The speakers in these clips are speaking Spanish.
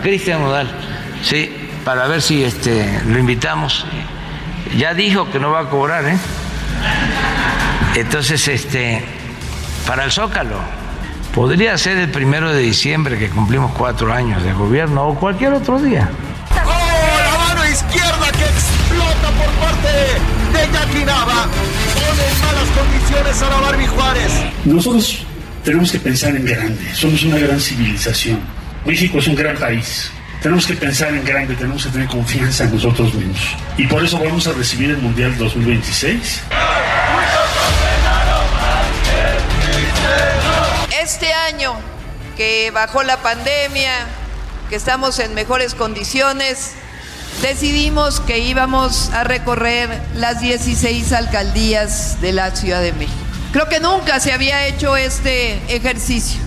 A Cristian Nodal, sí, para ver si este lo invitamos. Ya dijo que no va a cobrar, ¿eh? Entonces, este, para el Zócalo, podría ser el primero de diciembre que cumplimos cuatro años de gobierno o cualquier otro día. ¡Oh, la mano izquierda que explota por parte de Jackie Nava! Pone en malas condiciones a la Barbie Juárez. Nosotros tenemos que pensar en grande, somos una gran civilización. México es un gran país. Tenemos que pensar en grande, tenemos que tener confianza en nosotros mismos. Y por eso vamos a recibir el Mundial 2026. Este año que bajó la pandemia, que estamos en mejores condiciones, decidimos que íbamos a recorrer las 16 alcaldías de la Ciudad de México. Creo que nunca se había hecho este ejercicio.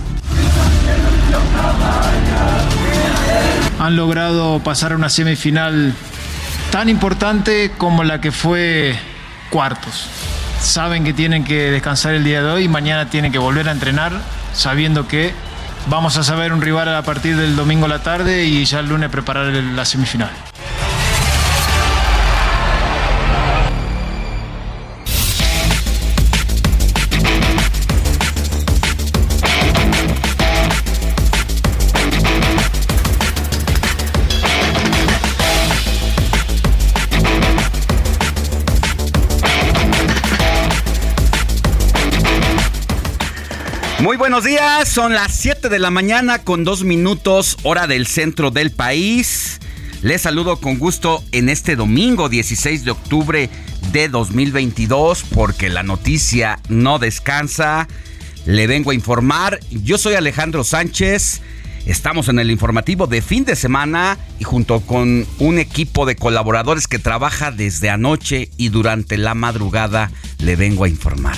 Han logrado pasar a una semifinal tan importante como la que fue cuartos. Saben que tienen que descansar el día de hoy y mañana tienen que volver a entrenar sabiendo que vamos a saber un rival a partir del domingo a la tarde y ya el lunes preparar la semifinal. Buenos días, son las 7 de la mañana con dos minutos hora del centro del país. Les saludo con gusto en este domingo 16 de octubre de 2022 porque la noticia no descansa. Le vengo a informar, yo soy Alejandro Sánchez. Estamos en el informativo de fin de semana y junto con un equipo de colaboradores que trabaja desde anoche y durante la madrugada le vengo a informar.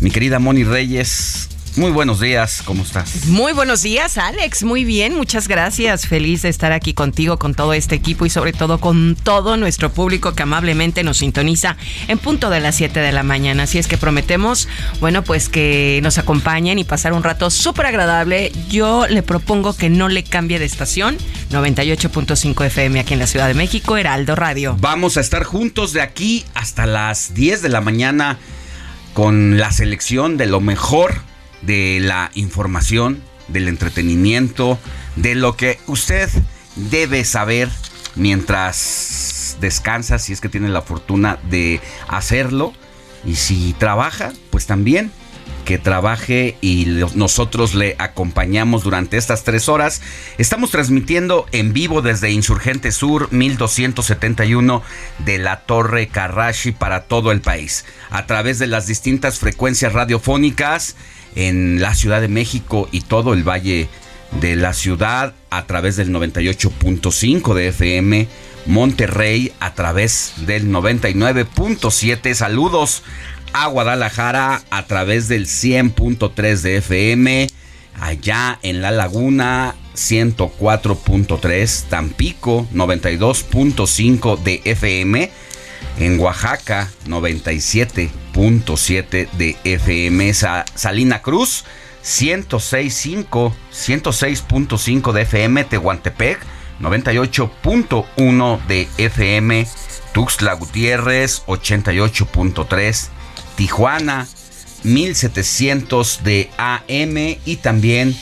Mi querida Moni Reyes, muy buenos días, ¿cómo estás? Muy buenos días, Alex. Muy bien, muchas gracias. Feliz de estar aquí contigo, con todo este equipo y sobre todo con todo nuestro público que amablemente nos sintoniza en punto de las 7 de la mañana. Así es que prometemos, bueno, pues que nos acompañen y pasar un rato súper agradable. Yo le propongo que no le cambie de estación. 98.5 FM aquí en la Ciudad de México, Heraldo Radio. Vamos a estar juntos de aquí hasta las 10 de la mañana con la selección de lo mejor de la información, del entretenimiento, de lo que usted debe saber mientras descansa, si es que tiene la fortuna de hacerlo. Y si trabaja, pues también que trabaje y nosotros le acompañamos durante estas tres horas. Estamos transmitiendo en vivo desde Insurgente Sur 1271 de la Torre Carrashi para todo el país, a través de las distintas frecuencias radiofónicas en la Ciudad de México y todo el Valle de la Ciudad, a través del 98.5 de FM. Monterrey a través del 99.7. Saludos a Guadalajara a través del 100.3 de FM. Allá en La Laguna 104.3. Tampico 92.5 de FM. En Oaxaca 97.7 de FM. Sa- Salina Cruz 106.5, 106.5 de FM Tehuantepec, 98.1 de FM Tuxtla Gutiérrez, 88.3 Tijuana, 1700 de AM y también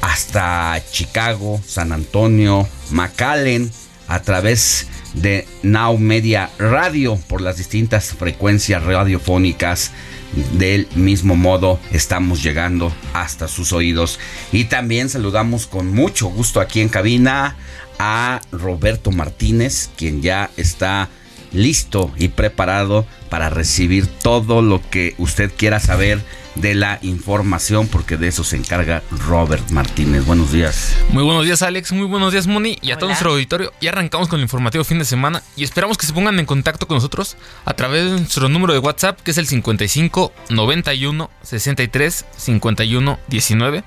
hasta Chicago, San Antonio, McAllen a través de Now Media Radio por las distintas frecuencias radiofónicas. Del mismo modo estamos llegando hasta sus oídos. Y también saludamos con mucho gusto aquí en cabina a Roberto Martínez, quien ya está listo y preparado para recibir todo lo que usted quiera saber de la información, porque de eso se encarga Robert Martínez. Buenos días. Muy buenos días, Alex. Muy buenos días, Moni. Y a todo nuestro auditorio. Ya arrancamos con el informativo fin de semana y esperamos que se pongan en contacto con nosotros a través de nuestro número de WhatsApp, que es el 55 91 63 51 19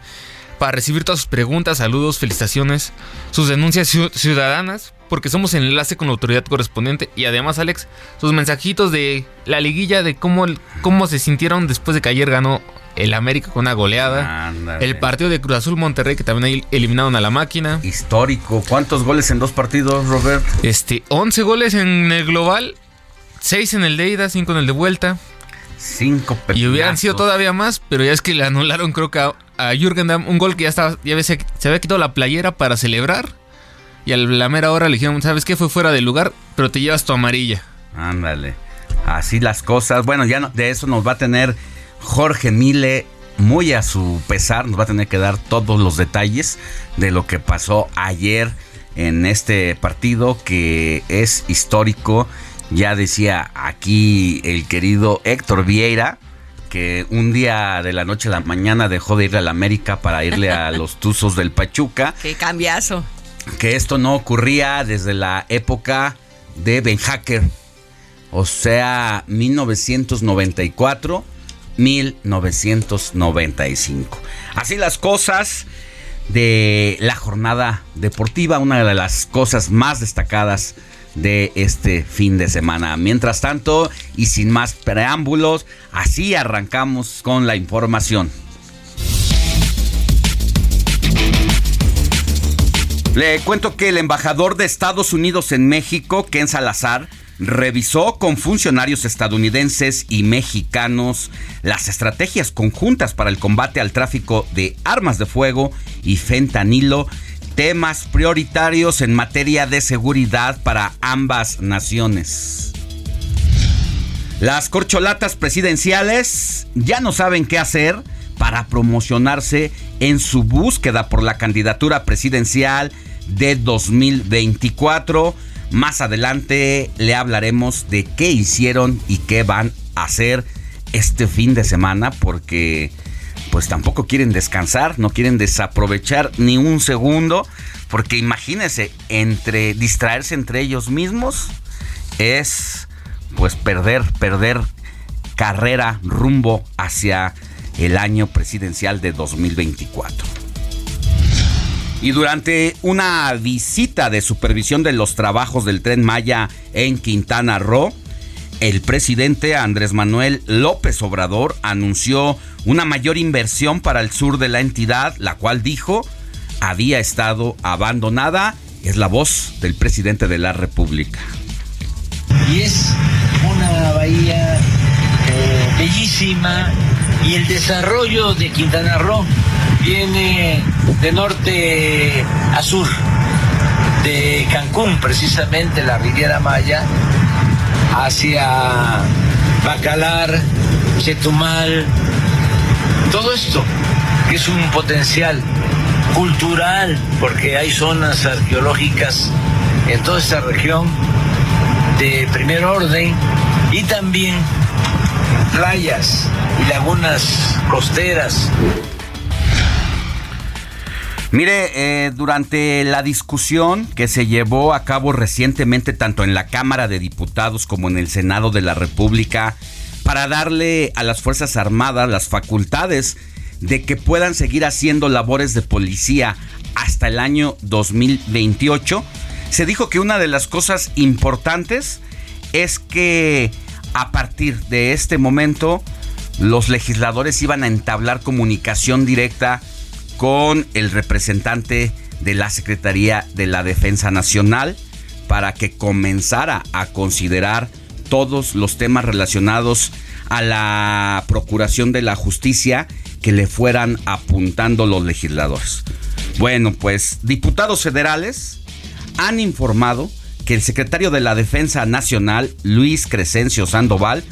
para recibir todas sus preguntas, saludos, felicitaciones, sus denuncias ciudadanas, porque somos enlace con la autoridad correspondiente. Y además, Alex, sus mensajitos de la liguilla, de cómo, cómo se sintieron después de que ayer ganó el América con una goleada. El partido de Cruz Azul Monterrey, que también eliminaron a la máquina. Histórico. ¿Cuántos goles en dos partidos, Robert? Este, 11 goles en el global, 6 en el de ida, 5 en el de vuelta. Cinco Y hubieran sido todavía más, pero ya es que le anularon, creo que a, Jürgen Damm un gol que ya estaba, ya se, se había quitado la playera para celebrar. Y a la mera hora le dijeron, ¿sabes qué? Fue fuera de lugar, pero te llevas tu amarilla. Ándale. Así las cosas. Bueno, ya de eso nos va a tener Jorge Mile muy a su pesar. Nos va a tener que dar todos los detalles de lo que pasó ayer en este partido que es histórico ya decía aquí el querido Héctor Vieira que un día de la noche a la mañana dejó de ir a la América para irle a los Tuzos del Pachuca. Qué cambiazo. Que esto no ocurría desde la época de Ben Hacker. O sea, 1994, 1995. Así las cosas de la jornada deportiva, una de las cosas más destacadas de este fin de semana. Mientras tanto, y sin más preámbulos, así arrancamos con la información. Le cuento que el embajador de Estados Unidos en México, Ken Salazar, revisó con funcionarios estadounidenses y mexicanos las estrategias conjuntas para el combate al tráfico de armas de fuego y fentanilo temas prioritarios en materia de seguridad para ambas naciones. Las corcholatas presidenciales ya no saben qué hacer para promocionarse en su búsqueda por la candidatura presidencial de 2024. Más adelante le hablaremos de qué hicieron y qué van a hacer este fin de semana porque pues tampoco quieren descansar, no quieren desaprovechar ni un segundo, porque imagínense, entre distraerse entre ellos mismos es pues perder, perder carrera rumbo hacia el año presidencial de 2024. Y durante una visita de supervisión de los trabajos del tren Maya en Quintana Roo, el presidente Andrés Manuel López Obrador anunció una mayor inversión para el sur de la entidad, la cual dijo había estado abandonada. Es la voz del presidente de la República. Y es una bahía eh, bellísima y el desarrollo de Quintana Roo viene de norte a sur, de Cancún, precisamente la Riviera Maya, hacia Bacalar, Chetumal, todo esto, que es un potencial cultural, porque hay zonas arqueológicas en toda esta región de primer orden y también playas y lagunas costeras Mire, eh, durante la discusión que se llevó a cabo recientemente tanto en la Cámara de Diputados como en el Senado de la República para darle a las Fuerzas Armadas las facultades de que puedan seguir haciendo labores de policía hasta el año 2028, se dijo que una de las cosas importantes es que a partir de este momento los legisladores iban a entablar comunicación directa con el representante de la Secretaría de la Defensa Nacional para que comenzara a considerar todos los temas relacionados a la procuración de la justicia que le fueran apuntando los legisladores. Bueno, pues diputados federales han informado que el secretario de la Defensa Nacional, Luis Crescencio Sandoval,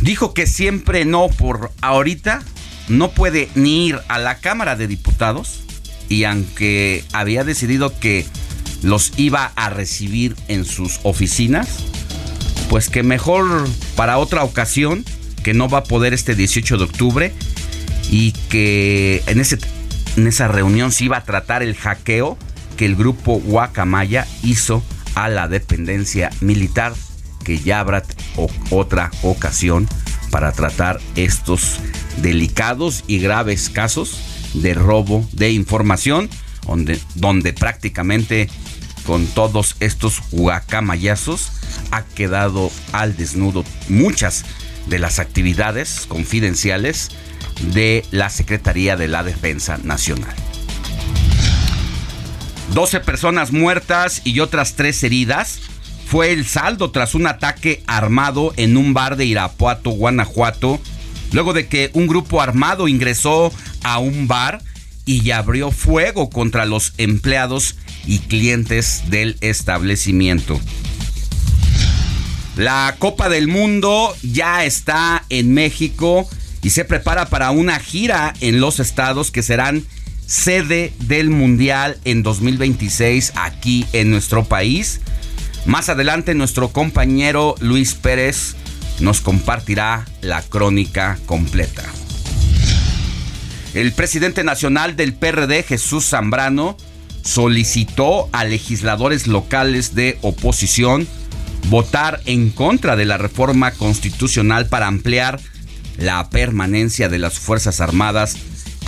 dijo que siempre no por ahorita no puede ni ir a la Cámara de Diputados y aunque había decidido que los iba a recibir en sus oficinas, pues que mejor para otra ocasión, que no va a poder este 18 de octubre y que en, ese, en esa reunión se iba a tratar el hackeo que el grupo Guacamaya hizo a la dependencia militar, que ya habrá otra ocasión para tratar estos delicados y graves casos de robo de información, donde, donde prácticamente con todos estos guacamayazos ha quedado al desnudo muchas de las actividades confidenciales de la Secretaría de la Defensa Nacional. 12 personas muertas y otras 3 heridas fue el saldo tras un ataque armado en un bar de Irapuato, Guanajuato, luego de que un grupo armado ingresó a un bar y abrió fuego contra los empleados y clientes del establecimiento. La Copa del Mundo ya está en México y se prepara para una gira en los estados que serán sede del Mundial en 2026 aquí en nuestro país. Más adelante nuestro compañero Luis Pérez nos compartirá la crónica completa. El presidente nacional del PRD, Jesús Zambrano, solicitó a legisladores locales de oposición votar en contra de la reforma constitucional para ampliar la permanencia de las Fuerzas Armadas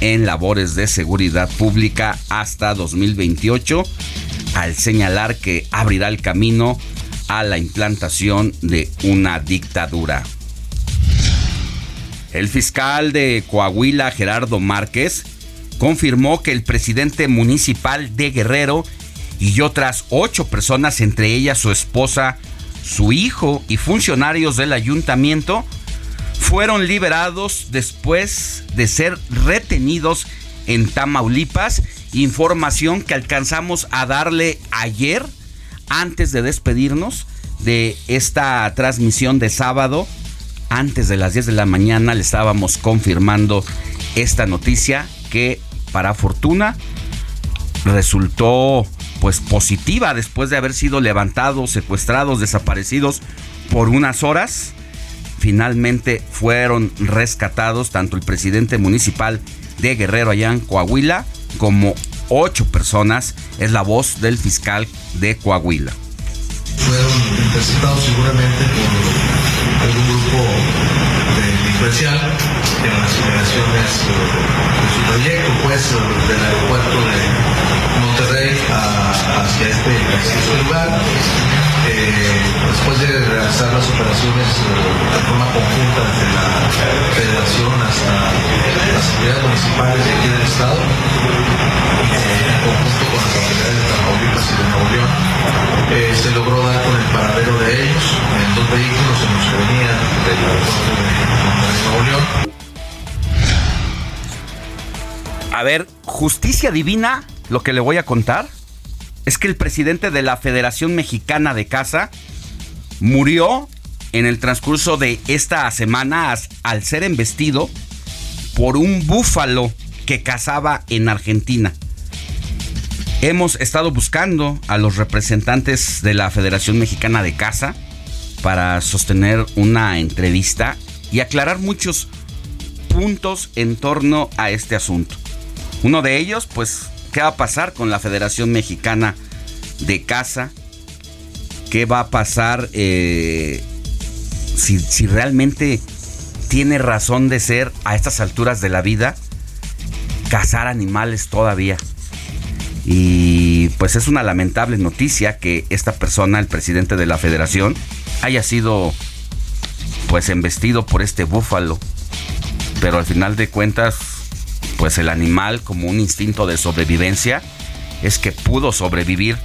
en labores de seguridad pública hasta 2028, al señalar que abrirá el camino a la implantación de una dictadura. El fiscal de Coahuila, Gerardo Márquez, confirmó que el presidente municipal de Guerrero y otras ocho personas, entre ellas su esposa, su hijo y funcionarios del ayuntamiento, fueron liberados después de ser retenidos en Tamaulipas. Información que alcanzamos a darle ayer antes de despedirnos de esta transmisión de sábado. Antes de las 10 de la mañana le estábamos confirmando esta noticia que para fortuna resultó pues positiva después de haber sido levantados, secuestrados, desaparecidos por unas horas finalmente fueron rescatados tanto el presidente municipal de Guerrero allá Coahuila como ocho personas. Es la voz del fiscal de Coahuila. Fueron interceptados seguramente por algún grupo delincuencial en las operaciones de su trayecto, pues, del aeropuerto de Monterrey hacia este, lugar después de realizar las operaciones eh, de forma conjunta desde la federación hasta las autoridades municipales de aquí del estado, eh, se logró dar con el paradero de ellos en dos vehículos en los que venían de Nuevo León. A ver, justicia divina, lo que le voy a contar es que el presidente de la Federación Mexicana de Caza murió en el transcurso de esta semana al ser embestido por un búfalo que cazaba en Argentina. Hemos estado buscando a los representantes de la Federación Mexicana de Caza para sostener una entrevista y aclarar muchos puntos en torno a este asunto. Uno de ellos, pues, ¿Qué va a pasar con la Federación Mexicana de Caza? ¿Qué va a pasar eh, si, si realmente tiene razón de ser a estas alturas de la vida cazar animales todavía? Y pues es una lamentable noticia que esta persona, el presidente de la federación, haya sido pues embestido por este búfalo. Pero al final de cuentas, pues el animal como un instinto de sobrevivencia es que pudo sobrevivir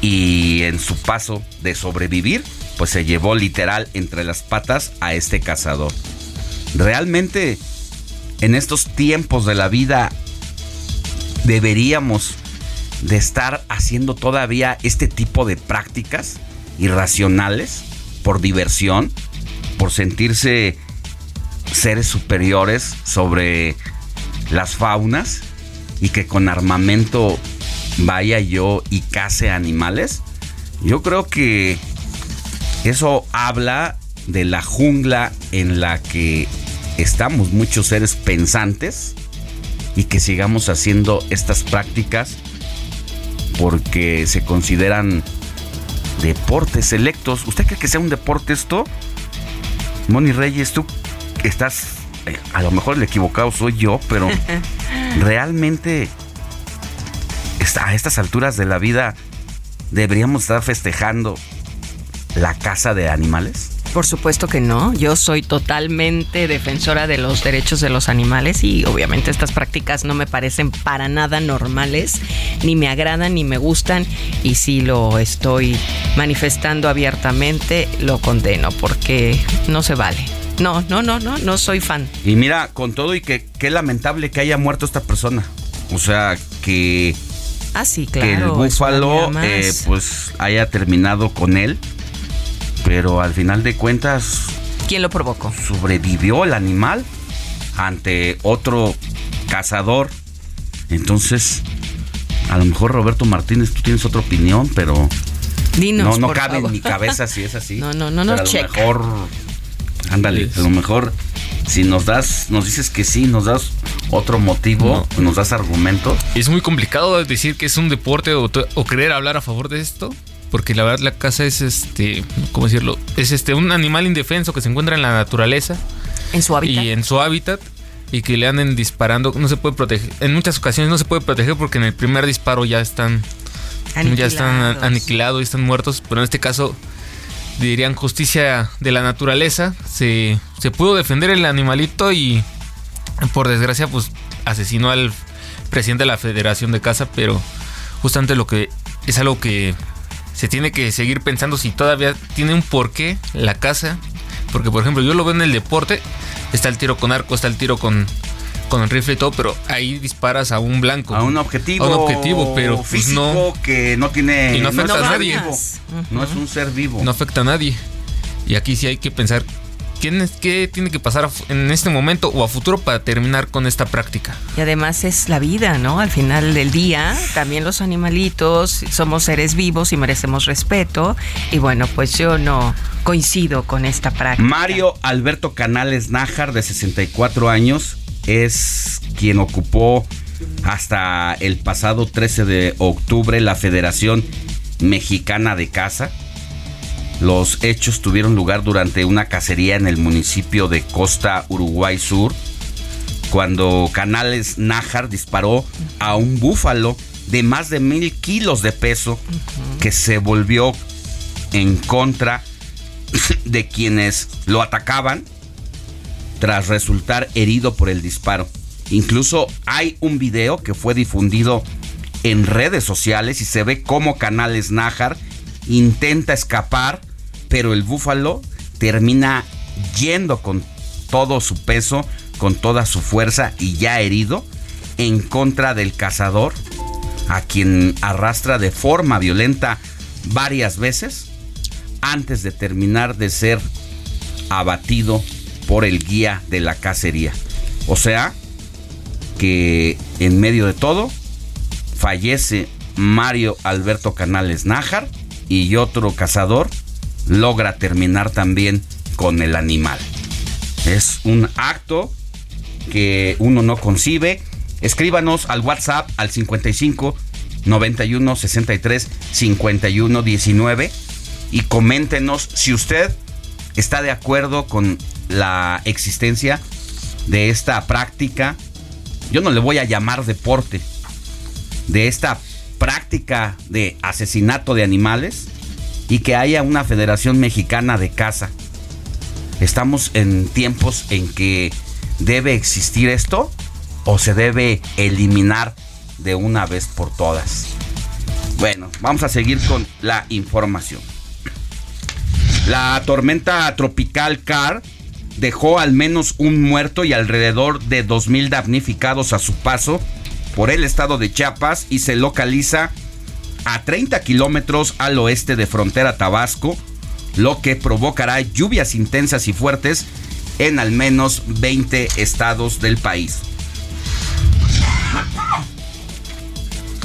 y en su paso de sobrevivir, pues se llevó literal entre las patas a este cazador. Realmente en estos tiempos de la vida deberíamos de estar haciendo todavía este tipo de prácticas irracionales por diversión, por sentirse seres superiores sobre las faunas y que con armamento vaya yo y case animales. Yo creo que eso habla de la jungla en la que estamos muchos seres pensantes y que sigamos haciendo estas prácticas porque se consideran deportes selectos. ¿Usted cree que sea un deporte esto? Moni Reyes, tú estás, eh, a lo mejor el equivocado soy yo, pero realmente a estas alturas de la vida deberíamos estar festejando la caza de animales. Por supuesto que no. Yo soy totalmente defensora de los derechos de los animales y obviamente estas prácticas no me parecen para nada normales, ni me agradan, ni me gustan y si lo estoy manifestando abiertamente, lo condeno porque no se vale. No, no, no, no, no soy fan. Y mira, con todo y que qué lamentable que haya muerto esta persona. O sea, que... Ah, sí, claro. Que el búfalo eh, pues haya terminado con él pero al final de cuentas... ¿Quién lo provocó? Sobrevivió el animal ante otro cazador. Entonces, a lo mejor Roberto Martínez, tú tienes otra opinión, pero... Dinos, no, no cabe en mi cabeza si es así. No, no, no, no, a lo mejor... Ándale, a lo mejor si nos das, nos dices que sí, nos das otro motivo, nos das argumento. Es muy complicado decir que es un deporte o, o, querer hablar a favor de esto, porque la verdad la caza es este, ¿cómo decirlo? Es este un animal indefenso que se encuentra en la naturaleza. En su hábitat. Y en su hábitat y que le anden disparando, no se puede proteger. En muchas ocasiones no se puede proteger porque en el primer disparo ya están aniquilados. ya están aniquilados y están muertos, pero en este caso dirían justicia de la naturaleza, se, se pudo defender el animalito y por desgracia pues asesinó al presidente de la Federación de Caza, pero justamente lo que es algo que se tiene que seguir pensando si todavía tiene un porqué la caza. Porque, por ejemplo, yo lo veo en el deporte. Está el tiro con arco, está el tiro con, con el rifle y todo, pero ahí disparas a un blanco. A un objetivo. A un objetivo, pero pues físico que no tiene. Y no afecta a nadie. No es un ser vivo. No afecta a nadie. Y aquí sí hay que pensar ¿Qué tiene que pasar en este momento o a futuro para terminar con esta práctica? Y además es la vida, ¿no? Al final del día, también los animalitos somos seres vivos y merecemos respeto. Y bueno, pues yo no coincido con esta práctica. Mario Alberto Canales Nájar, de 64 años, es quien ocupó hasta el pasado 13 de octubre la Federación Mexicana de Caza los hechos tuvieron lugar durante una cacería en el municipio de Costa Uruguay Sur, cuando Canales Nájar disparó a un búfalo de más de mil kilos de peso que se volvió en contra de quienes lo atacaban tras resultar herido por el disparo. Incluso hay un video que fue difundido en redes sociales y se ve cómo Canales Nájar intenta escapar pero el búfalo termina yendo con todo su peso, con toda su fuerza y ya herido en contra del cazador, a quien arrastra de forma violenta varias veces antes de terminar de ser abatido por el guía de la cacería. O sea, que en medio de todo fallece Mario Alberto Canales Nájar y otro cazador logra terminar también con el animal. Es un acto que uno no concibe. Escríbanos al WhatsApp al 55 91 63 51 19 y coméntenos si usted está de acuerdo con la existencia de esta práctica. Yo no le voy a llamar deporte, de esta práctica de asesinato de animales y que haya una Federación Mexicana de Caza. ¿Estamos en tiempos en que debe existir esto o se debe eliminar de una vez por todas? Bueno, vamos a seguir con la información. La tormenta tropical Car dejó al menos un muerto y alrededor de 2.000 damnificados a su paso por el estado de Chiapas y se localiza a 30 kilómetros al oeste de frontera Tabasco, lo que provocará lluvias intensas y fuertes en al menos 20 estados del país.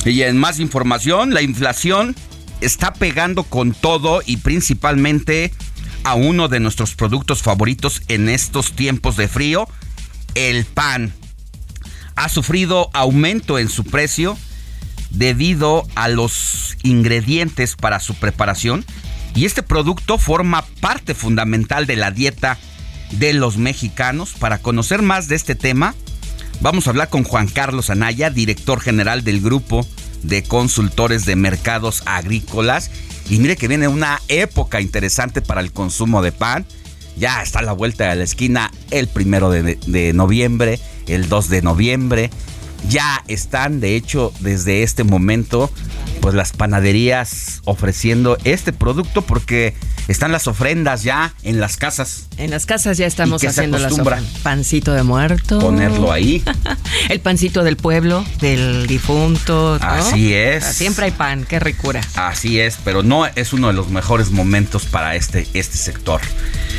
Y en más información, la inflación está pegando con todo y principalmente a uno de nuestros productos favoritos en estos tiempos de frío, el pan. Ha sufrido aumento en su precio debido a los ingredientes para su preparación y este producto forma parte fundamental de la dieta de los mexicanos. Para conocer más de este tema, vamos a hablar con Juan Carlos Anaya, director general del grupo de consultores de mercados agrícolas. Y mire que viene una época interesante para el consumo de pan. Ya está a la vuelta de la esquina el primero de, de noviembre, el 2 de noviembre ya están, de hecho, desde este momento, pues las panaderías ofreciendo este producto porque están las ofrendas ya en las casas. En las casas ya estamos haciendo las ofrendas. Pancito de muerto. Ponerlo ahí. El pancito del pueblo, del difunto. Así es. siempre hay pan, qué ricura. Así es, pero no es uno de los mejores momentos para este, este sector.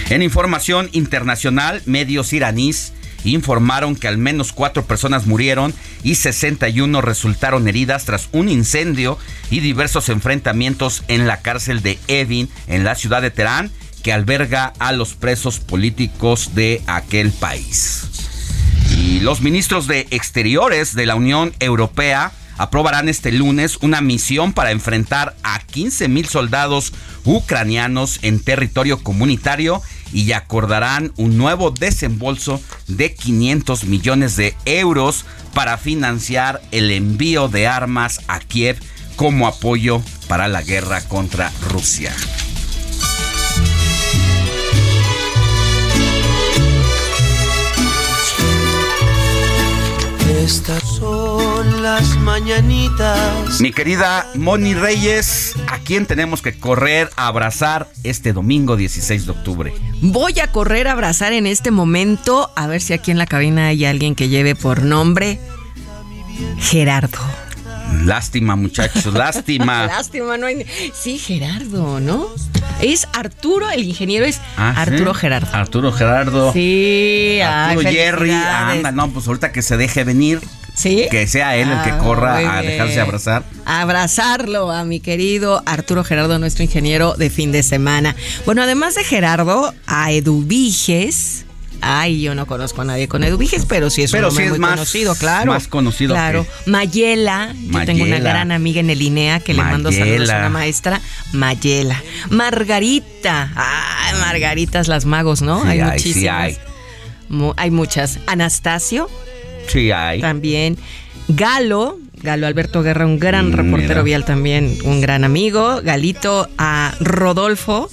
En información internacional, medios iraníes informaron que al menos cuatro personas murieron y 61 resultaron heridas tras un incendio y diversos enfrentamientos en la cárcel de Evin en la ciudad de Teherán que alberga a los presos políticos de aquel país. Y los ministros de Exteriores de la Unión Europea aprobarán este lunes una misión para enfrentar a 15 mil soldados ucranianos en territorio comunitario y acordarán un nuevo desembolso de 500 millones de euros para financiar el envío de armas a Kiev como apoyo para la guerra contra Rusia. Estas son las mañanitas. Mi querida Moni Reyes, ¿a quién tenemos que correr a abrazar este domingo 16 de octubre? Voy a correr a abrazar en este momento, a ver si aquí en la cabina hay alguien que lleve por nombre Gerardo. Lástima, muchachos, lástima. lástima, no hay. Sí, Gerardo, ¿no? Es Arturo, el ingeniero es ah, Arturo Gerardo. Arturo Gerardo. Sí, Arturo Jerry. Anda, no, pues ahorita que se deje venir. Sí. Que sea él el que ah, corra a dejarse abrazar. Abrazarlo a mi querido Arturo Gerardo, nuestro ingeniero de fin de semana. Bueno, además de Gerardo, a Eduviges Ay, yo no conozco a nadie con Eduviges, pero sí es un nombre muy conocido, claro. Más conocido. Claro. Mayela, yo tengo una gran amiga en el INEA que le mando saludos a una maestra. Mayela. Margarita. Ay, Margaritas las magos, ¿no? hay, muchísimas. Sí hay. hay muchas. Anastasio. Sí, hay. También. Galo, Galo Alberto Guerra, un gran mm, reportero vial también, un gran amigo. Galito a Rodolfo,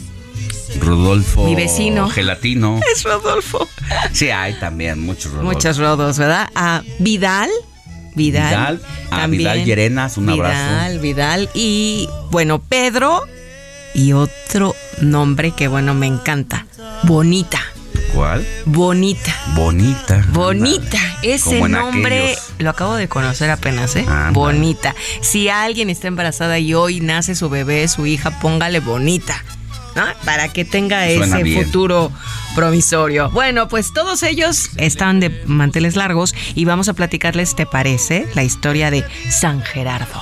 Rodolfo. Mi vecino. Gelatino. Es Rodolfo. Sí, hay también muchos Rodolfo. Muchos Rodos, ¿verdad? A Vidal. Vidal. A Vidal Llerenas, un abrazo. Vidal, Vidal. Y bueno, Pedro. Y otro nombre que bueno, me encanta. Bonita. ¿Cuál? Bonita. Bonita. Bonita. Ese nombre lo acabo de conocer apenas, ¿eh? Bonita. Si alguien está embarazada y hoy nace su bebé, su hija, póngale bonita. Para que tenga ese futuro promisorio. Bueno, pues todos ellos están de manteles largos y vamos a platicarles, ¿te parece? La historia de San Gerardo.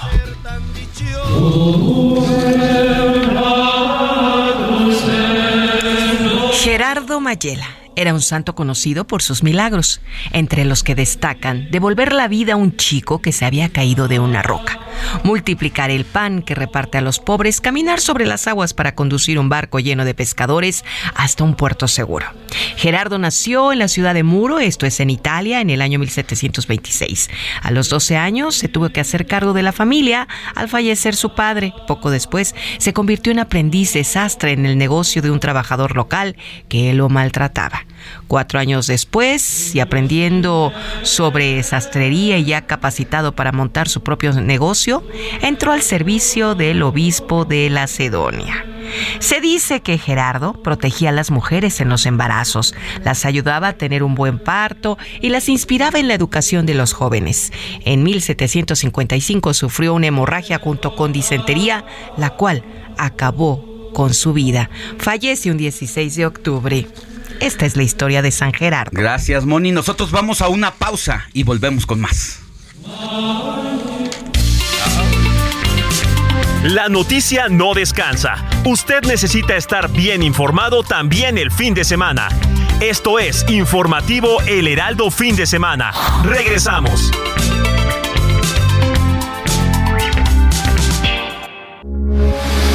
Gerardo Mayela era un santo conocido por sus milagros, entre los que destacan devolver la vida a un chico que se había caído de una roca, multiplicar el pan que reparte a los pobres, caminar sobre las aguas para conducir un barco lleno de pescadores hasta un puerto seguro. Gerardo nació en la ciudad de Muro, esto es en Italia, en el año 1726. A los 12 años se tuvo que hacer cargo de la familia al fallecer su padre. Poco después se convirtió en aprendiz de sastre en el negocio de un trabajador local que lo maltrataba. Cuatro años después, y aprendiendo sobre sastrería y ya capacitado para montar su propio negocio, entró al servicio del obispo de Lacedonia. Se dice que Gerardo protegía a las mujeres en los embarazos, las ayudaba a tener un buen parto y las inspiraba en la educación de los jóvenes. En 1755 sufrió una hemorragia junto con disentería, la cual acabó con su vida. Fallece un 16 de octubre. Esta es la historia de San Gerardo. Gracias, Moni. Nosotros vamos a una pausa y volvemos con más. La noticia no descansa. Usted necesita estar bien informado también el fin de semana. Esto es Informativo El Heraldo Fin de Semana. Regresamos.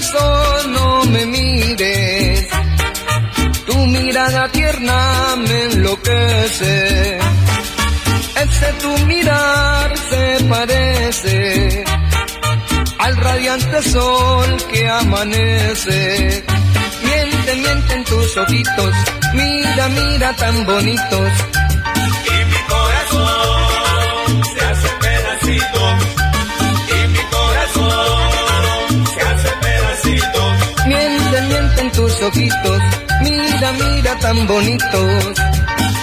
No me mires. Tu mirada tierna me enloquece. Ese tu mirar se parece al radiante sol que amanece. Miente, miente en tus ojitos, mira, mira tan bonitos. Ojitos, mira, mira tan bonitos.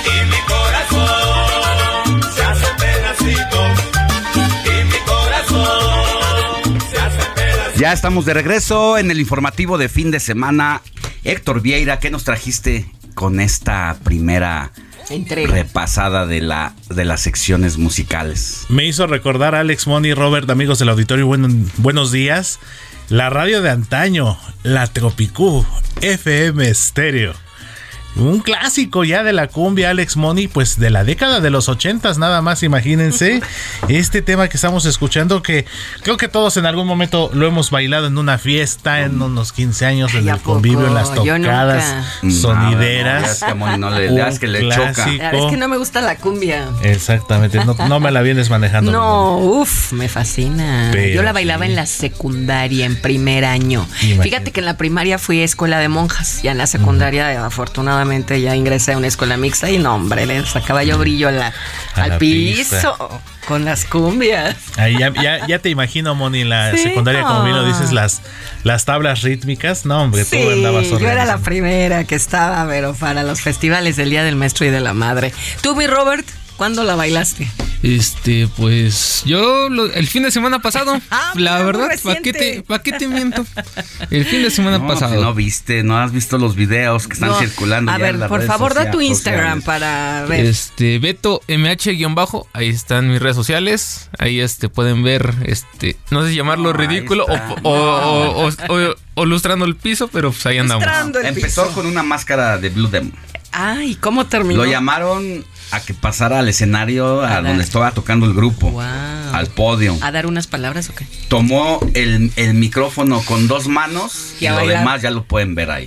Y mi corazón se hace pedacito. Y mi corazón se hace pedacito. Ya estamos de regreso en el informativo de fin de semana. Héctor Vieira, ¿qué nos trajiste con esta primera Entrega. repasada de, la, de las secciones musicales? Me hizo recordar Alex Money, Robert, amigos del auditorio, buen- buenos días. La radio de antaño, la Tropicú, FM Estéreo. Un clásico ya de la cumbia Alex Money, pues de la década de los ochentas, nada más, imagínense. este tema que estamos escuchando, que creo que todos en algún momento lo hemos bailado en una fiesta, en unos 15 años, en ¿a el convivio, en las tocadas sonideras. No, es que no le- le das que le choca. clásico. Es que no me gusta la cumbia. Exactamente, no, no me la vienes manejando. No, uff, me fascina. Pero Yo la bailaba en la secundaria, en primer año. Imagínate. Fíjate que en la primaria fui a escuela de monjas. Ya en la secundaria, afortunadamente, ya ingresé a una escuela mixta y no, hombre, le sacaba yo brillo a la- A al la piso pista. con las cumbias. Ahí ya, ya, ya te imagino, Moni, en la Sí, secundaria, como bien lo dices, las, las tablas rítmicas. No, hombre, Sí, tú andabas yo era la primera que estaba, pero para los festivales del Día del Maestro y de la Madre. Tú, mi Robert, ¿cuándo la bailaste? Este, pues yo lo- el fin de semana pasado, Ah, la muy verdad, ¿para qué, te, pa' qué te miento? El fin de semana No, pasado. no viste, no has visto los videos que están No. circulando A ya ver, en las por redes favor, da tu Instagram sociales. para ver. Este, Beto MH-bajo, ahí están mis redes sociales. Ahí este pueden ver, este, no sé si llamarlo ahí ridículo o, o, o- o- o- o lustrando el piso, pero pues ahí andamos. Empezó piso. con una máscara de Blue Demon. Ay, ¿cómo terminó? Lo llamaron a que pasara al escenario a A donde estaba tocando el grupo, Wow. al podio. ¿A dar unas palabras o qué? Tomó el, el micrófono con dos manos Y y, lo demás ya lo pueden ver ahí.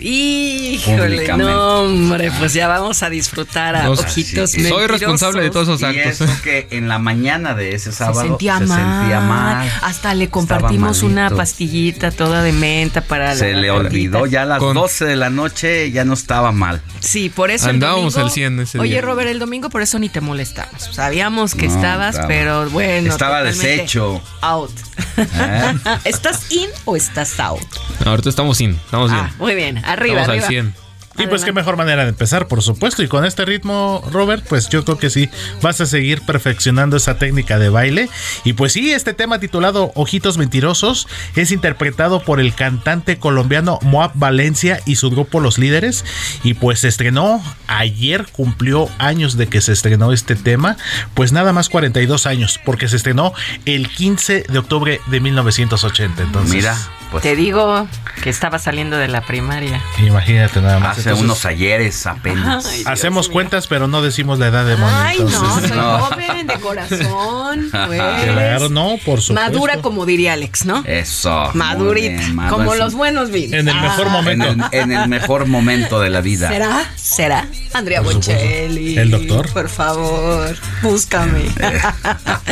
Híjole, no, hombre, pues ya vamos a disfrutar a ojitos sí. Soy responsable de todos esos Y actos. eso que en la mañana de ese Se sábado sentía, se mal. sentía mal. Hasta le compartimos una pastillita toda de menta para Se la le olvidó ya a las Con- 12 de la noche, ya no estaba mal. Sí, por eso Andábamos el domingo, al 100 ese Oye, día. Robert, el domingo por eso ni te molestamos. Sabíamos que No, estabas, estaba- pero bueno. estaba deshecho. Out. ¿Eh? ¿Estás in o estás out? No, ahorita estamos in, estamos bien. Ah, muy bien, arriba, Estamos arriba. al 100. Y pues qué mejor manera de empezar, por supuesto. Y con este ritmo, Robert, pues yo creo que sí, vas a seguir perfeccionando esa técnica de baile. Y pues sí, este tema titulado Ojitos Mentirosos es interpretado por el cantante colombiano Moab Valencia y su grupo Los Líderes. Y pues se estrenó ayer, cumplió años de que se estrenó este tema. Pues nada más 42 años, porque se estrenó el 15 de octubre de 1980. Entonces, Mira, pues Te digo que estaba saliendo de la primaria. imagínate nada más. Hace Entonces, unos ayeres apenas. Ay, Hacemos mío. cuentas, pero no decimos la edad de Moni. Ay, no, soy No. joven de corazón. Pues. Claro, no, por supuesto. Madura como diría Alex, ¿no? Eso. Madurita, bien, como los buenos vinos. En el mejor Ah, momento. En el, en el mejor momento de la vida. ¿Será? ¿Será? Andrea Por supuesto. Bocelli. El doctor. Por favor, búscame.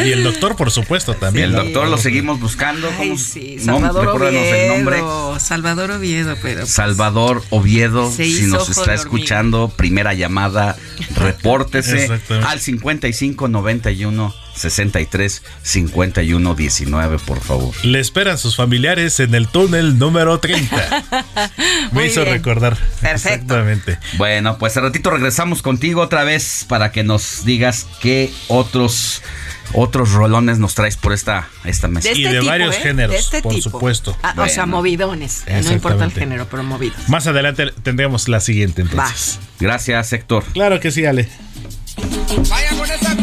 Y el doctor, por supuesto, Y también. el ¿no? doctor lo seguimos buscando. Ay, sí, No, Salvador el nombre. Oviedo. Salvador Oviedo, pero. pues, Salvador Oviedo, Se si nos está escuchando, primera llamada, repórtese al 55 91 63 51 19, por favor. Le esperan sus familiares en el túnel número 30. Me Muy hizo bien. recordar. Perfecto. Exactamente. Bueno, pues al ratito regresamos contigo otra vez para que nos digas qué otros otros rolones nos traes por esta esta mesa. De Y este de tipo, varios ¿eh? géneros, De este por tipo. supuesto. Ah, O sea, movidones. No importa el género, pero movidos. Más adelante tendremos la siguiente entonces. Gracias, Héctor. Claro que sí, Ale. Vaya con esa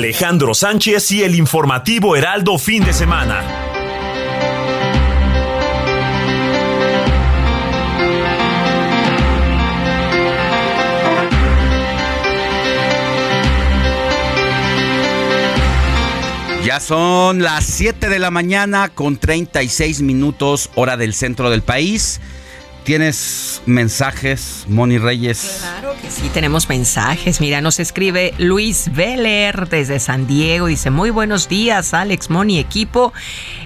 Alejandro Sánchez y el informativo Heraldo fin de semana. Ya son las 7 de la mañana con 36 minutos hora del centro del país. ¿Tienes mensajes, Moni Reyes? Claro que sí, tenemos mensajes. Mira, nos escribe Luis Veller desde San Diego. Dice, muy buenos días, Alex, Moni, equipo.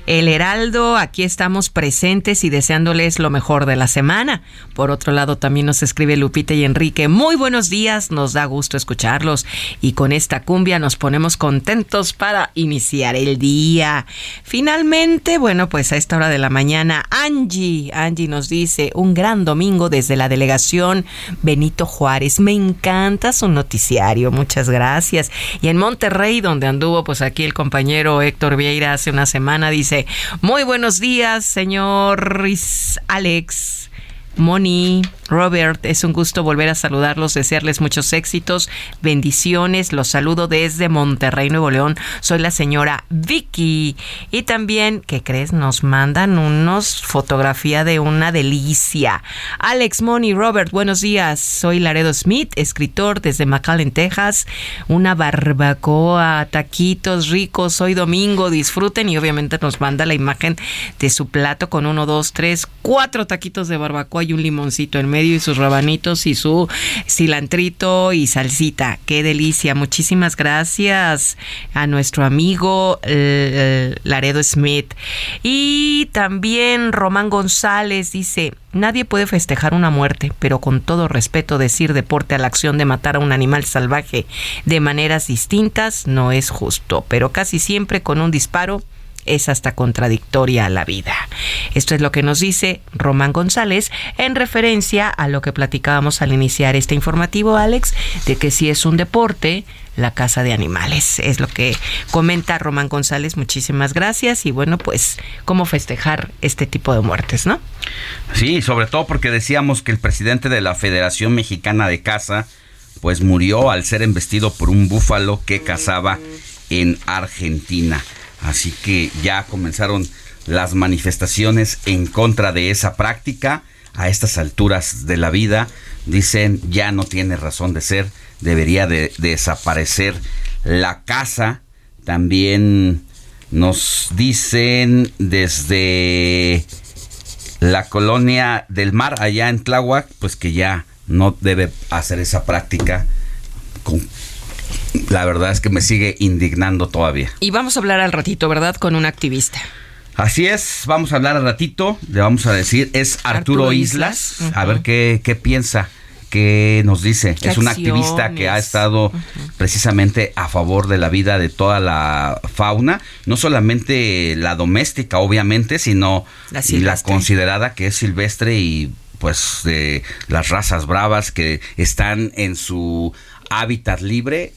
El Heraldo, aquí estamos presentes y deseándoles lo mejor de la semana. Por otro lado, también nos escribe Lupita y Enrique. Muy buenos días, nos da gusto escucharlos. Y con esta cumbia nos ponemos contentos para iniciar el día. Finalmente, bueno, pues a esta hora de la mañana, Angie, Angie nos dice, gran domingo desde la delegación Benito Juárez. Me encanta su noticiario, muchas gracias. Y en Monterrey, donde anduvo pues aquí el compañero Héctor Vieira hace una semana, dice, muy buenos días, señor Alex. Moni, Robert, es un gusto volver a saludarlos, desearles muchos éxitos, bendiciones. Los saludo desde Monterrey, Nuevo León. Soy la señora Vicky. Y también, ¿qué crees? Nos mandan unos fotografía de una delicia. Alex, Moni, Robert, buenos días. Soy Laredo Smith, escritor desde McAllen, Texas. Una barbacoa, taquitos ricos. Hoy domingo, disfruten y obviamente nos manda la imagen de su plato con uno, dos, tres, cuatro taquitos de barbacoa y un limoncito en medio y sus rabanitos y su cilantrito y salsita. Qué delicia. Muchísimas gracias a nuestro amigo eh, Laredo Smith. Y también Román González dice, nadie puede festejar una muerte, pero con todo respeto decir deporte a la acción de matar a un animal salvaje de maneras distintas no es justo, pero casi siempre con un disparo es hasta contradictoria a la vida. Esto es lo que nos dice Román González en referencia a lo que platicábamos al iniciar este informativo, Alex, de que si es un deporte, la caza de animales. Es lo que comenta Román González. Muchísimas gracias. Y bueno, pues, ¿cómo festejar este tipo de muertes, no? Sí, sobre todo porque decíamos que el presidente de la Federación Mexicana de Caza, pues murió al ser embestido por un búfalo que cazaba en Argentina. Así que ya comenzaron las manifestaciones en contra de esa práctica. A estas alturas de la vida, dicen, ya no tiene razón de ser, debería de, desaparecer la caza. También nos dicen desde la colonia del mar allá en Tláhuac, pues que ya no debe hacer esa práctica con la verdad es que me sigue indignando todavía. Y vamos a hablar al ratito, ¿verdad? Con un activista. Así es, vamos a hablar al ratito, le vamos a decir, es Arturo, Arturo Islas, Islas, a ver qué, qué piensa, qué nos dice. ¿Qué es un activista que ha estado precisamente a favor de la vida de toda la fauna, no solamente la doméstica, obviamente, sino La la, considerada que es silvestre y pues de las razas bravas que están en su hábitat libre,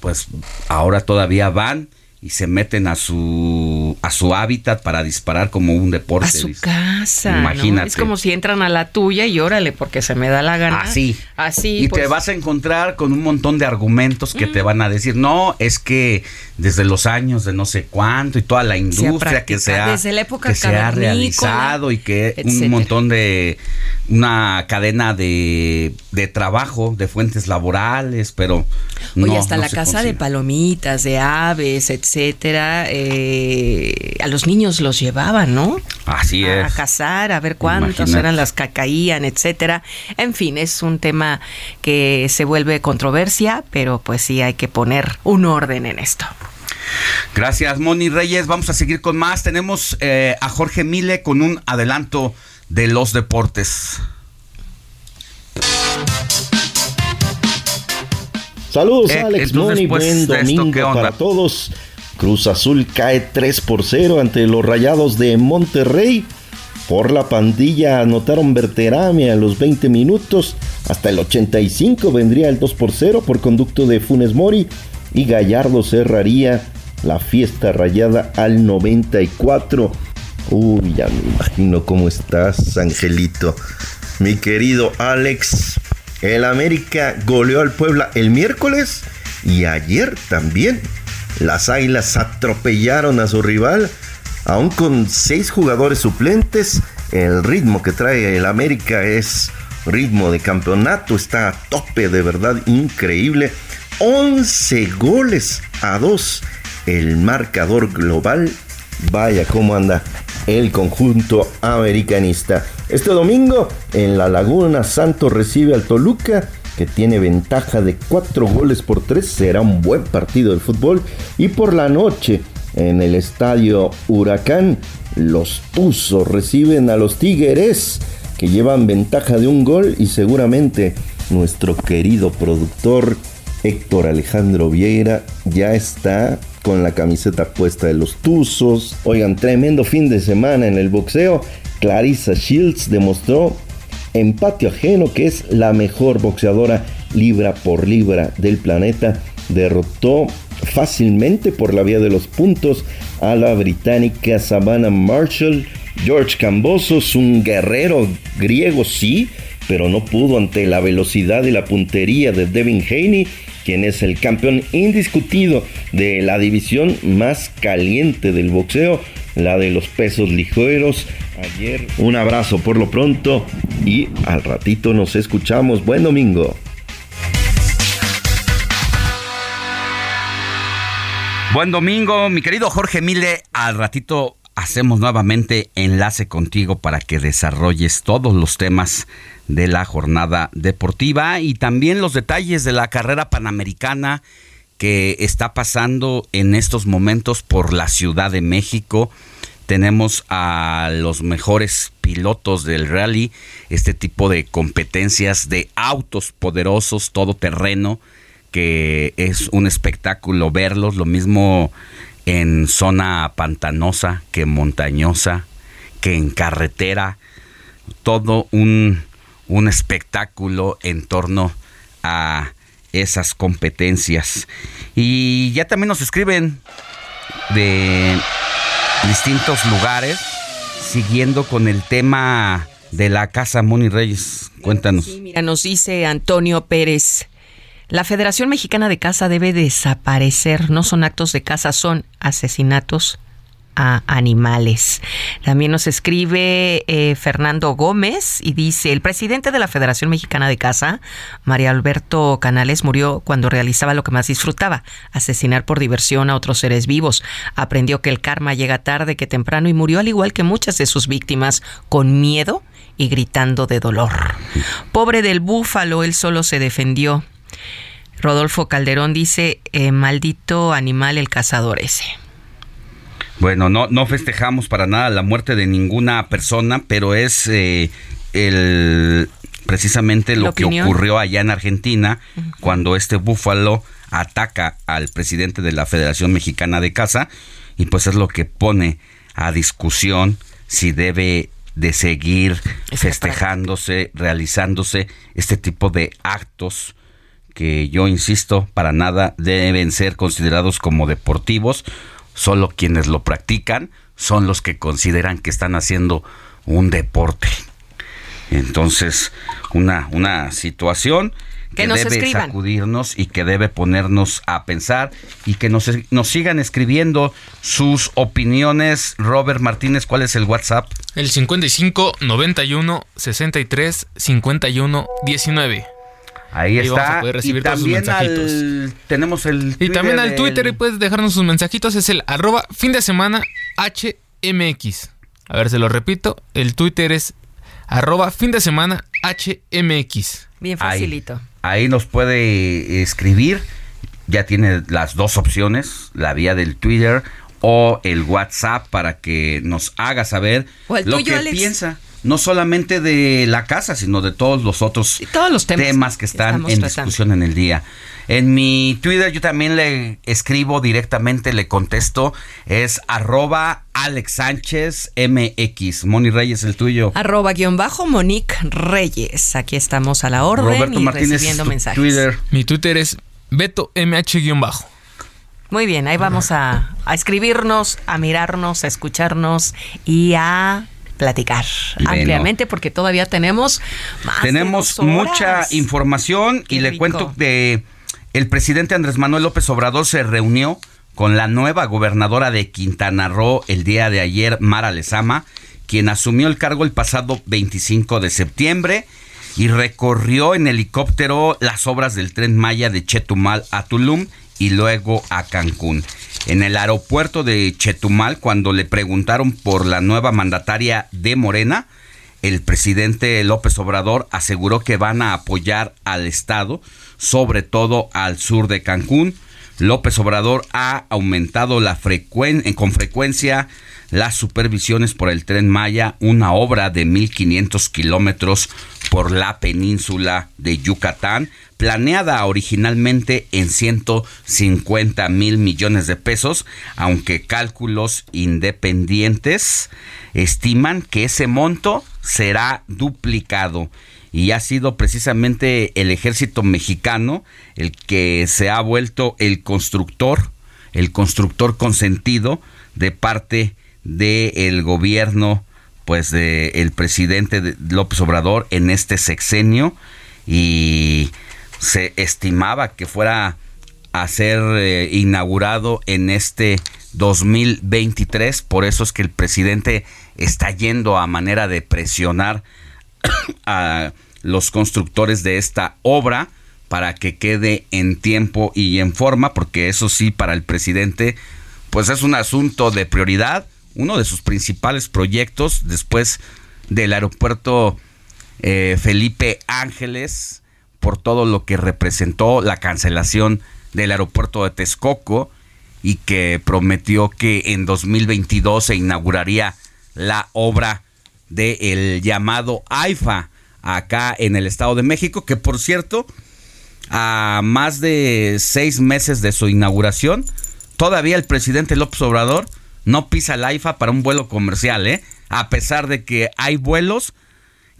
pues ahora todavía van y se meten a su a su hábitat para disparar como un deporte. A su dice. casa. ¿no? Imagínate. Es como si entran a la tuya y órale, porque se me da la gana. Así. Así. y pues, te vas a encontrar con un montón de argumentos que te van a decir, no, es que desde los años de no sé cuánto y toda la industria que se ha, desde la época que se ha realizado y que etcétera. un montón de, una cadena de, de trabajo, de fuentes laborales, pero... Oye, no, hasta no la casa de palomitas, de aves, etcétera. eh, a los niños los llevaban, ¿no? Así a, es. a cazar, a ver cuántos Imagínate. eran las que caían, etcétera. En fin, es un tema que se vuelve controversia, pero pues sí hay que poner un orden en esto. Gracias, Moni Reyes. Vamos a seguir con más. Tenemos eh, a Jorge Mile con un adelanto de los deportes. Saludos, Eh, Alex entonces, Moni. pues, Buen ¿esto domingo para todos. Cruz Azul cae 3 por 0 ante los Rayados de Monterrey. Por la pandilla anotaron Berterame a los 20 minutos. Hasta el 85 vendría el 2 por 0 por conducto de Funes Mori. Y Gallardo cerraría la fiesta rayada al 94. Uy, ya me imagino cómo estás, Angelito. Mi querido Alex, el América goleó al Puebla el miércoles y ayer también. Las Águilas atropellaron a su rival, aún con seis jugadores suplentes. El ritmo que trae el América es ritmo de campeonato, está a tope, de verdad increíble. 11 goles a 2 el marcador global. Vaya cómo anda el conjunto americanista. Este domingo en la Laguna Santos recibe al Toluca que tiene ventaja de 4 goles por 3. Será un buen partido de fútbol. Y por la noche en el estadio Huracán los Tuzos reciben a los Tigres que llevan ventaja de un gol y seguramente nuestro querido productor Héctor Alejandro Vieira ya está con la camiseta puesta de los Tuzos. Oigan, tremendo fin de semana en el boxeo. Clarissa Shields demostró en patio ajeno que es la mejor boxeadora libra por libra del planeta. Derrotó fácilmente por la vía de los puntos a la británica Savannah Marshall. George Cambosos, un guerrero griego, sí, pero no pudo ante la velocidad y la puntería de Devin Haney, quien es el campeón indiscutido de la división más caliente del boxeo, la de los pesos ligeros. Ayer un abrazo por lo pronto y al ratito nos escuchamos. Buen domingo. Buen domingo, mi querido Jorge Mile. Al ratito hacemos nuevamente enlace contigo para que desarrolles todos los temas de la jornada deportiva y también los detalles de la carrera panamericana que está pasando en estos momentos por la Ciudad de México. Tenemos a los mejores pilotos del rally, este tipo de competencias de autos poderosos, todoterreno, que es un espectáculo verlos, lo mismo en zona pantanosa que montañosa, que en carretera, todo un, un espectáculo en torno a esas competencias. Y ya también nos escriben de distintos lugares, siguiendo con el tema de la Casa Moni Reyes. Cuéntanos. Sí, mira, nos dice Antonio Pérez. La Federación Mexicana de Caza debe desaparecer. No son actos de caza, son asesinatos a animales. También nos escribe eh, Fernando Gómez y dice, el presidente de la Federación Mexicana de Caza, María Alberto Canales, murió cuando realizaba lo que más disfrutaba, asesinar por diversión a otros seres vivos. Aprendió que el karma llega tarde que temprano y murió al igual que muchas de sus víctimas, con miedo y gritando de dolor. Pobre del búfalo, él solo se defendió. Rodolfo Calderón dice, eh, maldito animal el cazador ese. Bueno, no, no festejamos para nada la muerte de ninguna persona, pero es eh, el precisamente lo que ocurrió allá en Argentina cuando este búfalo ataca al presidente de la Federación Mexicana de Caza y pues es lo que pone a discusión si debe de seguir festejándose, realizándose este tipo de actos que yo insisto, para nada deben ser considerados como deportivos, solo quienes lo practican son los que consideran que están haciendo un deporte. Entonces, una, una situación que, debe sacudirnos y que debe ponernos a pensar y que nos, nos sigan escribiendo sus opiniones. Robert Martínez, ¿cuál es el WhatsApp? El 55 91 63 51 19. Ahí, está. y también tenemos el Y también al Twitter y puedes dejarnos sus mensajitos. Es el arroba fin de semana HMX. A ver, se lo repito. El Twitter es arroba fin de semana HMX. Bien facilito. Ahí, nos puede escribir. Ya tiene las dos opciones, la vía del Twitter o el WhatsApp para que nos haga saber lo que piensa no solamente de la casa, sino de todos los otros todos los temas, que están en discusión en el día. En mi Twitter yo también le escribo directamente, le contesto, es arroba Alex Sánchez MX. Moni Reyes, el tuyo. Arroba guion bajo Monique Reyes. Aquí estamos a la orden Roberto Martínez, recibiendo mensajes. Twitter. Mi Twitter es Beto MH guion bajo. Muy bien, ahí vamos a, a escribirnos, a mirarnos, a escucharnos y a platicar ampliamente porque todavía tenemos más Tenemos mucha información y le cuento que el presidente Andrés Manuel López Obrador se reunió con la nueva gobernadora de Quintana Roo el día de ayer, Mara Lezama, quien asumió el cargo el pasado 25 de septiembre y recorrió en helicóptero las obras del tren Maya de Chetumal a Tulum y luego a Cancún en el aeropuerto de Chetumal cuando le preguntaron por la nueva mandataria de Morena. El presidente López Obrador aseguró que van a apoyar al Estado, sobre todo al sur de Cancún. López Obrador ha aumentado la con frecuencia las supervisiones por el tren Maya, una obra de 1.500 kilómetros por la península de Yucatán, planeada originalmente en 150 mil millones de pesos, aunque cálculos independientes estiman que ese monto será duplicado. Y ha sido precisamente el ejército mexicano el que se ha vuelto el constructor, el constructor consentido de parte del gobierno pues de el presidente López Obrador en este sexenio y se estimaba que fuera a ser eh, inaugurado en este 2023. Por eso es que el presidente está yendo a manera de presionar a los constructores de esta obra para que quede en tiempo y en forma, porque eso sí, para el presidente, pues es un asunto de prioridad. Uno de sus principales proyectos después del aeropuerto eh, Felipe Ángeles, por todo lo que representó la cancelación del aeropuerto de Texcoco y que prometió que en 2022 se inauguraría la obra del el llamado AIFA acá en el Estado de México, que por cierto, a más de seis meses de su inauguración, todavía el presidente López Obrador no pisa el AIFA para un vuelo comercial, ¿eh? a pesar de que hay vuelos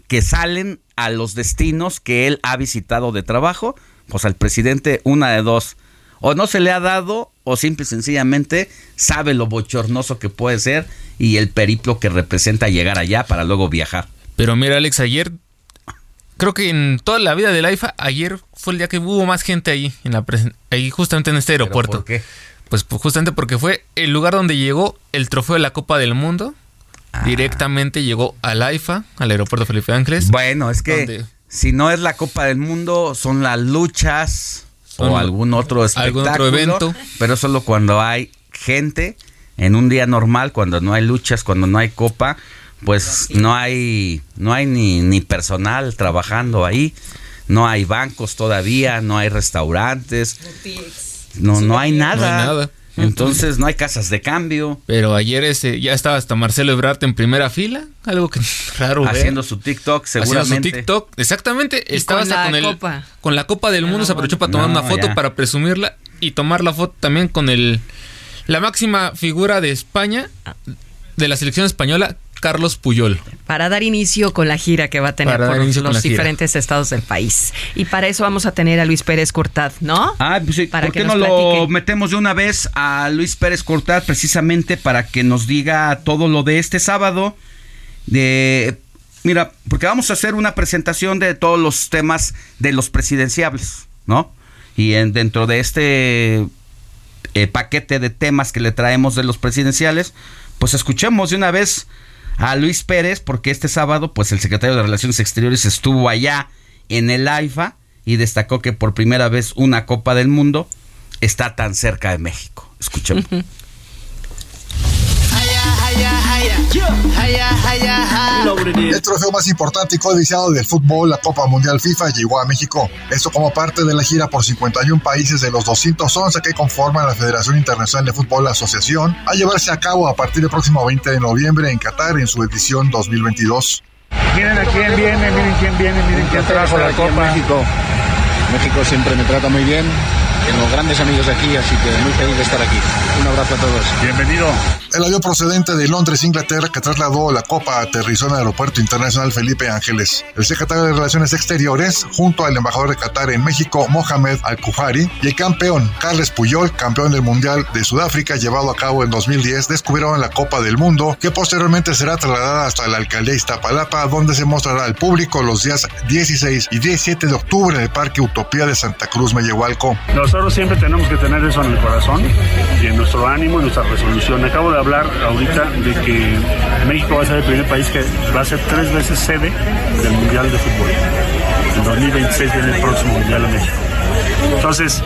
que salen a los destinos que él ha visitado de trabajo, pues al presidente una de dos, o no se le ha dado o simple y sencillamente sabe lo bochornoso que puede ser y el periplo que representa llegar allá para luego viajar. Pero mira Alex, ayer creo que en toda la vida del AIFA, ayer fue el día que hubo más gente ahí, en la ahí justamente en este aeropuerto. ¿Por qué? Pues, pues justamente porque fue el lugar donde llegó el trofeo de la Copa del Mundo Ah. directamente llegó al AIFA, al aeropuerto Felipe Ángeles. Bueno, es que si no es la Copa del Mundo, son las luchas o algún otro espectáculo. Algún otro evento. Pero solo cuando hay gente en un día normal, cuando no hay luchas, cuando no hay copa, pues no hay no hay ni, ni personal trabajando ahí no hay bancos todavía, no hay restaurantes, no, no hay nada. No hay nada. Entonces no hay casas de cambio. Pero ayer este, ya estaba hasta Marcelo Ebrard en primera fila, algo que raro. ver. Haciendo su TikTok, seguramente. Haciendo su TikTok, exactamente. Estaba con hasta con, el, copa. con la Copa del Mundo, se aprovechó para tomar No, una foto ya. para presumirla y tomar la foto también con el la máxima figura de España, de la selección española, Carlos Puyol. Para dar inicio con la gira que va a tener Para por los gira. diferentes estados del país. Y para eso vamos a tener a Luis Pérez Cortad, ¿no? Ah, pues sí, Para ¿por que qué no lo metemos de una vez a Luis Pérez Cortad precisamente para que nos diga todo lo de este sábado? De, mira, porque vamos a hacer una presentación de todos los temas de los presidenciables, ¿no? Y en, dentro de este eh, paquete de temas que le traemos de los presidenciales, pues escuchemos de una vez a Luis Pérez, porque este sábado, pues el secretario de Relaciones Exteriores estuvo allá en el AIFA y destacó que por primera vez una Copa del Mundo está tan cerca de México. Escuchemos. El trofeo más importante y codiciado del fútbol, la Copa Mundial FIFA, llegó a México. Esto como parte de la gira por 51 países de los 211 que conforman la Federación Internacional de Fútbol Asociación, a llevarse a cabo a partir del próximo 20 de noviembre en Qatar en su edición 2022. Miren a quién viene, miren quién viene, miren quién trajo la copa. México. México siempre me trata muy bien. Tengo grandes amigos aquí, así que muy feliz de estar aquí. Un abrazo a todos. Bienvenido. El avión procedente de Londres, Inglaterra, que trasladó la Copa aterrizó en el Aeropuerto Internacional Felipe Ángeles. El secretario de Relaciones Exteriores, junto al embajador de Qatar en México, Mohamed Al-Kufari, y el campeón, Carles Puyol, campeón del Mundial de Sudáfrica llevado a cabo en 2010, descubrieron la Copa del Mundo, que posteriormente será trasladada hasta la alcaldía Iztapalapa, donde se mostrará al público los días 16 y 17 de octubre en el Parque Utopía de Santa Cruz, Mellehualco. Nosotros siempre tenemos que tener eso en el corazón y en nuestro ánimo y nuestra resolución. Acabo de hablar ahorita de que México va a ser el primer país que va a ser tres veces sede del Mundial de Fútbol. En 2026 viene el próximo Mundial a México. Entonces,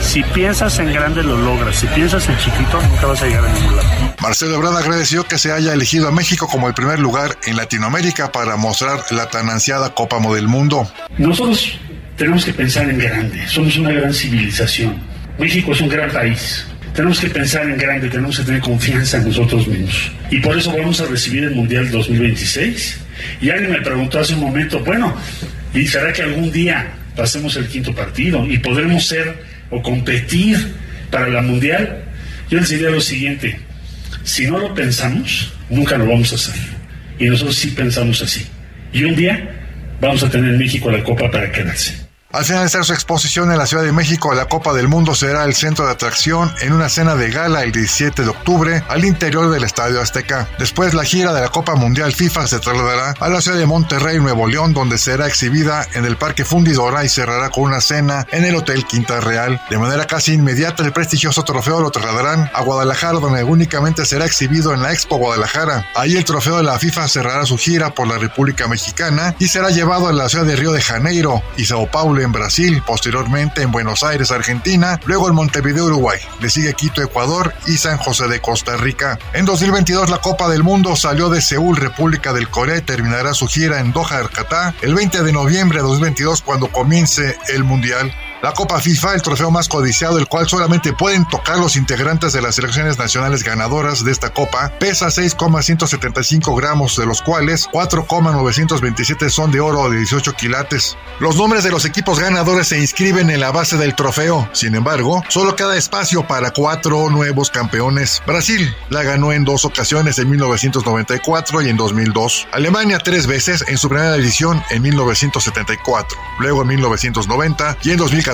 si piensas en grande lo logras, si piensas en chiquito nunca vas a llegar a ningún lado. Marcelo Ebrard agradeció que se haya elegido a México como el primer lugar en Latinoamérica para mostrar la tan ansiada Copa del Mundo. Nosotros tenemos que pensar en grande, somos una gran civilización. México es un gran país. Tenemos que pensar en grande, tenemos que tener confianza en nosotros mismos. Y por eso vamos a recibir el Mundial 2026. Y alguien me preguntó hace un momento, bueno, ¿y será que algún día pasemos el quinto partido y podremos ser o competir para la Mundial? Yo les diría lo siguiente, si no lo pensamos, nunca lo vamos a hacer. Y nosotros sí pensamos así. Y un día vamos a tener en México la Copa para quedarse. Al finalizar su exposición en la Ciudad de México, la Copa del Mundo será el centro de atracción en una cena de gala el 17 de octubre al interior del Estadio Azteca. Después, la gira de la Copa Mundial FIFA se trasladará a la ciudad de Monterrey, Nuevo León, donde será exhibida en el Parque Fundidora y cerrará con una cena en el Hotel Quinta Real. De manera casi inmediata, el prestigioso trofeo lo trasladarán a Guadalajara, donde únicamente será exhibido en la Expo Guadalajara. Ahí el trofeo de la FIFA cerrará su gira por la República Mexicana y será llevado a la ciudad de Río de Janeiro y Sao Paulo en Brasil, posteriormente en Buenos Aires, Argentina, luego en Montevideo, Uruguay. Le sigue Quito, Ecuador y San José de Costa Rica. En 2022 la Copa del Mundo salió de Seúl, República del Corea y terminará su gira en Doha, Qatar, el 20 de noviembre de 2022 cuando comience el Mundial. La Copa FIFA, el trofeo más codiciado, el cual solamente pueden tocar los integrantes de las selecciones nacionales ganadoras de esta Copa, pesa 6,175 gramos, de los cuales 4,927 son de oro de 18 quilates. Los nombres de los equipos ganadores se inscriben en la base del trofeo. Sin embargo, solo queda espacio para cuatro nuevos campeones. Brasil la ganó en dos ocasiones en 1994 y en 2002. Alemania tres veces en su primera edición en 1974, luego en 1990 y en 2014.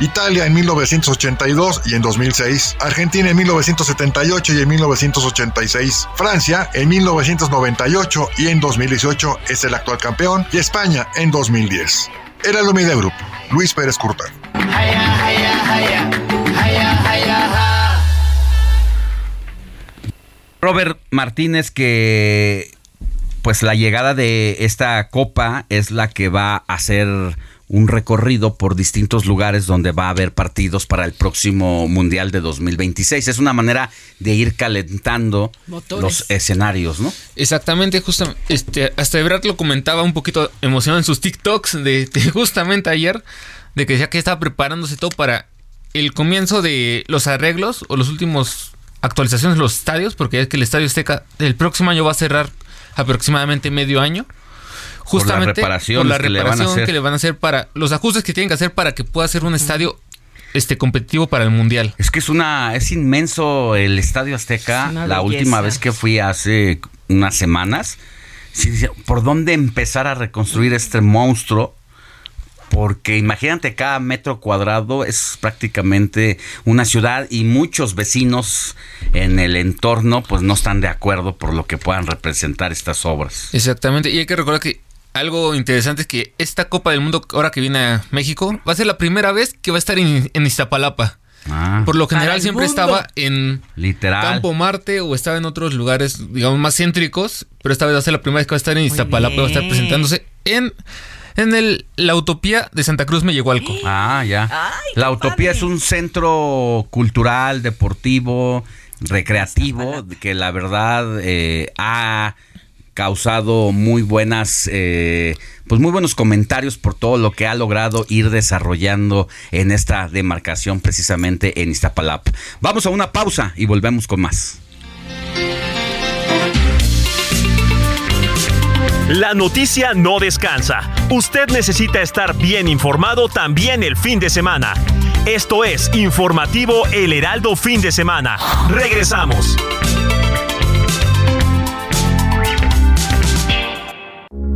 Italia en 1982 y en 2006. Argentina en 1978 y en 1986. Francia en 1998 y en 2018 es el actual campeón. Y España en 2010. Era el Media Group. Luis Pérez Curta. Robert Martínez que pues la llegada de esta copa es la que va a hacer un recorrido por distintos lugares donde va a haber partidos para el próximo Mundial de 2026. Es una manera de ir calentando los escenarios, ¿no? Exactamente, justamente, este, hasta Ebrard lo comentaba un poquito emocionado en sus TikToks de, justamente ayer, de que ya que estaba preparándose todo para el comienzo de los arreglos o los últimos actualizaciones de los estadios, porque es que el Estadio Azteca el próximo año va a cerrar aproximadamente medio año justamente por la reparación, la reparación que, le van a hacer para los ajustes que tienen que hacer para que pueda ser un estadio este competitivo para el mundial. Es que es una es inmenso el Estadio Azteca. La última vez que fui hace unas semanas, ¿por dónde empezar a reconstruir este monstruo? Porque imagínate, cada metro cuadrado es prácticamente una ciudad y muchos vecinos en el entorno pues no están de acuerdo por lo que puedan representar estas obras. Exactamente, y hay que recordar que algo interesante es que esta Copa del Mundo, ahora que viene a México, va a ser la primera vez que va a estar en, Iztapalapa. Ah. Por lo general siempre estaba en Campo Marte o estaba en otros lugares, digamos, más céntricos, pero esta vez va a ser la primera vez que va a estar en Iztapalapa, va a estar presentándose en, en el, la Utopía de Santa Cruz Mellehualco. Ah, ya. la Utopía es un centro cultural, deportivo, recreativo, que la verdad eh, ha causado muy buenas, eh, pues muy buenos comentarios por todo lo que ha logrado ir desarrollando en esta demarcación precisamente en Iztapalapa. Vamos a una pausa y volvemos con más. La noticia no descansa. Usted necesita estar bien informado también el fin de semana. Esto es Informativo El Heraldo Fin de Semana. Regresamos.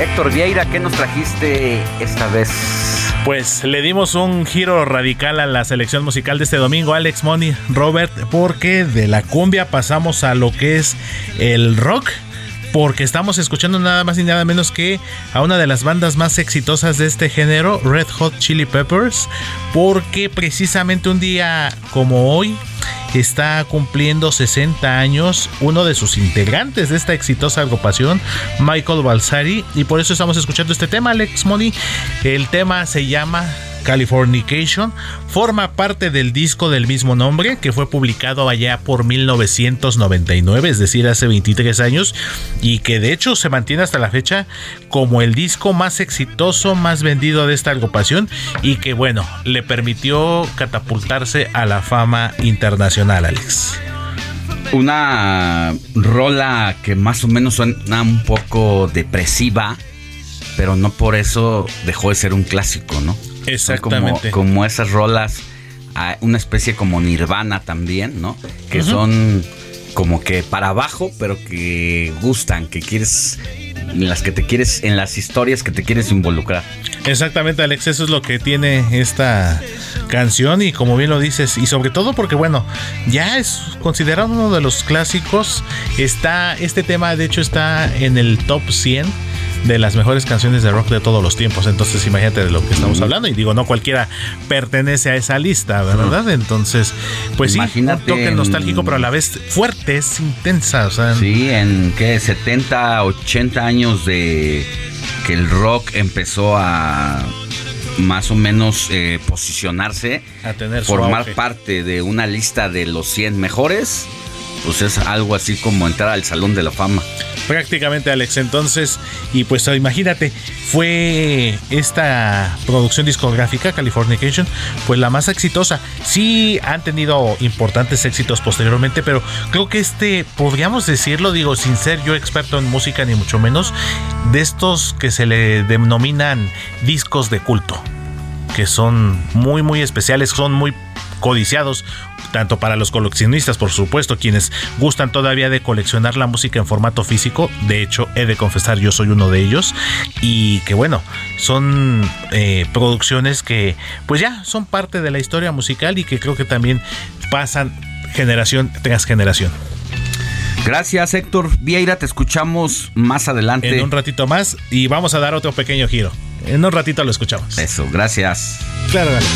Héctor Vieira, ¿qué nos trajiste esta vez? Pues le dimos un giro radical a la selección musical de este domingo, Alex Money, Robert, porque de la cumbia pasamos a lo que es el rock porque estamos escuchando nada más y nada menos que a una de las bandas más exitosas de este género, Red Hot Chili Peppers, porque precisamente un día como hoy está cumpliendo 60 años uno de sus integrantes de esta exitosa agrupación, Michael Balsari, y por eso estamos escuchando este tema, Alex Money. El tema se llama Californication forma parte del disco del mismo nombre que fue publicado allá por 1999, es decir, hace 23 años, y que de hecho se mantiene hasta la fecha como el disco más exitoso, más vendido de esta agrupación y que bueno, le permitió catapultarse a la fama internacional, Alex. Una rola que más o menos suena un poco depresiva, pero no por eso dejó de ser un clásico, ¿no? Exactamente. Como, esas rolas, una especie como Nirvana también, ¿no? Que son como que para abajo, pero que gustan, que quieres en las que te quieres, en las historias que te quieres involucrar. Exactamente, Alex, eso es lo que tiene esta canción y como bien lo dices, y sobre todo porque bueno, ya es considerado uno de los clásicos, está, este tema de hecho está en el top 100 de las mejores canciones de rock de todos los tiempos. Entonces, imagínate de lo que estamos hablando. Y digo, no cualquiera pertenece a esa lista, ¿verdad? Entonces, pues Imagínate sí, un toque nostálgico, pero a la vez fuerte, es intensa. O sea, sí, en que 70, 80 años de que el rock empezó a más o menos eh, posicionarse, a tener formar parte de una lista de los 100 mejores, pues es algo así como entrar al Salón de la Fama. Prácticamente, Alex. Entonces, y pues imagínate, fue esta producción discográfica, Californication, pues la más exitosa. Sí han tenido importantes éxitos posteriormente, pero creo que este, podríamos decirlo, digo, sin ser yo experto en música ni mucho menos, de estos que se le denominan discos de culto que son muy muy especiales, son muy codiciados tanto para los coleccionistas, por supuesto, quienes gustan todavía de coleccionar la música en formato físico. De hecho, he de confesar, yo soy uno de ellos. Y que bueno, son eh, producciones que pues ya son parte de la historia musical y que creo que también pasan generación tras generación. Gracias Héctor Vieira, te escuchamos más adelante. En un ratito más y vamos a dar otro pequeño giro. En un ratito lo escuchamos. Eso, gracias. Claro, dale.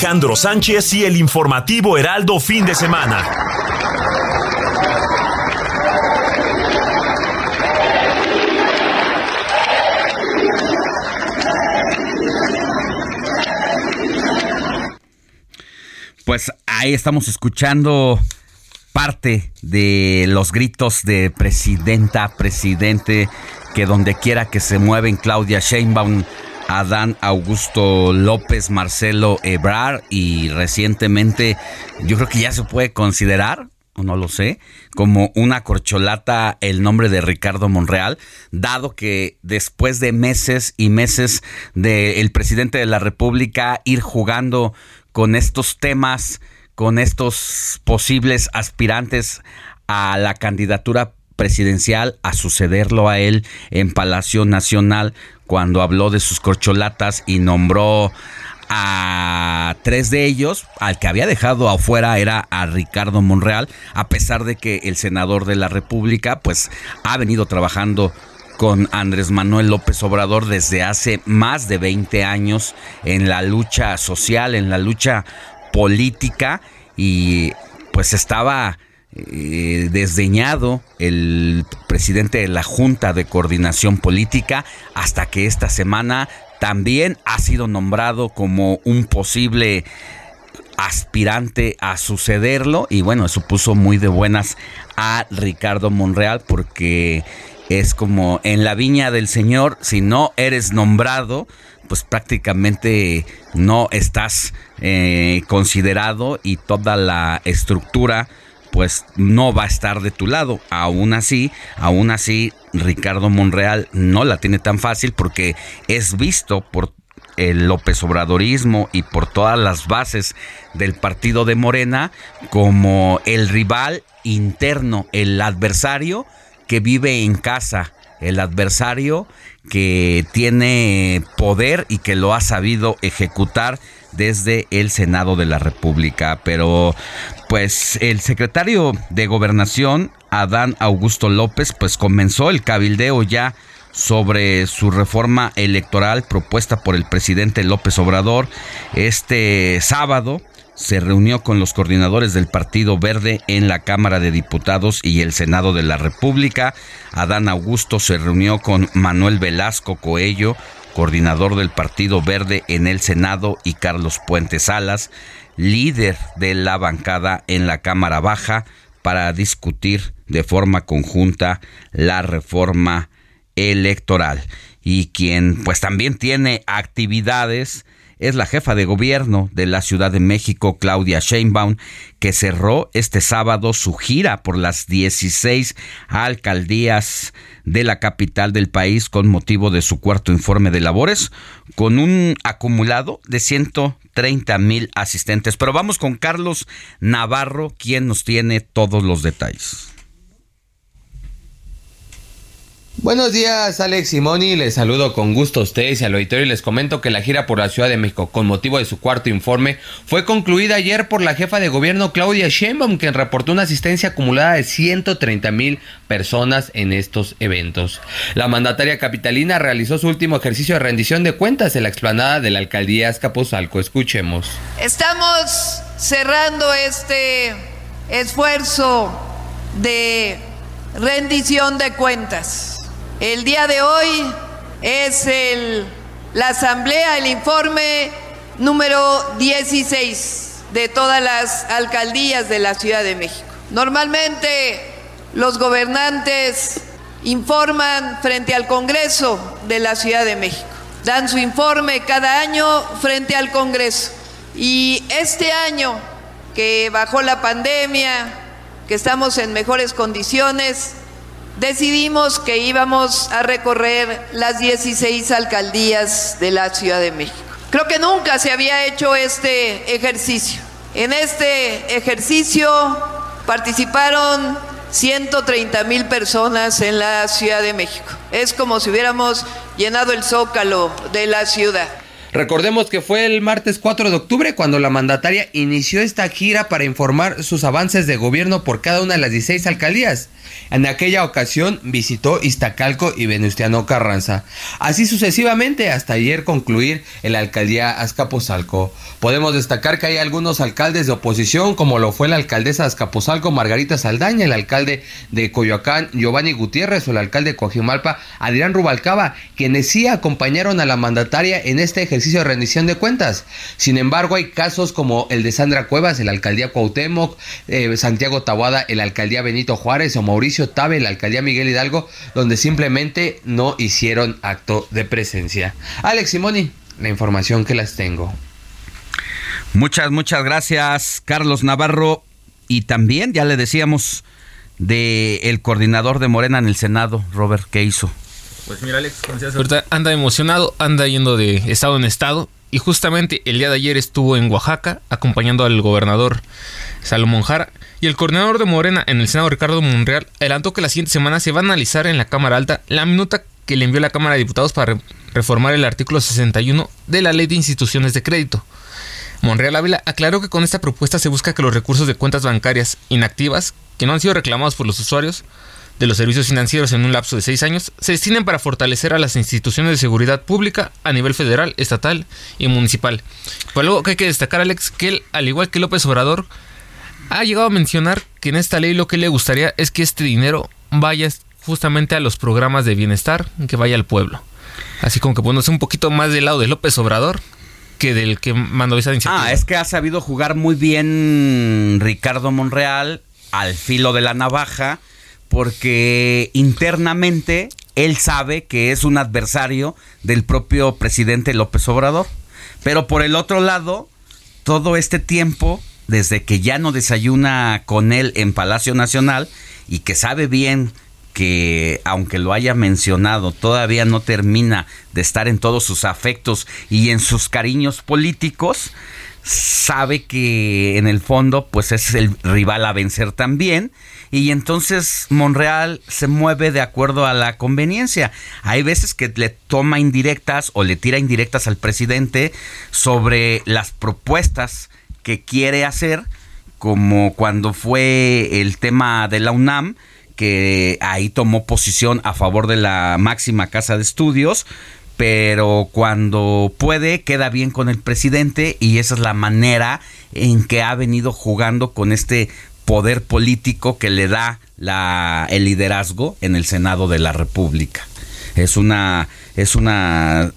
Alejandro Sánchez y el informativo Heraldo fin de semana. Pues ahí estamos escuchando parte de los gritos de presidenta, presidente, que donde quiera que se mueven Claudia Sheinbaum Adán Augusto López, Marcelo Ebrar y recientemente yo creo que ya se puede considerar, o no lo sé, como una corcholata el nombre de Ricardo Monreal, dado que después de meses y meses del presidente de la República ir jugando con estos temas, con estos posibles aspirantes a la candidatura presidencial a sucederlo a él en Palacio Nacional cuando habló de sus corcholatas y nombró a tres de ellos, al que había dejado afuera era a Ricardo Monreal, a pesar de que el senador de la República pues ha venido trabajando con Andrés Manuel López Obrador desde hace más de 20 años en la lucha social, en la lucha política y pues estaba eh, desdeñado el presidente de la Junta de Coordinación Política hasta que esta semana también ha sido nombrado como un posible aspirante a sucederlo y bueno, eso puso muy de buenas a Ricardo Monreal porque es como en la viña del Señor, si no eres nombrado, pues prácticamente no estás eh, considerado y toda la estructura pues no va a estar de tu lado. Aún así, aún así, Ricardo Monreal no la tiene tan fácil porque es visto por el López Obradorismo y por todas las bases del partido de Morena como el rival interno, el adversario que vive en casa, el adversario que tiene poder y que lo ha sabido ejecutar desde el Senado de la República. Pero pues el secretario de Gobernación, Adán Augusto López, pues comenzó el cabildeo ya sobre su reforma electoral propuesta por el presidente López Obrador este sábado se reunió con los coordinadores del Partido Verde en la Cámara de Diputados y el Senado de la República. Adán Augusto se reunió con Manuel Velasco Coello, coordinador del Partido Verde en el Senado, y Carlos Puentes Salas, líder de la bancada en la Cámara Baja, para discutir de forma conjunta la reforma electoral. Y quien pues también tiene actividades es la jefa de gobierno de la Ciudad de México, Claudia Sheinbaum, que cerró este sábado su gira por las 16 alcaldías de la capital del país con motivo de su cuarto informe de labores, con un acumulado de 130 mil asistentes. Pero vamos con Carlos Navarro, quien nos tiene todos los detalles. Buenos días, Alex Simoni. Les saludo con gusto a ustedes y al auditorio y les comento que la gira por la Ciudad de México, con motivo de su cuarto informe, fue concluida ayer por la jefa de gobierno Claudia Sheinbaum, quien reportó una asistencia acumulada de 130 mil personas en estos eventos. La mandataria capitalina realizó su último ejercicio de rendición de cuentas en la explanada de la alcaldía Azcapotzalco. Escuchemos. Estamos cerrando este esfuerzo de rendición de cuentas el día de hoy es el, la asamblea, el informe número 16 de todas las alcaldías de la Ciudad de México. Normalmente los gobernantes informan frente al Congreso de la Ciudad de México, dan su informe cada año frente al Congreso. Y este año que bajó la pandemia, que estamos en mejores condiciones, decidimos que íbamos a recorrer las 16 alcaldías de la Ciudad de México. Creo que nunca se había hecho este ejercicio. En este ejercicio participaron 130 mil personas en la Ciudad de México. Es como si hubiéramos llenado el zócalo de la ciudad. Recordemos que fue el martes 4 de octubre cuando la mandataria inició esta gira para informar sus avances de gobierno por cada una de las 16 alcaldías. En aquella ocasión visitó Iztacalco y Venustiano Carranza. Así sucesivamente hasta ayer concluir en la alcaldía Azcapotzalco. Podemos destacar que hay algunos alcaldes de oposición como lo fue la alcaldesa de Azcapotzalco Margarita Saldaña, el alcalde de Coyoacán Giovanni Gutiérrez o el alcalde de Coajimalpa Adrián Rubalcaba, quienes sí acompañaron a la mandataria en este ejercicio de rendición de cuentas. Sin embargo, hay casos como el de Sandra Cuevas, el alcaldía Cuauhtémoc, eh, Santiago Tabuada, el alcaldía Benito Juárez o Mauricio Tabe, la alcaldía Miguel Hidalgo, donde simplemente no hicieron acto de presencia. Alex Simoni, la información que las tengo. Muchas, muchas gracias, Carlos Navarro. Y también, ya le decíamos, de el coordinador de Morena en el Senado, Robert, ¿qué hizo? Pues mira, Alex, ahorita anda emocionado, anda yendo de estado en estado. Y justamente el día de ayer estuvo en Oaxaca acompañando al gobernador Salomón Jara y el coordinador de Morena en el Senado, Ricardo Monreal, adelantó que la siguiente semana se va a analizar en la Cámara Alta la minuta que le envió la Cámara de Diputados para reformar el artículo 61 de la Ley de Instituciones de Crédito. Monreal Ávila aclaró que con esta propuesta se busca que los recursos de cuentas bancarias inactivas, que no han sido reclamados por los usuarios de los servicios financieros en un lapso de seis años, se destinen para fortalecer a las instituciones de seguridad pública a nivel federal, estatal y municipal. Pero luego que hay que destacar, Alex, que él, al igual que López Obrador, ha llegado a mencionar que en esta ley lo que le gustaría es que este dinero vaya justamente a los programas de bienestar, que vaya al pueblo. Así como que poniéndose un poquito más del lado de López Obrador que del que mandó esa iniciativa. Ah, es que ha sabido jugar muy bien Ricardo Monreal al filo de la navaja, porque internamente él sabe que es un adversario del propio presidente López Obrador. Pero por el otro lado, todo este tiempo desde que ya no desayuna con él en Palacio Nacional y que sabe bien que aunque lo haya mencionado, todavía no termina de estar en todos sus afectos y en sus cariños políticos, sabe que en el fondo pues es el rival a vencer también y entonces Monreal se mueve de acuerdo a la conveniencia. Hay veces que le toma indirectas o le tira indirectas al presidente sobre las propuestas que quiere hacer, como cuando fue el tema de la UNAM, que ahí tomó posición a favor de la máxima casa de estudios, pero cuando puede queda bien con el presidente y esa es la manera en que ha venido jugando con este poder político que le da la, el liderazgo en el Senado de la República. Es una, es una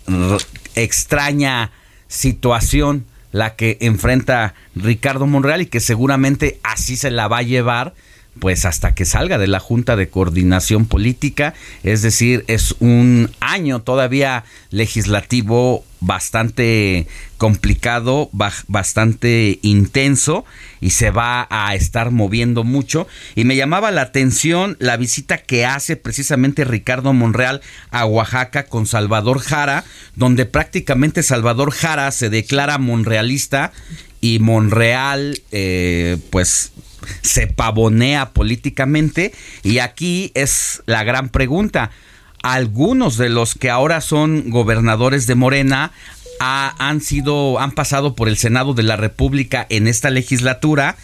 extraña situación la que enfrenta Ricardo Monreal y que seguramente así se la va a llevar pues hasta que salga de la Junta de Coordinación Política, es decir, es un año todavía legislativo bastante complicado, bastante intenso y se va a estar moviendo mucho. Y me llamaba la atención la visita que hace precisamente Ricardo Monreal a Oaxaca con Salvador Jara, donde prácticamente Salvador Jara se declara monrealista y Monreal eh, pues se pavonea políticamente y aquí es la gran pregunta. Algunos de los que ahora son gobernadores de Morena han sido, han pasado por el Senado de la República en esta legislatura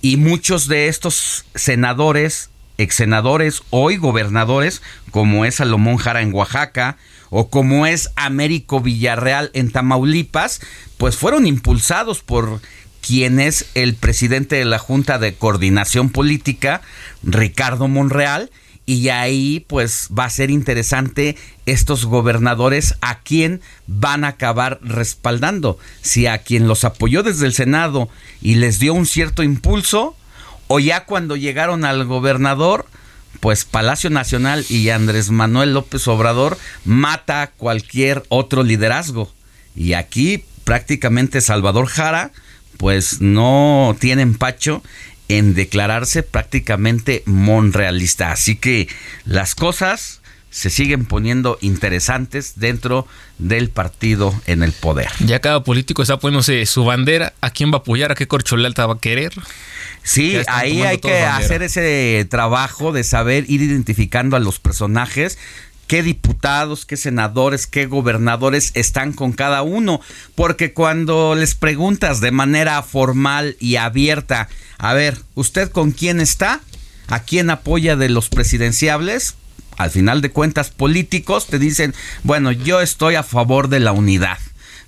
y muchos de estos senadores, ex senadores, hoy gobernadores, como es Salomón Jara en Oaxaca o como es Américo Villarreal en Tamaulipas, pues fueron impulsados por quien es el presidente de la Junta de Coordinación Política, Ricardo Monreal, y ahí pues va a ser interesante estos gobernadores a quién van a acabar respaldando, si a quien los apoyó desde el Senado y les dio un cierto impulso, o ya cuando llegaron al gobernador, pues Palacio Nacional y Andrés Manuel López Obrador mata cualquier otro liderazgo. Y aquí prácticamente Salvador Jara, pues no tiene empacho en declararse prácticamente monrealista. Así que las cosas se siguen poniendo interesantes dentro del partido en el poder. Ya cada político está poniéndose su bandera, a quién va a apoyar, a qué corcholata va a querer. Sí, ahí hay que hacer ese trabajo de saber ir identificando a los personajes qué diputados, qué senadores, qué gobernadores están con cada uno, porque cuando les preguntas de manera formal y abierta, a ver, ¿usted con quién está? ¿A quién apoya de los presidenciables? Al final de cuentas, políticos te dicen, bueno, yo estoy a favor de la unidad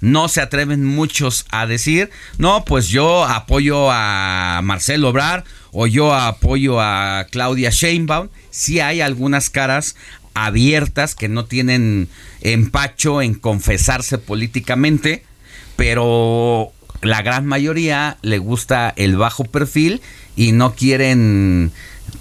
no se atreven muchos a decir, no, pues yo apoyo a Marcelo Obrar o yo apoyo a Claudia Sheinbaum. Sí hay algunas caras abiertas, que no tienen empacho en confesarse políticamente, pero la gran mayoría le gusta el bajo perfil y no quieren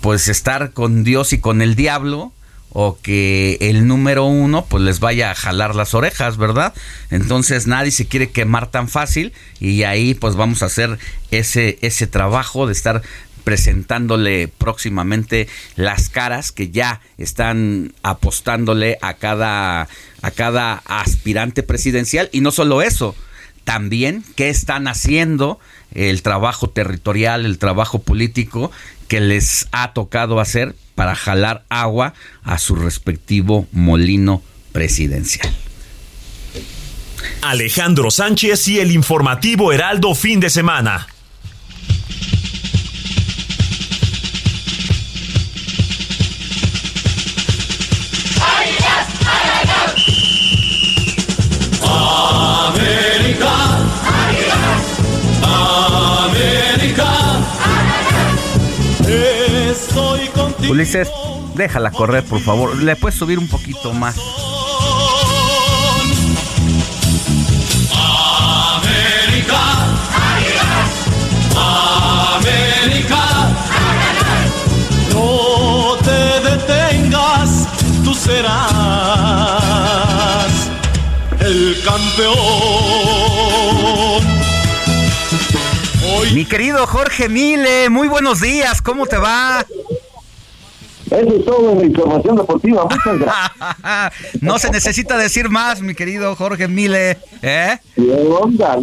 pues estar con Dios y con el diablo o que el número uno pues les vaya a jalar las orejas, ¿verdad? Entonces nadie se quiere quemar tan fácil y ahí pues vamos a hacer ese, ese trabajo de estar presentándole próximamente las caras que ya están apostándole a cada, a cada aspirante presidencial. Y no solo eso, también qué están haciendo el trabajo territorial, el trabajo político que les ha tocado hacer para jalar agua a su respectivo molino presidencial. Alejandro Sánchez y el informativo Heraldo fin de semana. Ulises, déjala correr, por favor. ¿Le puedes subir un poquito más? América. América. No te detengas, tú serás el campeón. Mi querido Jorge Mile, muy buenos días, ¿cómo te va? Eso es todo en la información deportiva. Muchas gracias. no se necesita decir más, mi querido Jorge Mile. ¿Eh? ¿Qué onda?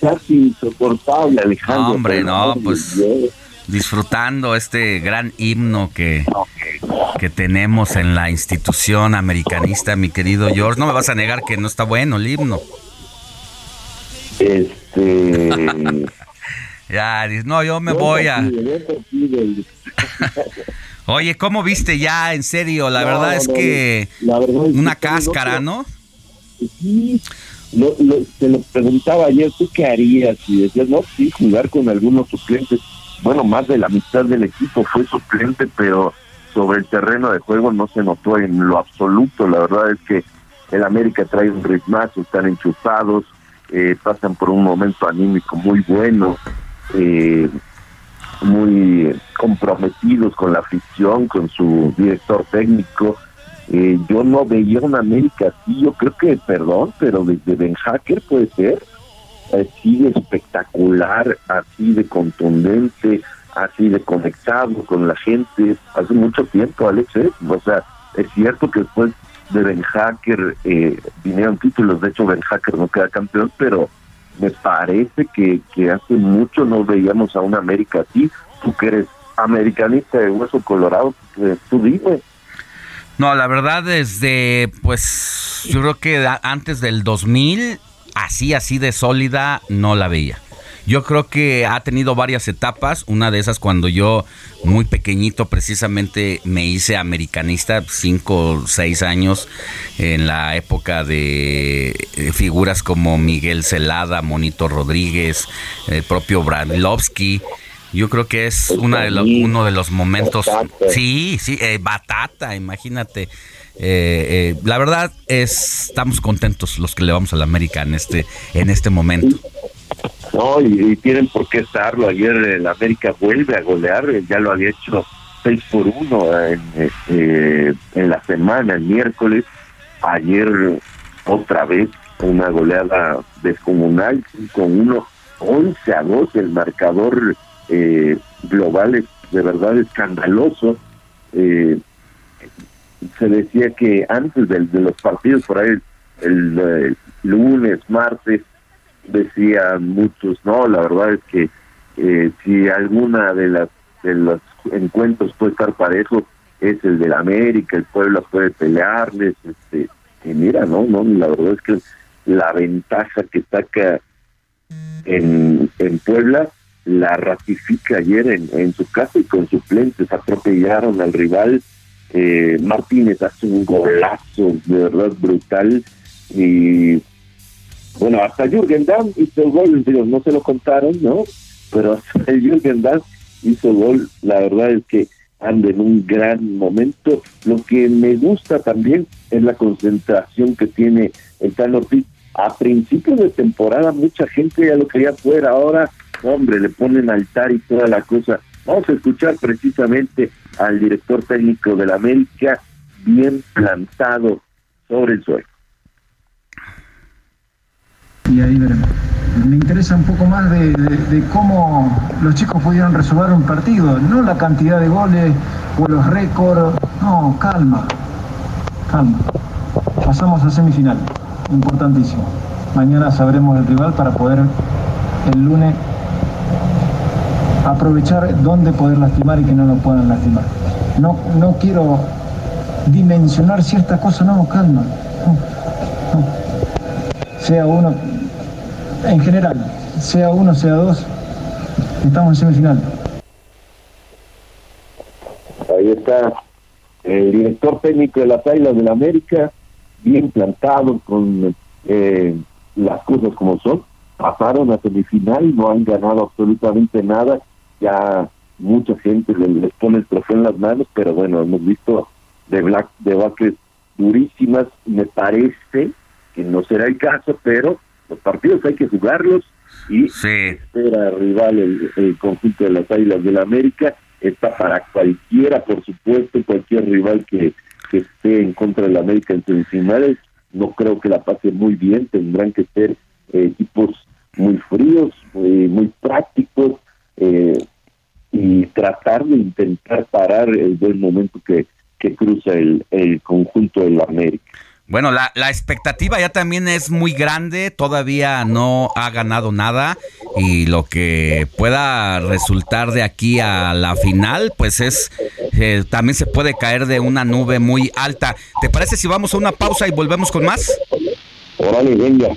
Casi insoportable, Alejandro. hombre, no, pues disfrutando este gran himno que, que tenemos en la institución americanista, mi querido George. No me vas a negar que no está bueno el himno. Este. Ya, no, yo me voy a. Oye, ¿cómo viste ya? En serio, la verdad es que una cáscara, ¿no? Sí, lo, te lo preguntaba ayer, ¿tú qué harías? Y decías, no, sí, jugar con algunos suplentes. Bueno, más de la mitad del equipo fue suplente, pero sobre el terreno de juego no se notó en lo absoluto. La verdad es que el América trae un ritmazo, están enchufados, eh, pasan por un momento anímico muy bueno. Eh, muy comprometidos con la afición, con su director técnico. Eh, yo no veía una América así, yo creo que, perdón, pero desde Ben Hacker puede ser así de espectacular, así de contundente, así de conectado con la gente. Hace mucho tiempo, Alex, ¿eh? o sea, es cierto que después de Ben Hacker eh, vinieron títulos, de hecho Ben Hacker no queda campeón, pero me parece que, que hace mucho no veíamos a una América así. Tú que eres americanista de hueso colorado, pues, tú dime. No, la verdad desde, pues, yo creo que antes del 2000, así, así de sólida, no la veía. Yo creo que ha tenido varias etapas. Una de esas cuando yo, muy pequeñito, precisamente me hice americanista, cinco o seis años, en la época de eh, figuras como Miguel Celada, Monito Rodríguez, el propio Bradlovsky. Yo creo que es una de uno de los momentos. Sí, sí, eh, batata, imagínate. Eh, la verdad es estamos contentos los que le vamos a la América en este en este momento. No, y, tienen por qué estarlo. Ayer el América vuelve a golear, eh, ya lo había hecho 6 por 1 en, este, en la semana, el miércoles. Ayer otra vez una goleada descomunal, con uno 11 a 2, el marcador eh, global es de verdad escandaloso. Eh, se decía que antes de, los partidos, por ahí el lunes, martes, decían muchos, no, la verdad es que eh, si alguna de las de los encuentros puede estar parejo es el del América, el pueblo puede pelearles, este, y mira, no, no, la verdad es que la ventaja que saca en, en Puebla la ratifica ayer en, en su casa y con suplentes atropellaron al rival. Eh, Martínez hace un golazo de verdad brutal y bueno, hasta Jürgen Damm hizo gol, digo, no se lo contaron, ¿no? Pero hasta Jürgen Damm hizo gol, la verdad es que anda en un gran momento. Lo que me gusta también es la concentración que tiene el Tano A principios de temporada mucha gente ya lo quería fuera, ahora, hombre, le ponen altar y toda la cosa. Vamos a escuchar precisamente al director técnico de la América, bien plantado sobre el suelo y ahí veremos. Me interesa un poco más de, cómo los chicos pudieron resolver un partido, no la cantidad de goles o los récords, no, calma, calma. Pasamos a semifinal, importantísimo. Mañana sabremos el rival para poder el lunes aprovechar dónde poder lastimar y que no nos puedan lastimar. No, no quiero dimensionar ciertas cosas, no, calma. Sea uno en general, sea uno, sea dos, estamos en semifinal. Ahí está el director técnico de las Águilas del la América, bien plantado con eh, las cosas como son. Pasaron a semifinal, no han ganado absolutamente nada. Ya mucha gente les, pone el trofeo en las manos, pero bueno, hemos visto de Black de Baques durísimas. Me parece que no será el caso, pero los partidos hay que jugarlos y sí. era rival el, conjunto de las Águilas del la América está para cualquiera, por supuesto, cualquier rival que, esté en contra de la América en semifinales, no creo que la pase muy bien, tendrán que ser eh, equipos muy fríos, muy, prácticos eh, y tratar de intentar parar el buen momento que, que cruza el, el conjunto de la América. Bueno, la, la, expectativa ya también es muy grande, todavía no ha ganado nada y lo que pueda resultar de aquí a la final, pues es, eh, también se puede caer de una nube muy alta. ¿Te parece si vamos a una pausa y volvemos con más? Venga.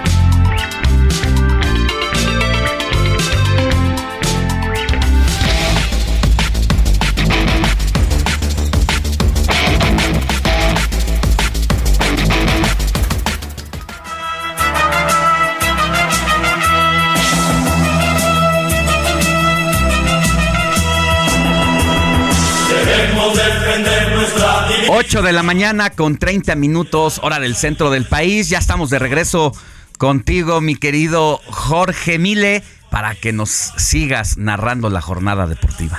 8 de la mañana con 30 minutos, hora del centro del país. Ya estamos de regreso contigo, mi querido Jorge Mile, para que nos sigas narrando la jornada deportiva.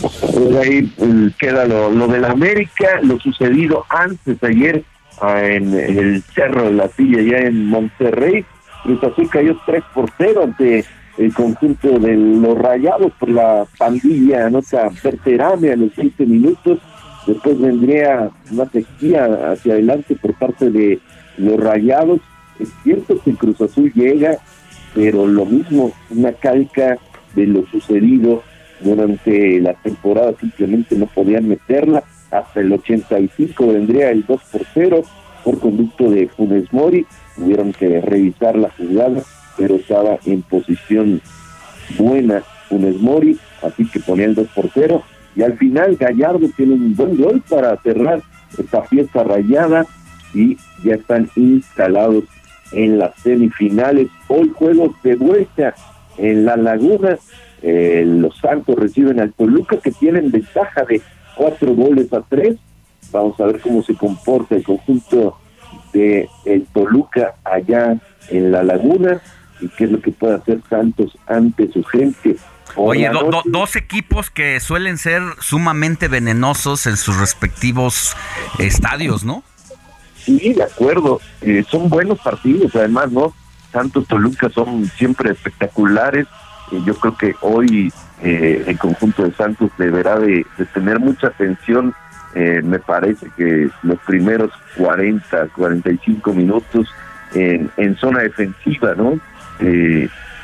Pues ahí pues, queda lo, lo de la América, lo sucedido antes ayer ah, en, el Cerro de la Silla, ya en Monterrey. Cruz Azul cayó 3 por 0 ante el conjunto de los Rayados por la pandilla, anota Berterame a los 20 minutos. Después vendría una sequía hacia adelante por parte de los Rayados. Es cierto que Cruz Azul llega, pero lo mismo, una calca de lo sucedido durante la temporada, simplemente no podían meterla. Hasta el 85 vendría el 2 por 0 por conducto de Funes Mori. Tuvieron que revisar la jugada, pero estaba en posición buena Funes Mori, así que ponía el 2 por 0. Y al final Gallardo tiene un buen gol para cerrar esta fiesta rayada y ya están instalados en las semifinales. Hoy juegos de vuelta en la Laguna. Eh, los Santos reciben al Toluca que tienen ventaja de cuatro goles a tres. Vamos a ver cómo se comporta el conjunto de el Toluca allá en la Laguna y qué es lo que puede hacer Santos ante su gente. Oye, dos equipos que suelen ser sumamente venenosos en sus respectivos estadios, ¿no? Sí, de acuerdo. Eh, son buenos partidos, además, ¿no? Santos Toluca son siempre espectaculares. Eh, yo creo que hoy eh, el conjunto de Santos deberá de, tener mucha atención. me parece que los primeros 40, 45 minutos en, en zona defensiva, ¿no?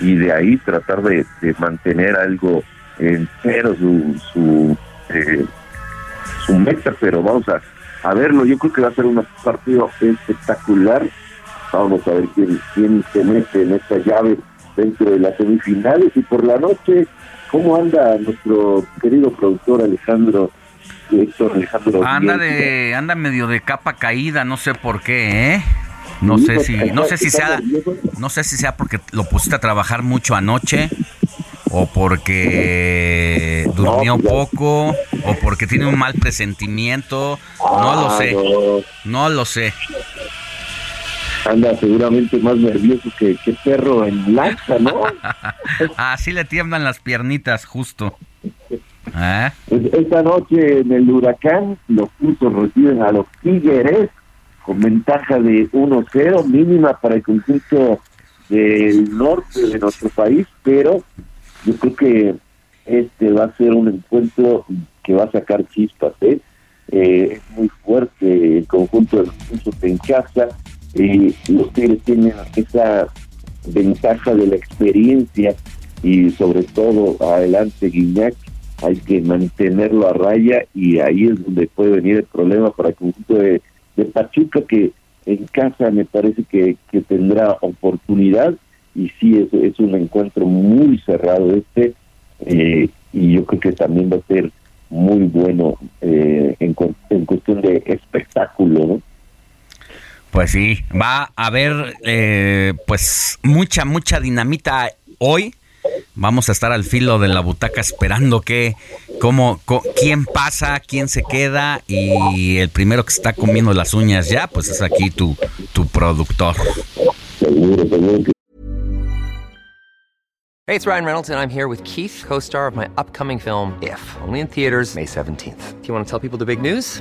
Y de ahí tratar de, mantener algo entero su, su, su meta, pero vamos a a verlo. Yo creo que va a ser un partido espectacular. Vamos a ver quién, quién se mete en esta llave dentro de las semifinales. Y por la noche, ¿cómo anda nuestro querido productor Alejandro? Alejandro anda de anda medio de capa caída, no sé por qué, ¿eh? No sé si no sé si sea no sé si sea porque lo pusiste a trabajar mucho anoche o porque durmió un poco, o porque tiene un mal presentimiento, no lo sé, no lo sé. Anda seguramente más nervioso que, perro en lanza, ¿no? Así le tiemblan las piernitas, justo. ¿Eh? Pues esta noche en el huracán los puntos reciben a los Tigres con ventaja de 1-0 mínima para el conjunto del norte de nuestro país, pero yo creo que este va a ser un encuentro que va a sacar chispas, ¿eh? eh es muy fuerte el conjunto de los en casa, y los Tigres tienen esa ventaja de la experiencia y sobre todo adelante Guiñac, hay que mantenerlo a raya y ahí es donde puede venir el problema para el conjunto de, de Pachuca que en casa me parece que, que tendrá oportunidad y sí es, es un encuentro muy cerrado este eh, y yo creo que también va a ser muy bueno eh, en, en, cuestión de espectáculo. Pues sí, va a haber eh, pues mucha, mucha dinamita hoy. Vamos a estar al filo de la butaca esperando que, cómo, quién pasa, quién se queda y el primero que está comiendo las uñas ya, pues es aquí tu, tu productor. Hey, it's Ryan Reynolds, and I'm here with Keith, co star of my upcoming film, If, only in theaters, May 17th. Do you want to tell people the big news?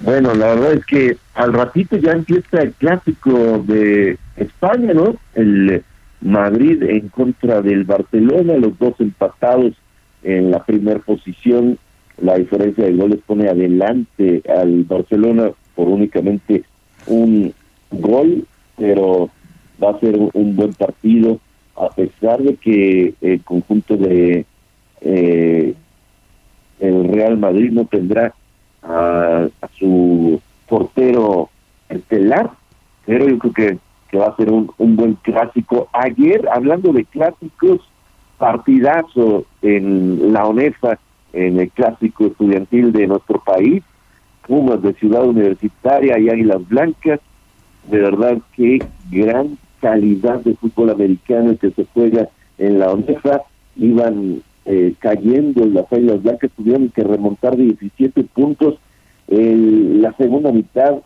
Bueno, la verdad es que al ratito ya empieza el clásico de España, ¿no? El Madrid en contra del Barcelona, los dos empatados en la primera posición. La diferencia de goles pone adelante al Barcelona por únicamente un gol, pero va a ser un buen partido, a pesar de que el conjunto de eh, el Real Madrid no tendrá a, su portero estelar, pero yo creo que que va a ser un, un buen clásico. Ayer, hablando de clásicos, partidazo en la ONEFA, en el clásico estudiantil de nuestro país, Pumas de Ciudad Universitaria y Águilas Blancas, de verdad que gran calidad de fútbol americano que se juega en la ONEFA, iban eh, cayendo las Águilas Blancas, tuvieron que remontar 17 puntos en la segunda mitad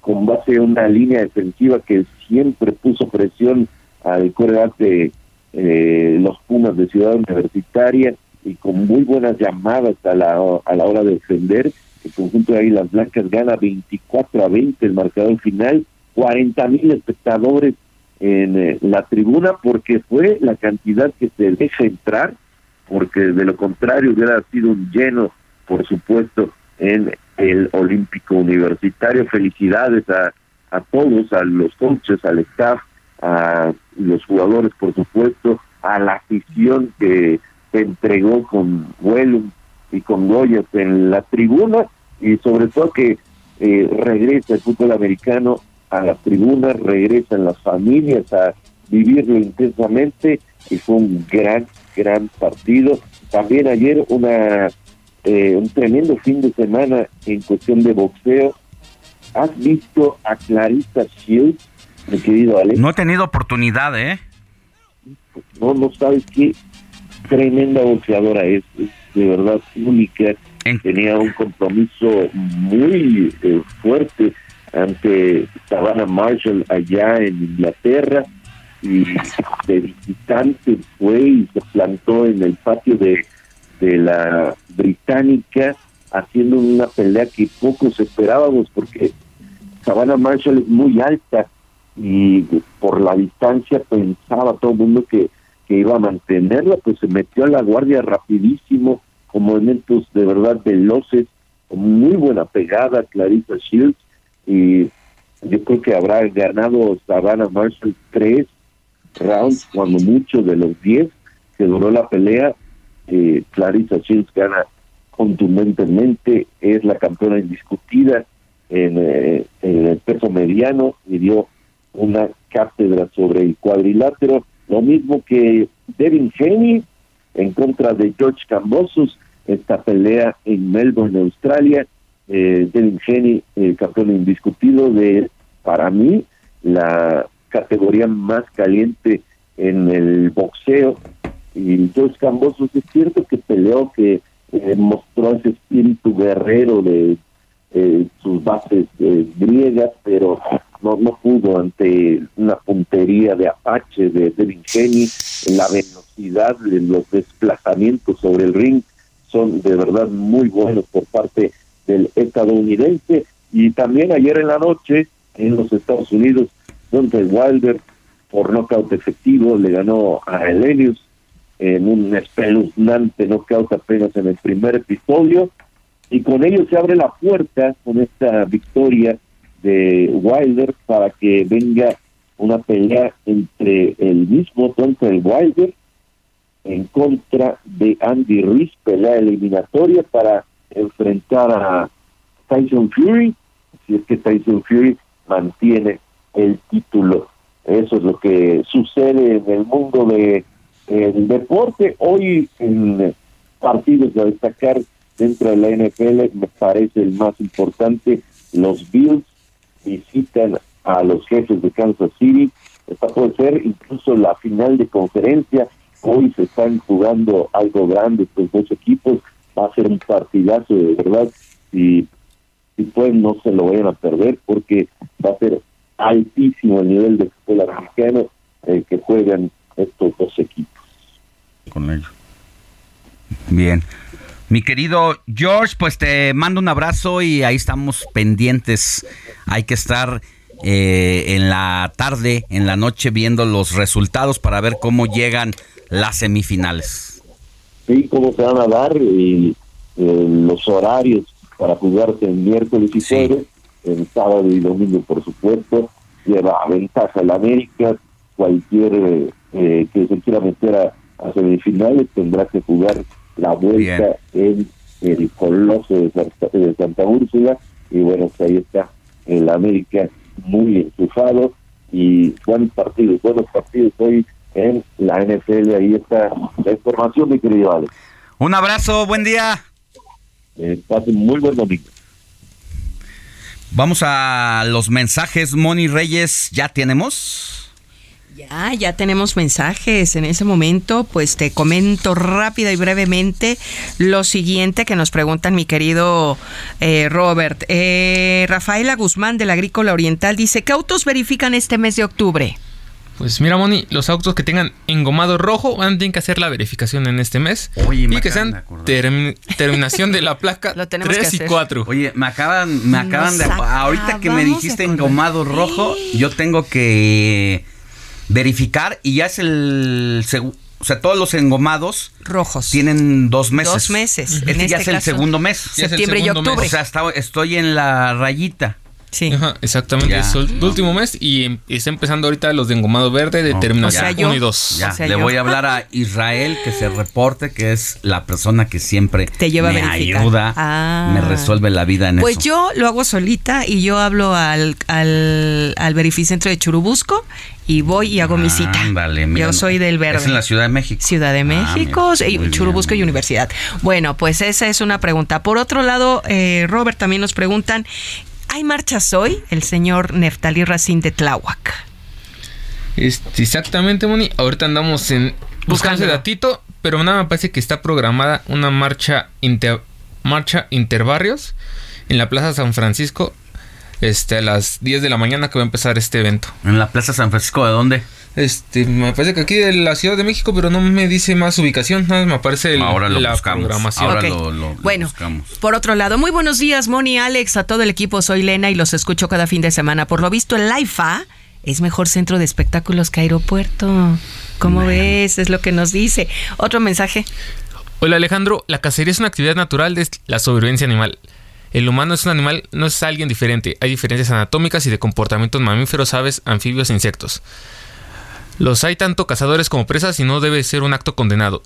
con base en una línea defensiva que siempre puso presión al coreback de eh, los Pumas de Ciudad Universitaria y con muy buenas llamadas a la, a la hora de defender. El conjunto de Águilas Blancas gana 24 a 20 el marcador final, 40 mil espectadores en eh, la tribuna porque fue la cantidad que se deja entrar, porque de lo contrario hubiera sido un lleno, por supuesto, en el Olímpico Universitario. Felicidades a, a todos, a los coaches, al staff, a los jugadores, por supuesto, a la afición que se entregó con vuelo y con Goyas en la tribuna y sobre todo que eh, regresa el fútbol americano a la tribuna, regresan las familias a vivirlo intensamente y fue un gran, gran partido. También ayer una eh, un tremendo fin de semana en cuestión de boxeo. ¿Has visto a Clarissa Shields, mi querido Alex? No he tenido oportunidad, ¿eh? No, no sabes qué tremenda boxeadora es, es de verdad única. Tenía un compromiso muy eh, fuerte ante Savannah Marshall allá en Inglaterra y de visitante fue y se plantó en el patio de de la británica haciendo una pelea que pocos esperábamos porque Savannah Marshall es muy alta y por la distancia pensaba todo el mundo que, que iba a mantenerla, pues se metió a la guardia rapidísimo, con movimientos de verdad veloces, con muy buena pegada Clarissa Shields y yo creo que habrá ganado Savannah Marshall tres rounds, cuando mucho de los diez que duró la pelea, eh, Clarissa Shields gana contundentemente, es la campeona indiscutida en, eh, en, el peso mediano y dio una cátedra sobre el cuadrilátero, lo mismo que Devin Haney en contra de George Cambosos, esta pelea en Melbourne, Australia, eh, Devin Haney, el campeón indiscutido de, para mí, la categoría más caliente en el boxeo, y George Cambosos es cierto que peleó, que eh, mostró ese espíritu guerrero de eh, sus bases eh, griegas, pero no, no pudo ante una puntería de Apache, de Devin Haney, la velocidad de los desplazamientos sobre el ring. Son de verdad muy buenos por parte del estadounidense. Y también ayer en la noche en los Estados Unidos donde Wilder por nocaut efectivo le ganó a Elenius en un espeluznante knockout apenas en el primer episodio. Y con ello se abre la puerta con esta victoria de Wilder para que venga una pelea entre el mismo el Wilder en contra de Andy Ruiz, pelea eliminatoria para enfrentar a Tyson Fury, si es que Tyson Fury mantiene el título. Eso es lo que sucede en el mundo de el deporte. Hoy en partidos a destacar dentro de la NFL me parece el más importante. Los Bills visitan a los jefes de Kansas City. Esta puede ser incluso la final de conferencia. Hoy se están jugando algo grande estos dos equipos. Va a ser un partidazo de verdad. Si, si pueden, no se lo vayan a perder porque va a ser altísimo el nivel de fútbol americano eh, que juegan estos dos equipos con ello. Bien. Mi querido George, pues te mando un abrazo y ahí estamos pendientes. Hay que estar eh, en la tarde, en la noche, viendo los resultados para ver cómo llegan las semifinales. Sí, cómo se van a dar y eh, los horarios para jugarse el miércoles y jueves, el sábado y domingo, por supuesto. Lleva ventaja la América, cualquier eh, que se quiera meter a a semifinales tendrá que jugar la vuelta en el Coloso de Santa, Úrsula y bueno, pues ahí está el América muy enchufado y buenos partidos, buenos partidos hoy en la NFL. Ahí está la información, mi querido Alex. Un abrazo, buen día. Eh, pasen muy buen domingo. Vamos a los mensajes, Moni Reyes, ¿ya tenemos? Ya, ya tenemos mensajes en ese momento. Pues te comento rápida y brevemente lo siguiente que nos preguntan mi querido eh, Robert. Eh, Rafaela Guzmán del Agrícola Oriental dice, ¿qué autos verifican este mes de octubre? Pues mira, Moni, los autos que tengan engomado rojo van a tener que hacer la verificación en este mes. Oye, me y que acaban sean terminación de la placa Lo tenemos 3 que y hacer. 4. Oye, me acaban, me acaban de... Ahorita que me dijiste engomado rojo, yo tengo que verificar y ya es el... O sea, todos los engomados Rojos. tienen dos meses. Dos meses. Este En ya este es el caso, segundo mes. Septiembre y mes. octubre. O sea, está- estoy en la rayita. Sí. Ajá, exactamente, Ya. es el último mes y, em- está empezando ahorita los de engomado verde de No, terminación o sea, 1 yo- y 2. Ya, O sea, le yo- voy a hablar a Israel que se reporte, que es la persona que siempre Te lleva a me ayuda, Ah. me resuelve la vida en Pues eso. yo lo hago solita y yo hablo al, al, al verificentro de Churubusco y voy y hago mi cita. Ándale, mira, yo soy del verde. Es en la Ciudad de México. Ciudad de México, Ah, mira, y muy Churubusco bien. y Universidad. Bueno, pues esa es una pregunta. Por otro lado, eh, Robert, también nos preguntan, ¿hay marchas hoy? El señor Neftalí Racín de Tláhuac. Este, exactamente, Moni. Ahorita andamos en buscando ese datito, pero nada me parece que está programada una marcha inter, marcha interbarrios en la Plaza San Francisco este, a las 10 de la mañana que va a empezar este evento. En la Plaza San Francisco, ¿de dónde? Este, me parece que aquí de la Ciudad de México, pero no me dice más ubicación, nada más me aparece el- Ahora lo la buscamos. programación. Ahora lo, lo- lo Bueno, buscamos. Por otro lado, muy buenos días, Moni, Alex, a todo el equipo. Soy Lena y los escucho cada fin de semana. Por lo visto, el LIFA es mejor centro de espectáculos que aeropuerto. ¿Cómo ves? Es lo que nos dice. Otro mensaje. Hola Alejandro, la cacería es una actividad natural de la sobrevivencia animal. El humano es un animal, no es alguien diferente. Hay diferencias anatómicas y de comportamiento en mamíferos, aves, anfibios e insectos. Los hay tanto cazadores como presas y no debe ser un acto condenado.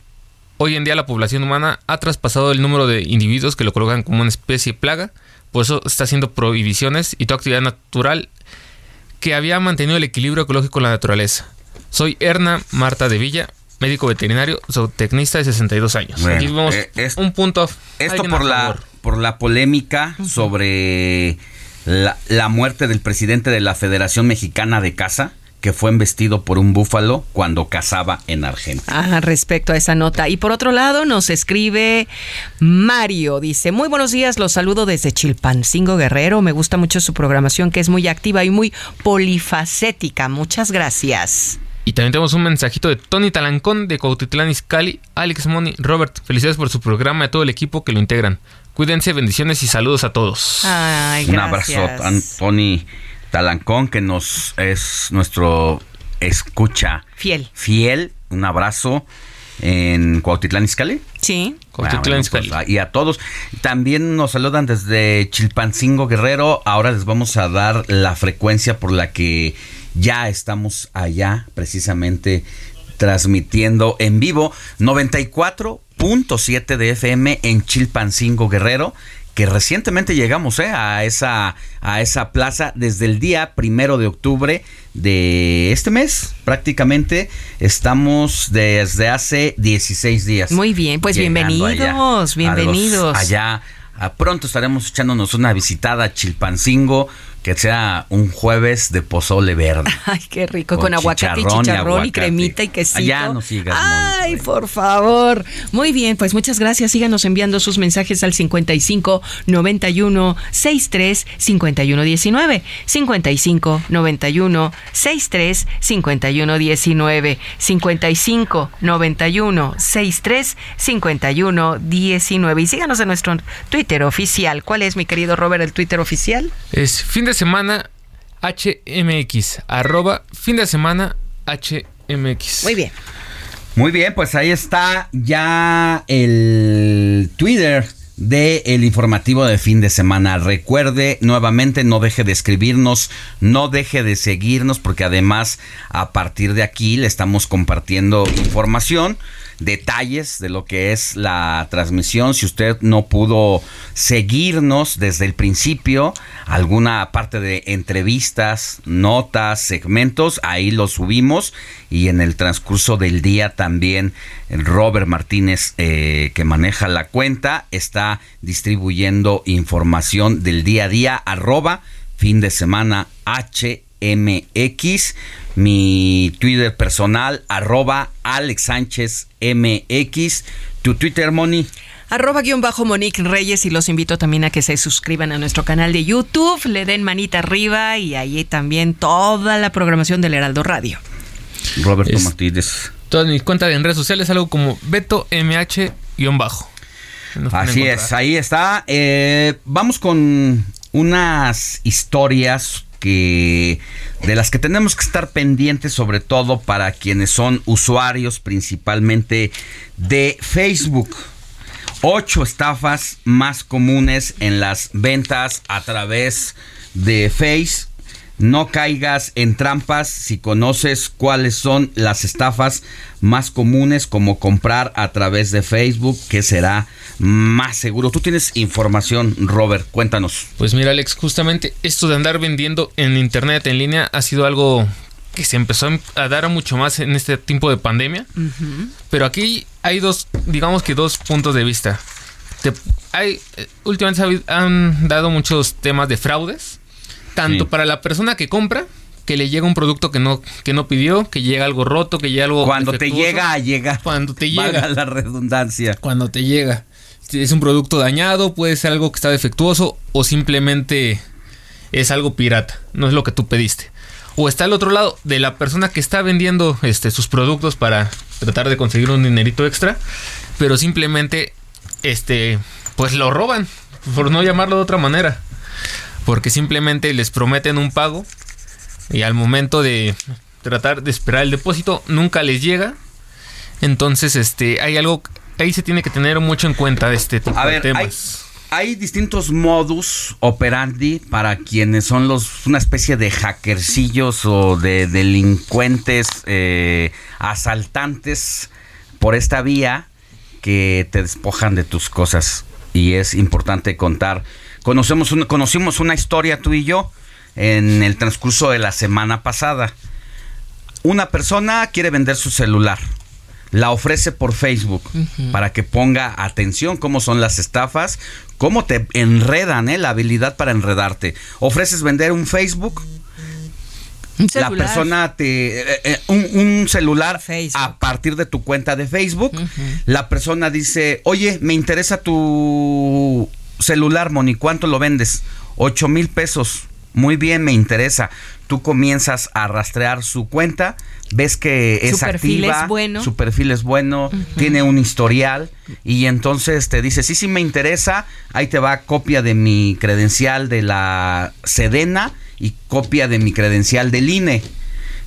Hoy en día la población humana ha traspasado el número de individuos que lo colocan como una especie plaga, por eso está haciendo prohibiciones y toda actividad natural que había mantenido el equilibrio ecológico en la naturaleza. Soy Erna Marta de Villa, médico veterinario, zootecnista de 62 años. Bueno, Aquí vemos eh, es- un punto. Esto por la, por la polémica sobre la, la muerte del presidente de la Federación Mexicana de Caza, que fue embestido por un búfalo cuando cazaba en Argentina. Ah, respecto a esa nota. Y por otro lado, nos escribe Mario. Dice: Muy buenos días, los saludo desde Chilpancingo Guerrero. Me gusta mucho su programación, que es muy activa y muy polifacética. Muchas gracias. Y también tenemos un mensajito de Tony Talancón de Cuautitlán Izcalli, Alex Moni, Robert. Felicidades por su programa y a todo el equipo que lo integran. Cuídense, bendiciones y saludos a todos. Ay, Un gracias. abrazo a Tony Talancón, que nos es nuestro escucha Fiel. fiel. Un abrazo en Cuautitlán Izcalli. Sí. Cuautitlán Ah, bueno, pues, y a todos. También nos saludan desde Chilpancingo Guerrero. Ahora les vamos a dar la frecuencia por la que ya estamos allá, precisamente transmitiendo en vivo 94.7 de FM en Chilpancingo Guerrero. Que recientemente llegamos eh, a, esa, a esa plaza desde el día primero de octubre de este mes. Prácticamente estamos desde hace 16 días. Muy bien, pues allá. bienvenidos, A los- bienvenidos. allá. A pronto estaremos echándonos una visitada a Chilpancingo, que sea un jueves de pozole verde. Ay, qué rico, con, Con aguacate y chicharrón y chicharrón y, aguacate. cremita y quesito. Allá no sigas, Ay, por favor. Muy bien, pues muchas gracias. Síganos enviando sus mensajes al 55 91 63 51 19. 55 91 63 51 19. 55 91 63 51 19. Y síganos en nuestro Twitter oficial. ¿Cuál es, mi querido Robert, el Twitter oficial? Es fin de semana HMX, arroba fin de semana HMX. Muy bien. Muy bien, pues ahí está ya el Twitter de el informativo de fin de semana. Recuerde nuevamente, no deje de escribirnos, no deje de seguirnos, porque además a partir de aquí le estamos compartiendo información detalles de lo que es la transmisión. Si usted no pudo seguirnos desde el principio, alguna parte de entrevistas, notas, segmentos, ahí lo subimos y en el transcurso del día también Robert Martínez, eh, que maneja la cuenta, está distribuyendo información del día a día, arroba fin de semana HMX, mi Twitter personal, arroba Alex Sánchez MX, tu Twitter, Moni. Arroba guion bajo Monique Reyes y los invito también a que se suscriban a nuestro canal de YouTube, le den manita arriba y ahí también toda la programación del Heraldo Radio. Roberto Es- Martínez. Toda mi cuenta en redes sociales, algo como Beto MH-bajo. Nos pueden Así es, ahí está. Eh, vamos con unas historias que de las que tenemos que estar pendientes, sobre todo para quienes son usuarios principalmente de Facebook. Ocho estafas más comunes en las ventas a través de Face. No caigas en trampas si conoces cuáles son las estafas más comunes como comprar a través de Facebook, que será más seguro. Tú tienes información, Robert, cuéntanos. Pues mira, Alex, justamente esto de andar vendiendo en internet, en línea, ha sido algo que se empezó a dar mucho más en este tiempo de pandemia. Pero aquí hay dos, digamos que dos puntos de vista. Te- hay, eh, últimamente han dado muchos temas de fraudes, tanto Sí. para la persona que compra, que le llega un producto que no, que no pidió, que llega algo roto, que llega algo... Cuando te llega a llegar. Cuando te Valga llega. la redundancia. Cuando te llega. Es un producto dañado, puede ser algo que está defectuoso o simplemente es algo pirata, no es lo que tú pediste. O está al otro lado de la persona que está vendiendo este, sus productos para tratar de conseguir un dinerito extra, pero simplemente este, pues lo roban, por no llamarlo de otra manera. Porque simplemente les prometen un pago y al momento de tratar de esperar el depósito nunca les llega. Entonces, este, hay algo ahí se tiene que tener mucho en cuenta este tipo A de ver, temas. hay distintos modus operandi para quienes son los una especie de hackercillos o de delincuentes eh, asaltantes por esta vía que te despojan de tus cosas y es importante contar. Conocemos conocimos una historia tú y yo en el transcurso de la semana pasada. Una persona quiere vender su celular. La ofrece por Facebook para que ponga atención cómo son las estafas, cómo te enredan, ¿eh? la habilidad para enredarte. Ofreces vender un Facebook, la celular. persona te eh, eh, un, un celular a partir de tu cuenta de Facebook. La persona dice, oye, me interesa tu celular, Moni, ¿cuánto lo vendes? Ocho mil pesos. Muy bien, me interesa. Tú comienzas a rastrear su cuenta, ves que Su es perfil activa, es bueno. su perfil es bueno, tiene un historial y entonces te dice, sí, sí me interesa, ahí te va copia de mi credencial de la Sedena y copia de mi credencial del INE.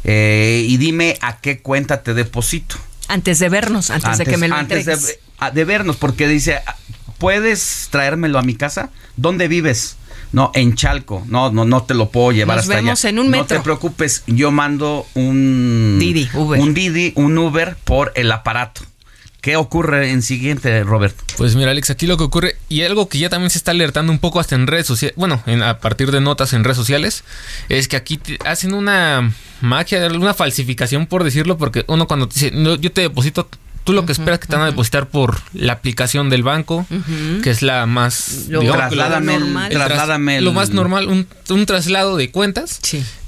Eh, y dime a qué cuenta te deposito. Antes de vernos, antes, de que me lo antes de, de vernos, porque dice, ¿puedes traérmelo a mi casa? ¿Dónde vives? No, en Chalco. No, no, no te lo puedo llevar Nos hasta allá. vemos en un No metro. te preocupes, yo mando un Didi, Uber. un Didi, un Uber por el aparato. ¿Qué ocurre en siguiente, Roberto? Pues mira, Alex, aquí lo que ocurre, y algo que ya también se está alertando un poco hasta en redes sociales, bueno, en- a partir de notas en redes sociales, es que aquí te- hacen una magia, una falsificación, por decirlo, porque uno cuando te dice, "No, yo te deposito, tú lo que esperas que te van a depositar por la aplicación del banco, que es la más... Lo- digamos que Trasládame el- el tras- trasládame el- Lo más normal, un, un traslado de cuentas,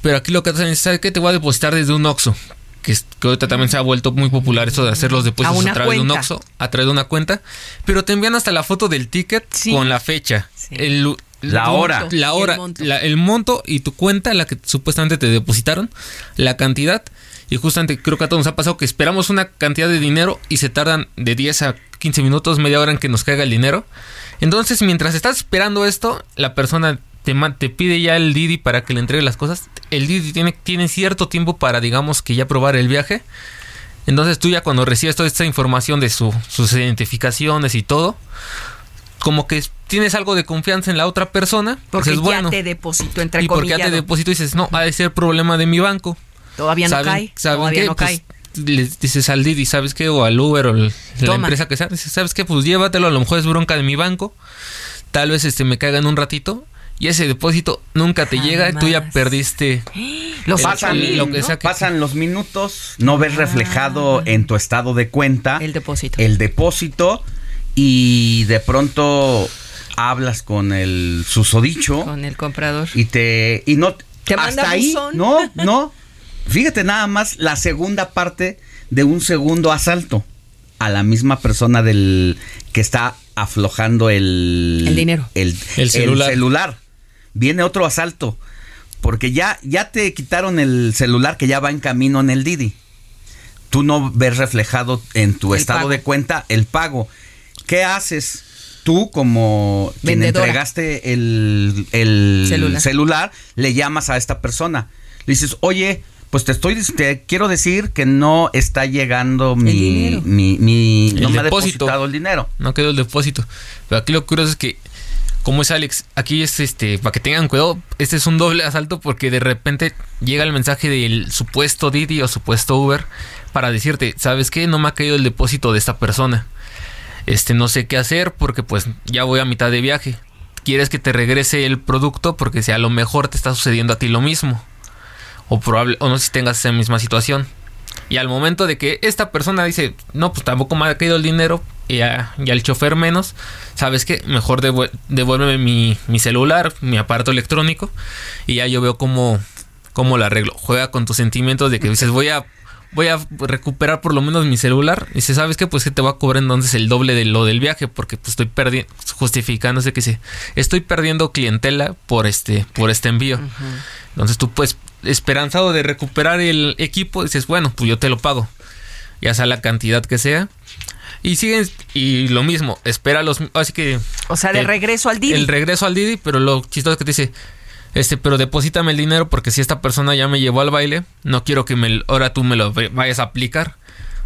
pero aquí lo que hacen es, ¿sabes qué? Te voy a depositar desde un OXXO. Que, es- que ahorita también se ha vuelto muy popular eso de hacer los depósitos A través de un. OXXO a través de una cuenta, pero te envían hasta la foto del ticket con la fecha, el, La hora. monto, la Y el hora, monto. la- el monto y tu cuenta, la que supuestamente te depositaron, la cantidad. Y justamente creo que a todos nos ha pasado que esperamos una cantidad de dinero y se tardan de 10 a 15 minutos, media hora en que nos caiga el dinero. Entonces, mientras estás esperando esto, la persona te, te pide ya el Didi para que le entregue las cosas. El Didi tiene, tiene cierto tiempo para, digamos, que ya probar el viaje. Entonces tú ya cuando recibes toda esta información de su- sus identificaciones y todo, como que tienes algo de confianza en la otra persona. Porque dices, ya bueno, te deposito entre y porque ya te deposito y dices, no, ha de ser problema de mi banco. Todavía no ¿Saben- cae. saben Todavía qué? no Pues, cae. le dices al Didi, ¿sabes qué? O al Uber o el- la Toma. empresa que sea, dices, ¿sabes qué? Pues llévatelo, a lo mejor es bronca de mi banco. Tal vez este me caiga en un ratito. Y ese depósito nunca te llega y tú ya perdiste Los el- pasan, el- lo que sea que- pasan los minutos, no ves reflejado en tu estado de cuenta El depósito. el depósito y de pronto hablas con el susodicho Con el comprador. y te y no Te manda hasta ahí buzón. no no fíjate nada más la segunda parte de un segundo asalto a la misma persona del que está aflojando el El dinero. el, El celular. celular. viene otro asalto porque ya ya te quitaron el celular que ya va en camino en el Didi tú no ves reflejado en tu El estado pago. de cuenta el pago ¿qué haces? Tú como quien Vendedora. entregaste el, el Celular. celular. le llamas a esta persona. Le dices, oye, pues te estoy, te quiero decir que no está llegando mi, mi, mi- El no me ha depósito. depositado el dinero. no quedó el depósito. Pero aquí lo curioso es que, como es Alex, aquí es este, para que tengan cuidado, este es un doble asalto porque de repente llega el mensaje del supuesto Didi o supuesto Uber para decirte, ¿sabes qué? No me ha caído el depósito de esta persona. Este, no sé qué hacer porque pues ya voy a mitad de viaje. ¿Quieres que te regrese el producto? Porque si a lo mejor te está sucediendo a ti lo mismo. O probable, o no sé si tengas esa misma situación. Y al momento de que esta persona dice, no, pues tampoco me ha caído el dinero, y, a- y al chofer menos, ¿sabes qué? Mejor devuel- devuélveme mi, mi celular, mi aparato electrónico, y ya yo veo cómo, cómo lo arreglo. Juega con tus sentimientos de que dices, voy a, voy a recuperar por lo menos mi celular. Y dice, ¿sabes qué? Pues que te va a cobrar entonces el doble de lo del viaje, porque pues estoy perdiendo, justificándose que sí, estoy perdiendo clientela por este, por este envío. Entonces tú pues esperanzado de recuperar el equipo, dices, bueno, pues yo te lo pago. Ya sea la cantidad que sea. Y siguen, y lo mismo, espera los... Así que... O sea, de el- regreso al Didi. El regreso al Didi, pero lo chistoso es que te dice, este, pero deposítame el dinero porque si esta persona ya me llevó al baile, no quiero que me, ahora tú me lo vayas a aplicar.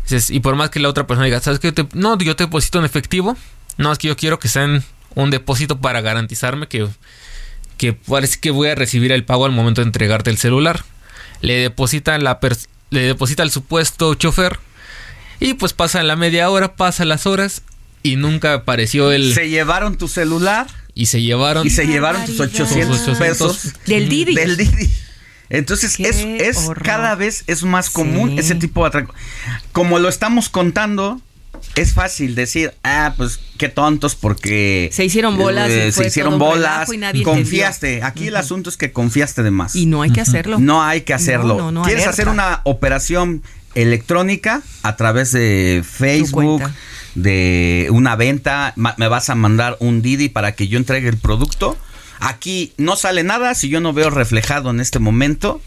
Dices, y por más que la otra persona diga, ¿sabes qué? Yo te- no, yo te deposito en efectivo. No, es que yo quiero que sea en un depósito para garantizarme que, que parece que voy a recibir el pago al momento de entregarte el celular. Le deposita la pers- le deposita el supuesto chofer y pues pasa la media hora, pasa las horas y nunca apareció el Se llevaron tu celular y se llevaron y se llevaron tus 800 Sus 800 pesos Del Didi. del Didi. Entonces Qué es, es horror. cada vez es más común Sí. ese tipo de atraco. Como lo estamos contando, es fácil decir, ah, pues qué tontos porque Se hicieron bolas eh, se hicieron bolas, y nadie confiaste. Aquí el asunto es que confiaste de más. Y no hay que hacerlo. No hay que hacerlo. No, no, no, ¿Quieres alerta. hacer una operación electrónica a través de Facebook, de una venta? ¿Me vas a mandar un Didi para que yo entregue el producto? Aquí no sale nada si yo no veo reflejado en este momento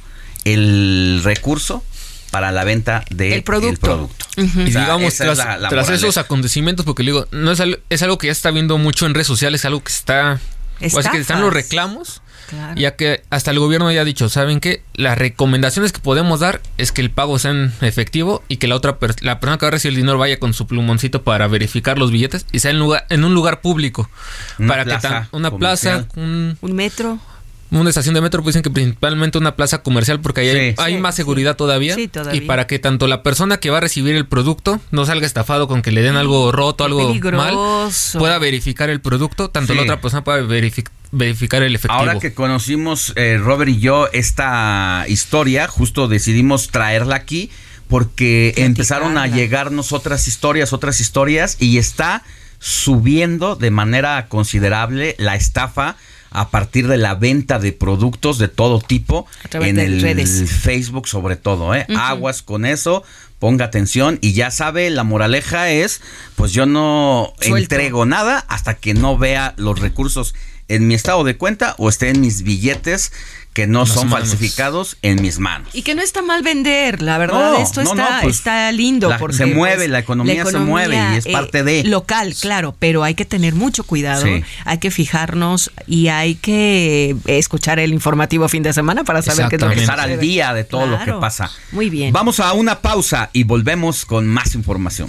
el recurso para la venta del El producto. Y O sea, digamos, es tras, la- la tras esos acontecimientos, porque le digo, no es, al- es algo que ya está viendo mucho en redes sociales, algo que está. o sea, que están los reclamos, Claro. ya que hasta el gobierno ya ha dicho, ¿saben qué? Las recomendaciones que podemos dar es que el pago sea en efectivo y que la otra per- la persona que va a recibir el dinero vaya con su plumoncito para verificar los billetes y sea en, lugar, en un lugar público. Una para plaza que una comercial. plaza, un, Un metro. Una estación de metro, pues dicen que principalmente una plaza comercial porque ahí hay, Sí. hay Sí, más sí. seguridad todavía. Sí, todavía. Y para que tanto la persona que va a recibir el producto no salga estafado con que le den algo roto, algo mal, peligroso. pueda verificar el producto, tanto Sí. la otra persona pueda verifi- verificar el efectivo. Ahora que conocimos, eh, Robert y yo, esta historia, justo decidimos traerla aquí porque empezaron a llegarnos otras historias, otras historias y está subiendo de manera considerable la estafa a partir de la venta de productos de todo tipo A través en de el redes. Facebook sobre todo, ¿eh? Aguas con eso, ponga atención y ya sabe, la moraleja es, pues yo no Suelto. entrego nada hasta que no vea los recursos en mi estado de cuenta o esté en mis billetes que no Las son manos. falsificados en mis manos. Y que no está mal vender, la verdad, No, esto no, está, no, pues, está lindo. la- porque, se mueve, pues, la economía se mueve y es eh, parte de. Local, claro, pero hay que tener mucho cuidado, Sí. hay que fijarnos y hay que escuchar el informativo fin de semana para saber qué es lo que Estar al día de todo lo que Claro. pasa. Muy bien. Vamos a una pausa y volvemos con más información.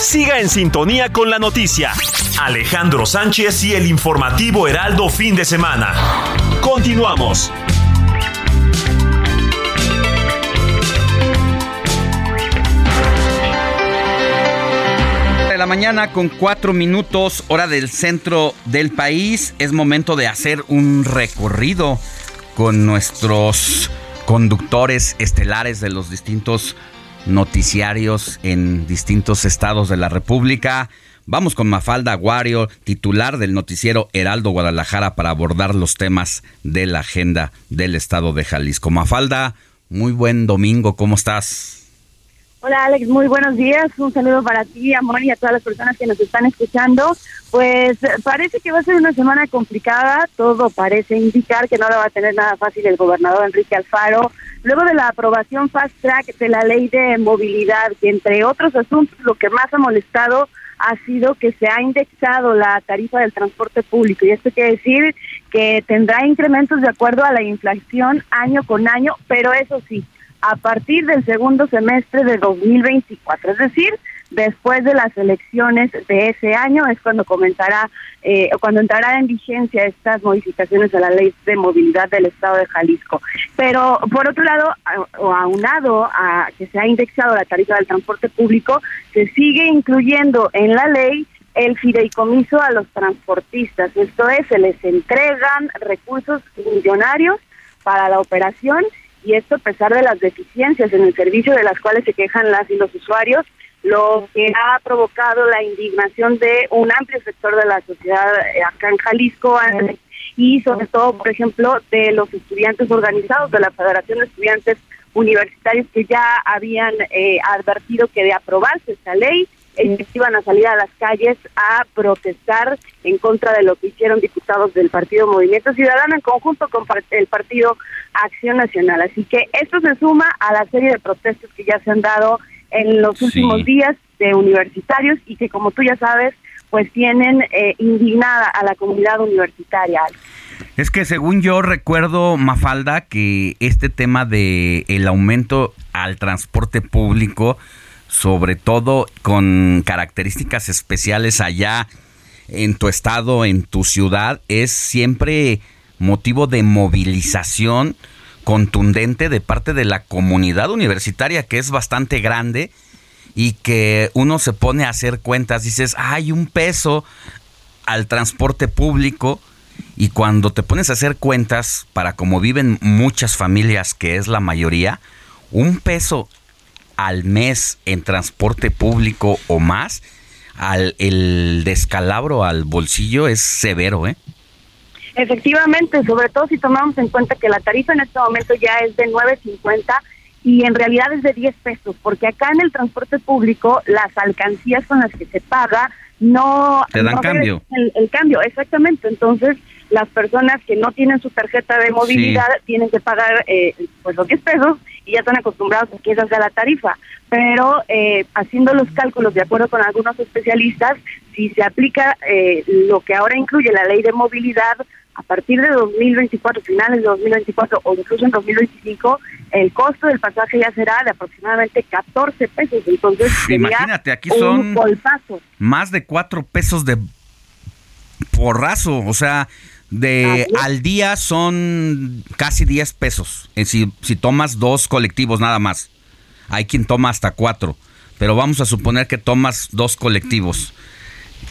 Siga en sintonía con la noticia. Alejandro Sánchez y el informativo Heraldo fin de semana. Continuamos. De la mañana con cuatro minutos, hora del centro del país. Es momento de hacer un recorrido con nuestros conductores estelares de los distintos noticiarios en distintos estados de la República. Vamos con Mafalda Aguario, titular del noticiero Heraldo Guadalajara, para abordar los temas de la agenda del estado de Jalisco. Mafalda, muy buen domingo, ¿cómo estás? Hola Alex, muy buenos días. Un saludo para ti, amor, y a todas las personas que nos están escuchando. Pues parece que va a ser una semana complicada. Todo parece indicar que no la va a tener nada fácil el gobernador Enrique Alfaro. Luego de la aprobación fast track de la ley de movilidad, que entre otros asuntos lo que más ha molestado ha sido que se ha indexado la tarifa del transporte público. Y esto quiere decir que tendrá incrementos de acuerdo a la inflación año con año, pero eso sí, a partir del segundo semestre de 2024, es decir, después de las elecciones de ese año es cuando comenzará, eh, cuando entrará en vigencia estas modificaciones a la ley de movilidad del Estado de Jalisco. Pero por otro lado, o aunado a que se ha indexado la tarifa del transporte público, se sigue incluyendo en la ley el fideicomiso a los transportistas. Esto es, se les entregan recursos millonarios para la operación y esto a pesar de las deficiencias en el servicio de las cuales se quejan las y los usuarios, lo que ha provocado la indignación de un amplio sector de la sociedad eh, acá en Jalisco y sobre todo, por ejemplo, de los estudiantes organizados de la Federación de Estudiantes Universitarios que ya habían eh, advertido que de aprobarse esta ley, ellos iban a salir a las calles a protestar en contra de lo que hicieron diputados del Partido Movimiento Ciudadano en conjunto con el Partido Acción Nacional. Así que esto se suma a la serie de protestas que ya se han dado en los últimos días de universitarios y que como tú ya sabes, pues tienen eh, indignada a la comunidad universitaria. Es que según yo recuerdo, Mafalda, que este tema de el aumento al transporte público sobre todo con características especiales allá en tu estado, en tu ciudad, es siempre motivo de movilización contundente de parte de la comunidad universitaria, que es bastante grande y que uno se pone a hacer cuentas, dices, hay un peso al transporte público y cuando te pones a hacer cuentas para cómo viven muchas familias, que es la mayoría, un peso al mes en transporte público o más, al, el descalabro al bolsillo es severo, ¿eh? Efectivamente, sobre todo si tomamos en cuenta que la tarifa en este momento ya es de 9.50 y en realidad es de 10 pesos, porque acá en el transporte público las alcancías con las que se paga no... Te dan cambio. El, cambio, exactamente. Entonces, las personas que no tienen su tarjeta de movilidad tienen que pagar eh, pues los 10 pesos y ya están acostumbrados a que esa sea la tarifa. Pero eh, haciendo los cálculos de acuerdo con algunos especialistas, si se aplica eh, lo que ahora incluye la ley de movilidad, a partir de 2024, finales de 2024 o incluso en 2025, el costo del pasaje ya será de aproximadamente 14 pesos. Entonces, imagínate, aquí son más de 4 pesos de porrazo, o sea, de al día son casi 10 pesos. Eh, si, si tomas dos colectivos nada más. Hay quien toma hasta cuatro. Pero vamos a suponer que tomas dos colectivos.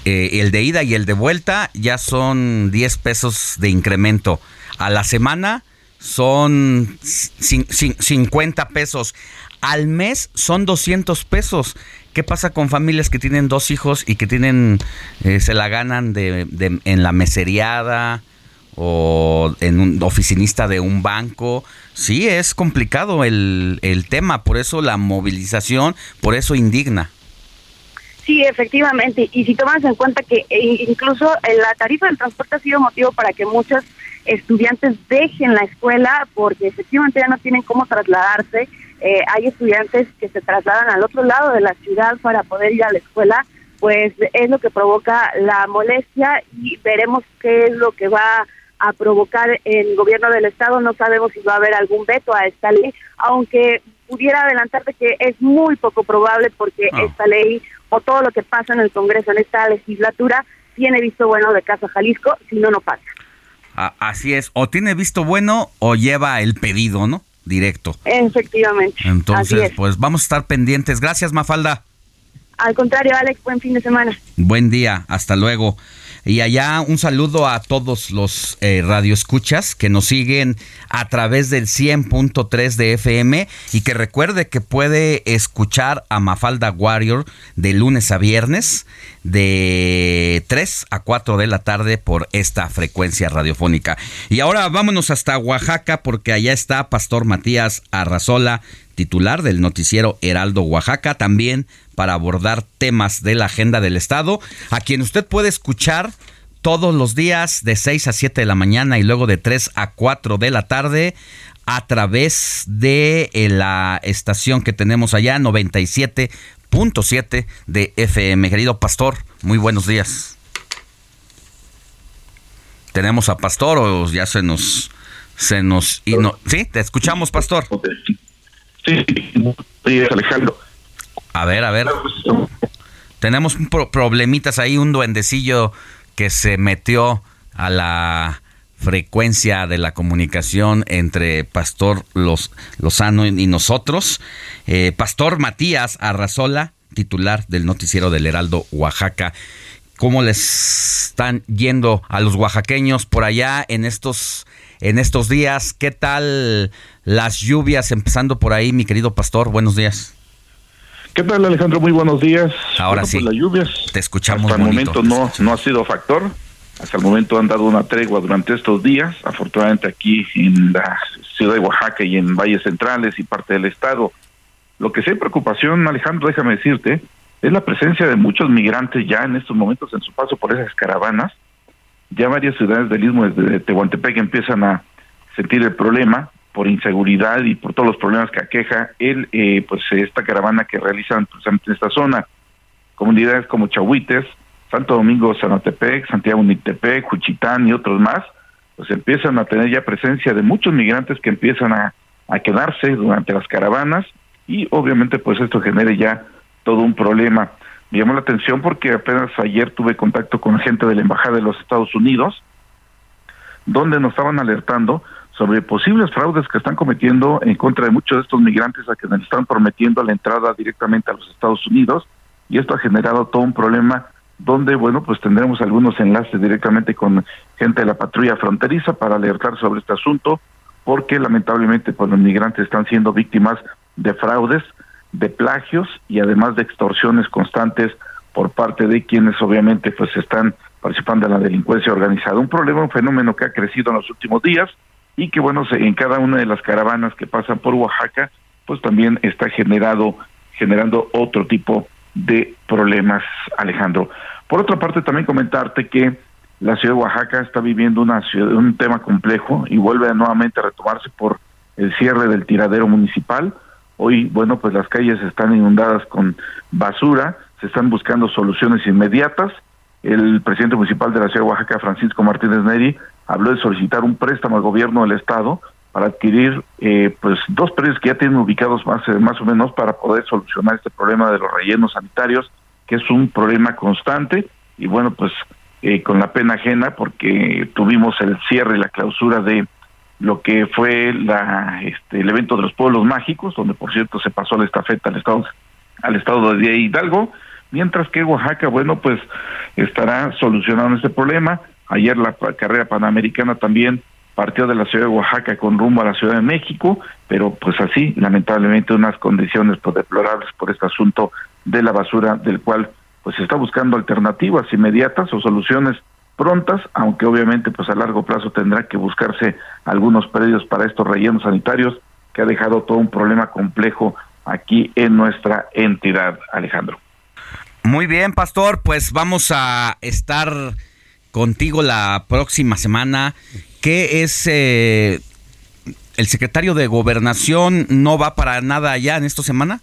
Eh, el de ida y el de vuelta ya son 10 pesos de incremento. A la semana son 50 pesos. Al mes son 200 pesos. ¿Qué pasa con familias que tienen dos hijos y que tienen, eh, se la ganan de, en la meseriada o en un oficinista de un banco? Sí, es complicado el, el tema, por eso la movilización, por eso indigna. Sí, efectivamente. Y si tomas en cuenta que eh, incluso eh, la tarifa del transporte ha sido motivo para que muchos estudiantes dejen la escuela porque efectivamente ya no tienen cómo trasladarse. Eh, hay estudiantes que se trasladan al otro lado de la ciudad para poder ir a la escuela, pues es lo que provoca la molestia y veremos qué es lo que va a provocar el gobierno del estado. No sabemos si va a haber algún veto a esta ley, aunque pudiera adelantarte que es muy poco probable porque Ah. esta ley o todo lo que pasa en el Congreso en esta legislatura tiene visto bueno de Casa Jalisco, si no, no pasa. A- así es, o tiene visto bueno o lleva el pedido, ¿no? Directo. Efectivamente. Entonces, es. pues vamos a estar pendientes. Gracias, Mafalda. Al contrario, Alex, buen fin de semana. Buen día, hasta luego. Y allá un saludo a todos los eh, radioescuchas que nos siguen a través del 100.3 de FM y que recuerde que puede escuchar a Mafalda Warrior de lunes a viernes de 3 a 4 de la tarde por esta frecuencia radiofónica. Y ahora vámonos hasta Oaxaca porque allá está Pastor Matías Arrazola, titular del noticiero Heraldo Oaxaca, también para abordar temas de la agenda del Estado, a quien usted puede escuchar todos los días de 6 a 7 de la mañana y luego de 3 a 4 de la tarde a través de eh, la estación que tenemos allá, 97.7 de FM. Querido pastor, muy buenos días. ¿Tenemos a pastor o ya se nos... Se nos y no, sí, te escuchamos, pastor. Sí, Alejandro. A ver, a ver. Tenemos problemitas ahí, un duendecillo que se metió a la frecuencia de la comunicación entre Pastor Los, Lozano y nosotros. Eh, Pastor Matías Arrazola, titular del noticiero del Heraldo Oaxaca. ¿Cómo les están yendo a los oaxaqueños por allá en estos, en estos días? ¿Qué tal las lluvias empezando por ahí, mi querido pastor? Buenos días. ¿Qué tal Alejandro? Muy buenos días. Ahora Bueno, sí. pues las lluvias Te escuchamos hasta el momento no, no ha sido factor. Hasta el momento han dado una tregua durante estos días. Afortunadamente aquí en la ciudad de Oaxaca y en valles centrales y parte del estado. Lo que sí hay preocupación, Alejandro, déjame decirte, es la presencia de muchos migrantes ya en estos momentos en su paso por esas caravanas. Ya varias ciudades del istmo de Tehuantepec empiezan a sentir el problema por inseguridad y por todos los problemas que aqueja el eh, pues esta caravana que realizan precisamente en esta zona comunidades como Chahuites, Santo Domingo, Sanatepec, Santiago Nitepec, Juchitán y otros más, pues empiezan a tener ya presencia de muchos migrantes que empiezan a, a quedarse durante las caravanas y obviamente pues esto genere ya todo un problema. Me llamó la atención porque apenas ayer tuve contacto con gente de la Embajada de los Estados Unidos, donde nos estaban alertando sobre posibles fraudes que están cometiendo en contra de muchos de estos migrantes a quienes están prometiendo la entrada directamente a los Estados Unidos y esto ha generado todo un problema donde, bueno, pues tendremos algunos enlaces directamente con gente de la patrulla fronteriza para alertar sobre este asunto, porque lamentablemente pues los migrantes están siendo víctimas de fraudes, de plagios y además de extorsiones constantes por parte de quienes obviamente pues están participando en la delincuencia organizada. Un problema, un fenómeno que ha crecido en los últimos días y que bueno, en cada una de las caravanas que pasan por Oaxaca, pues también está generado generando otro tipo de problemas, Alejandro. Por otra parte, también comentarte que la ciudad de Oaxaca está viviendo una ciudad- un tema complejo y vuelve nuevamente a retomarse por el cierre del tiradero municipal. Hoy, bueno, pues las calles están inundadas con basura, se están buscando soluciones inmediatas. El presidente municipal de la ciudad de Oaxaca, Francisco Martínez Neri, habló de solicitar un préstamo al gobierno del estado para adquirir eh, pues dos predios que ya tienen ubicados más, eh, más o menos para poder solucionar este problema de los rellenos sanitarios, que es un problema constante y bueno, pues eh, con la pena ajena porque tuvimos el cierre y la clausura de lo que fue la este, el evento de los pueblos mágicos, donde por cierto se pasó la estafeta al estado al estado de Hidalgo, mientras que Oaxaca, bueno, pues estará solucionando este problema. Ayer la carrera panamericana también partió de la ciudad de Oaxaca con rumbo a la Ciudad de México, pero pues así, lamentablemente, unas condiciones pues, deplorables por este asunto de la basura, del cual pues se está buscando alternativas inmediatas o soluciones prontas, aunque obviamente pues a largo plazo tendrá que buscarse algunos predios para estos rellenos sanitarios que ha dejado todo un problema complejo aquí en nuestra entidad, Alejandro. Muy bien, pastor, pues vamos a estar contigo la próxima semana. ¿Qué es eh, el secretario de Gobernación? ¿No va para nada allá en esta semana?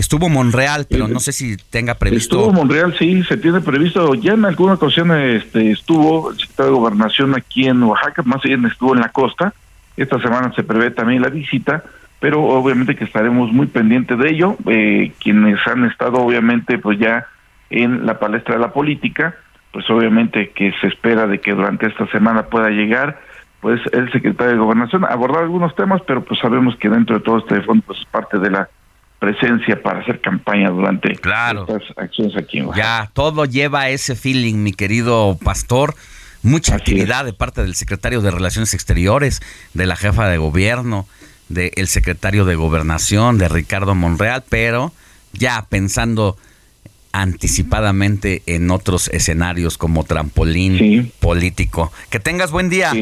Estuvo Monreal, pero no sé si tenga previsto. Estuvo Monreal, sí, se tiene previsto. Ya en alguna ocasión este, estuvo el secretario de Gobernación aquí en Oaxaca, más bien estuvo en la costa. Esta semana se prevé también la visita, pero obviamente que estaremos muy pendientes de ello. Eh, quienes han estado, obviamente, pues ya en la palestra de la política, pues obviamente que se espera de que durante esta semana pueda llegar pues el secretario de Gobernación a abordar algunos temas, pero pues sabemos que dentro de todo este fondo pues es parte de la presencia para hacer campaña durante claro. estas acciones aquí en Ya, todo lleva ese feeling, mi querido pastor. Mucha actividad de parte del secretario de Relaciones Exteriores, de la jefa de gobierno, del secretario de Gobernación, de Ricardo Monreal, pero ya pensando anticipadamente en otros escenarios como trampolín político. Que tengas buen día.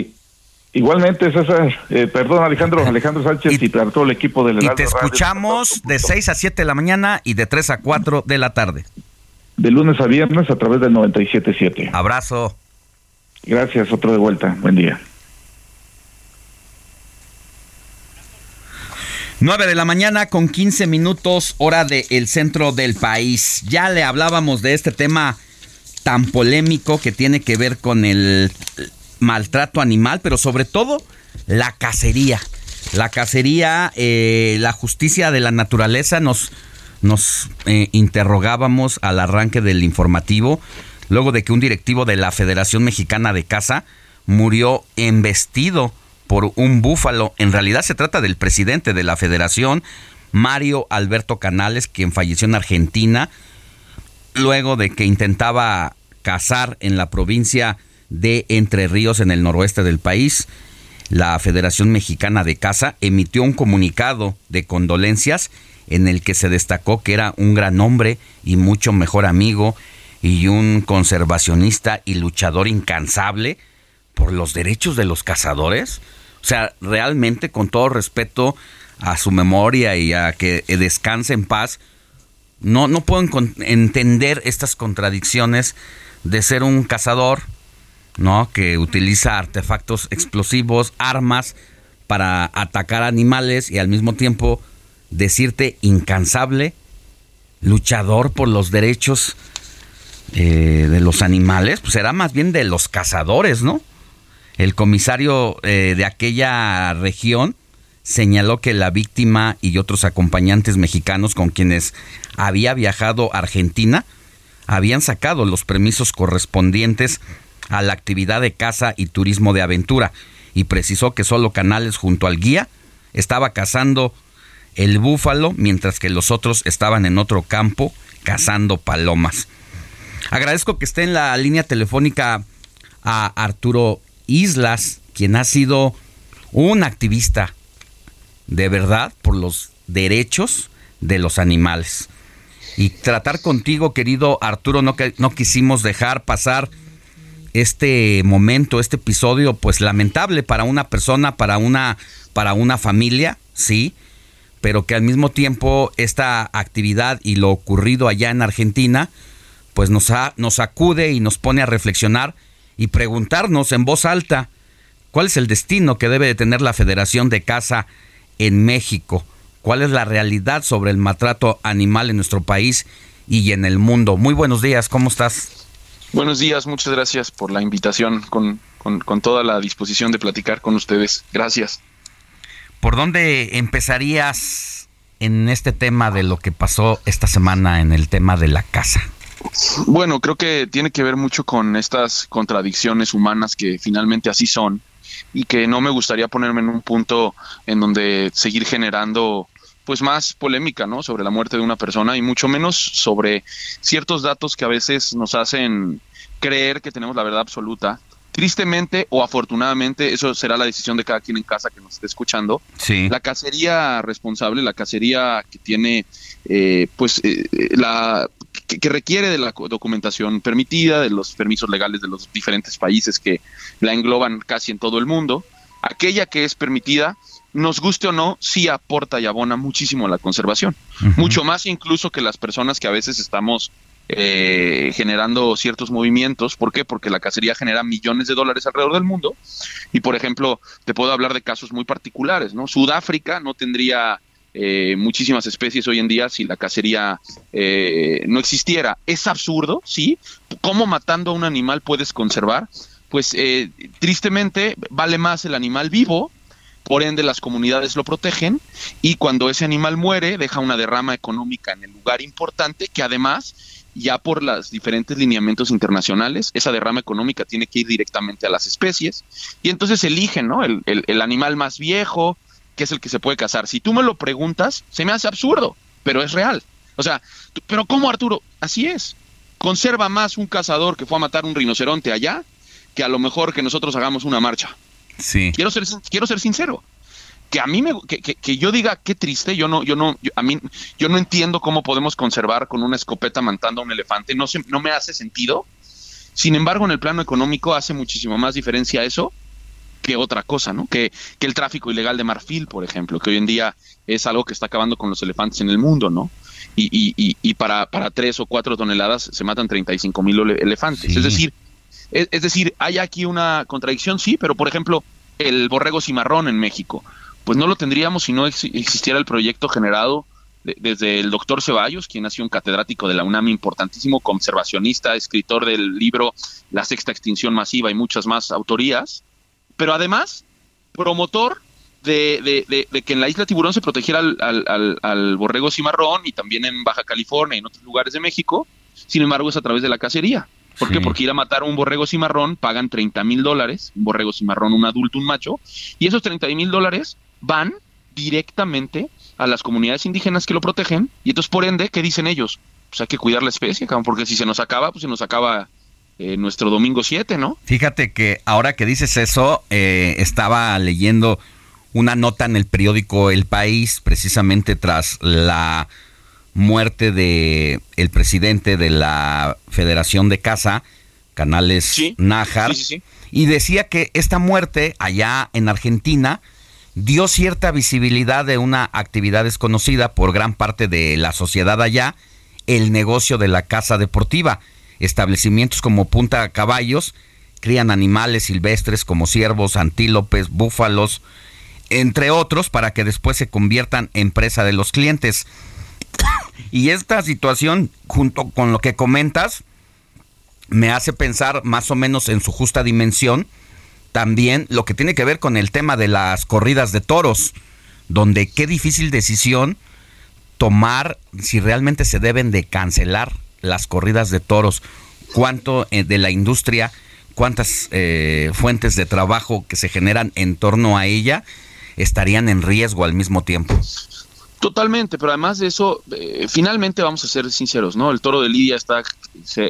Igualmente, César, eh, perdón Alejandro, Alejandro Sánchez y, para todo el equipo del Y te escuchamos de 6 a 7 de la mañana y de 3 a 4 de la tarde. De lunes a viernes a través del 97.7. Abrazo. Gracias, otro de vuelta. Buen día. 9 de la mañana con 15 minutos hora del centro del país. Ya le hablábamos de este tema tan polémico que tiene que ver con el maltrato animal, pero sobre todo la cacería. La cacería, eh, la justicia de la naturaleza, nos, nos eh, interrogábamos al arranque del informativo, luego de que un directivo de la Federación Mexicana de Caza murió embestido por un búfalo. En realidad se trata del presidente de la federación, Mario Alberto Canales, quien falleció en Argentina, luego de que intentaba cazar en la provincia de Entre Ríos, en el noroeste del país. La Federación Mexicana de Caza emitió un comunicado de condolencias en el que se destacó que era un gran hombre y mucho mejor amigo y un conservacionista y luchador incansable por los derechos de los cazadores. O sea, realmente con todo respeto a su memoria y a que descanse en paz, no, no puedo entender estas contradicciones de ser un cazador, ¿no? Que utiliza artefactos explosivos, armas para atacar animales y al mismo tiempo decirte incansable, luchador por los derechos eh, de los animales, pues será más bien de los cazadores, ¿no? El comisario eh, de aquella región señaló que la víctima y otros acompañantes mexicanos con quienes había viajado a Argentina habían sacado los permisos correspondientes a la actividad de caza y turismo de aventura y precisó que solo Canales junto al guía estaba cazando el búfalo mientras que los otros estaban en otro campo cazando palomas. Agradezco que esté en la línea telefónica a Arturo Islas, quien ha sido un activista de verdad por los derechos de los animales. Y tratar contigo, querido Arturo, no, no quisimos dejar pasar este momento, este episodio, pues lamentable para una persona, para una, para una familia, sí, pero que al mismo tiempo esta actividad y lo ocurrido allá en Argentina, pues nos, nos acude y nos pone a reflexionar y preguntarnos en voz alta cuál es el destino que debe de tener la Federación de Caza en México, cuál es la realidad sobre el maltrato animal en nuestro país y en el mundo. Muy buenos días, ¿cómo estás? Buenos días, muchas gracias por la invitación, con, con, toda la disposición de platicar con ustedes. Gracias. ¿Por dónde empezarías en este tema de lo que pasó esta semana en el tema de la casa? Bueno, creo que tiene que ver mucho con estas contradicciones humanas que finalmente así son y que no me gustaría ponerme en un punto en donde seguir generando pues más polémica, ¿no? Sobre la muerte de una persona y mucho menos sobre ciertos datos que a veces nos hacen creer que tenemos la verdad absoluta. Tristemente o afortunadamente, eso será la decisión de cada quien en casa que nos esté escuchando. Sí. La cacería responsable, la cacería que tiene, eh, pues, eh, la que, requiere de la documentación permitida, de los permisos legales de los diferentes países que la engloban casi en todo el mundo. Aquella que es permitida, nos guste o no, sí aporta y abona muchísimo a la conservación. Mucho más incluso que las personas que a veces estamos eh, generando ciertos movimientos. ¿Por qué? Porque la cacería genera millones de dólares alrededor del mundo. Y, por ejemplo, te puedo hablar de casos muy particulares, ¿no? Sudáfrica no tendría eh, muchísimas especies hoy en día si la cacería eh, no existiera. Es absurdo, ¿sí? ¿Cómo matando a un animal puedes conservar? Pues eh, tristemente vale más el animal vivo, por ende las comunidades lo protegen y cuando ese animal muere deja una derrama económica en el lugar importante que además ya por los diferentes lineamientos internacionales, esa derrama económica tiene que ir directamente a las especies y entonces eligen ¿no? el, el animal más viejo, que es el que se puede cazar. Si tú me lo preguntas, se me hace absurdo, pero es real. O sea, pero ¿cómo Arturo? Así es. Conserva más un cazador que fue a matar un rinoceronte allá que a lo mejor que nosotros hagamos una marcha. Sí. Quiero ser, quiero ser sincero. Que a mí me, que, que, yo diga qué triste, yo no, yo no, a mí, yo no entiendo cómo podemos conservar con una escopeta matando a un elefante, no, se, no me hace sentido. Sin embargo, en el plano económico hace muchísimo más diferencia eso que otra cosa, ¿no? Que, que el tráfico ilegal de marfil, por ejemplo, que hoy en día es algo que está acabando con los elefantes en el mundo, ¿no? Y, y, y, para, para tres o cuatro toneladas se matan 35 mil elefantes. Es decir, es, decir, hay aquí una contradicción, sí, pero por ejemplo, el borrego cimarrón en México, pues no lo tendríamos si no existiera el proyecto generado desde el doctor Ceballos, quien ha sido un catedrático de la UNAM importantísimo, conservacionista, escritor del libro La Sexta Extinción Masiva y muchas más autorías, pero además promotor de, que en la isla Tiburón se protegiera al, borrego cimarrón y también en Baja California y en otros lugares de México. Sin embargo, es a través de la cacería. ¿Por qué? Porque ir a matar un borrego cimarrón pagan 30 mil dólares, un borrego cimarrón, un adulto, un macho, y esos 30 mil dólares van directamente a las comunidades indígenas que lo protegen, y entonces por ende, ¿qué dicen ellos? Pues hay que cuidar la especie, porque si se nos acaba, pues se nos acaba eh, nuestro domingo 7, ¿no? Fíjate que ahora que dices eso, eh, estaba leyendo una nota en el periódico El País, precisamente tras la muerte de el presidente de la Federación de Caza, Canales Nájar, y decía que esta muerte allá en Argentina dio cierta visibilidad de una actividad desconocida por gran parte de la sociedad allá, el negocio de la caza deportiva. Establecimientos como Punta Caballos crían animales silvestres como ciervos, antílopes, búfalos, entre otros, para que después se conviertan en presa de los clientes. Y esta situación, junto con lo que comentas, me hace pensar más o menos en su justa dimensión también lo que tiene que ver con el tema de las corridas de toros, donde qué difícil decisión tomar si realmente se deben de cancelar las corridas de toros, cuánto eh, de la industria, cuántas eh, fuentes de trabajo que se generan en torno a ella estarían en riesgo al mismo tiempo. Totalmente, pero además de eso, eh, finalmente vamos a ser sinceros, ¿no? El toro de Lidia está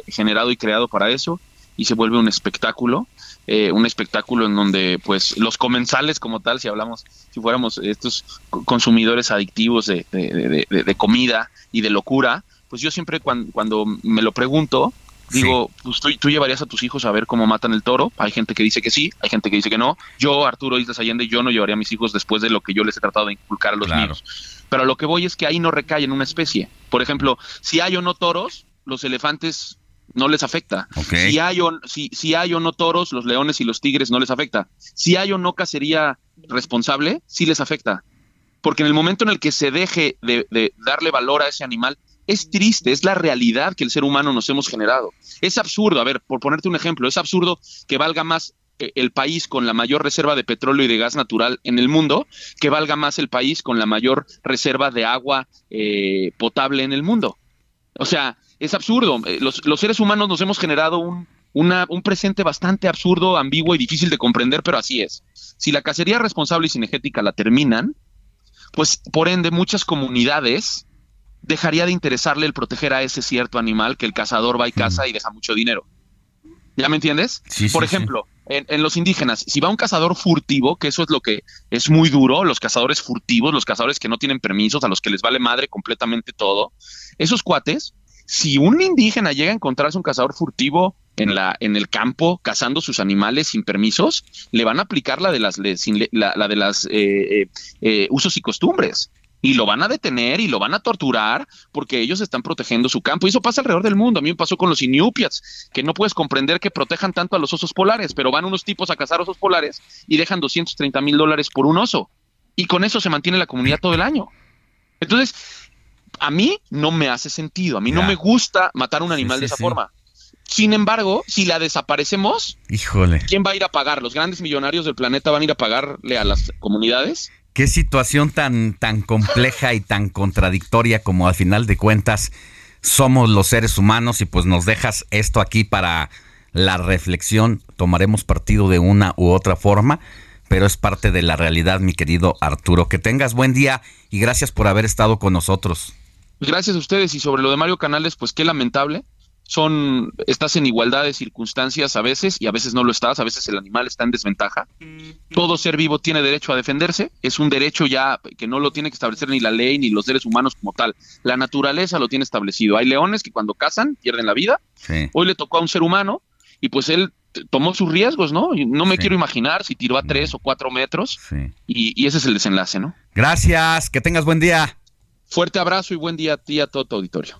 generado y creado para eso y se vuelve un espectáculo, un espectáculo en donde pues los comensales como tal, si hablamos, si fuéramos estos consumidores adictivos de, de comida y de locura, pues yo siempre cuando, me lo pregunto, digo, pues tú, llevarías a tus hijos a ver cómo matan el toro. Hay gente que dice que sí, hay gente que dice que no. Yo, Arturo Islas Allende, yo no llevaría a mis hijos después de lo que yo les he tratado de inculcar a los niños. Pero lo que voy es que ahí no recae en una especie. Por ejemplo, si hay o no toros, los elefantes no les afecta. Si, hay o, si, si hay o no toros, los leones y los tigres no les afecta. Si hay o no cacería responsable, sí les afecta. Porque en el momento en el que se deje de darle valor a ese animal, es triste, es la realidad que el ser humano nos hemos generado. Es absurdo, a ver, por ponerte un ejemplo, es absurdo que valga más eh, el país con la mayor reserva de petróleo y de gas natural en el mundo que valga más el país con la mayor reserva de agua eh, potable en el mundo. O sea, es absurdo. Eh, los, seres humanos nos hemos generado un, un presente bastante absurdo, ambiguo y difícil de comprender, pero así es. Si la cacería responsable y cinegética la terminan, pues por ende muchas comunidades dejaría de interesarle el proteger a ese cierto animal que el cazador va y caza y deja mucho dinero. ¿Ya me entiendes? Por ejemplo, En, los indígenas, si va un cazador furtivo, que eso es lo que es muy duro, los cazadores furtivos, los cazadores que no tienen permisos, a los que les vale madre completamente todo, esos cuates, si un indígena llega a encontrarse un cazador furtivo en, la, en el campo cazando sus animales sin permisos, le van a aplicar la de las, la, de las eh, eh, eh, usos y costumbres y lo van a detener y lo van a torturar porque ellos están protegiendo su campo. Y eso pasa alrededor del mundo. A mí me pasó con los inupiats, que no puedes comprender que protejan tanto a los osos polares, pero van unos tipos a cazar osos polares y dejan 230 mil dólares por un oso. Y con eso se mantiene la comunidad todo el año. Entonces, a mí no me hace sentido. A mí no me gusta matar un animal de esa forma. Sin embargo, si la desaparecemos, Híjole. ¿quién va a ir a pagar? ¿Los grandes millonarios del planeta van a ir a pagarle a las comunidades? Qué situación tan, tan compleja y tan contradictoria como al final de cuentas somos los seres humanos y pues nos dejas esto aquí para la reflexión. Tomaremos partido de una u otra forma, pero es parte de la realidad, mi querido Arturo. Que tengas buen día y gracias por haber estado con nosotros. Gracias a ustedes y sobre lo de Mario Canales, pues qué lamentable son, estás en igualdad de circunstancias a veces y a veces no lo estás, a veces el animal está en desventaja. Todo ser vivo tiene derecho a defenderse, es un derecho ya que no lo tiene que establecer ni la ley ni los seres humanos como tal. La naturaleza lo tiene establecido. Hay leones que cuando cazan pierden la vida. Hoy le tocó a un ser humano y pues él tomó sus riesgos, ¿no? No me quiero imaginar si tiró a tres o cuatro metros y, y ese es el desenlace, ¿no? Gracias, que tengas buen día. Fuerte abrazo y buen día a ti y a todo tu auditorio.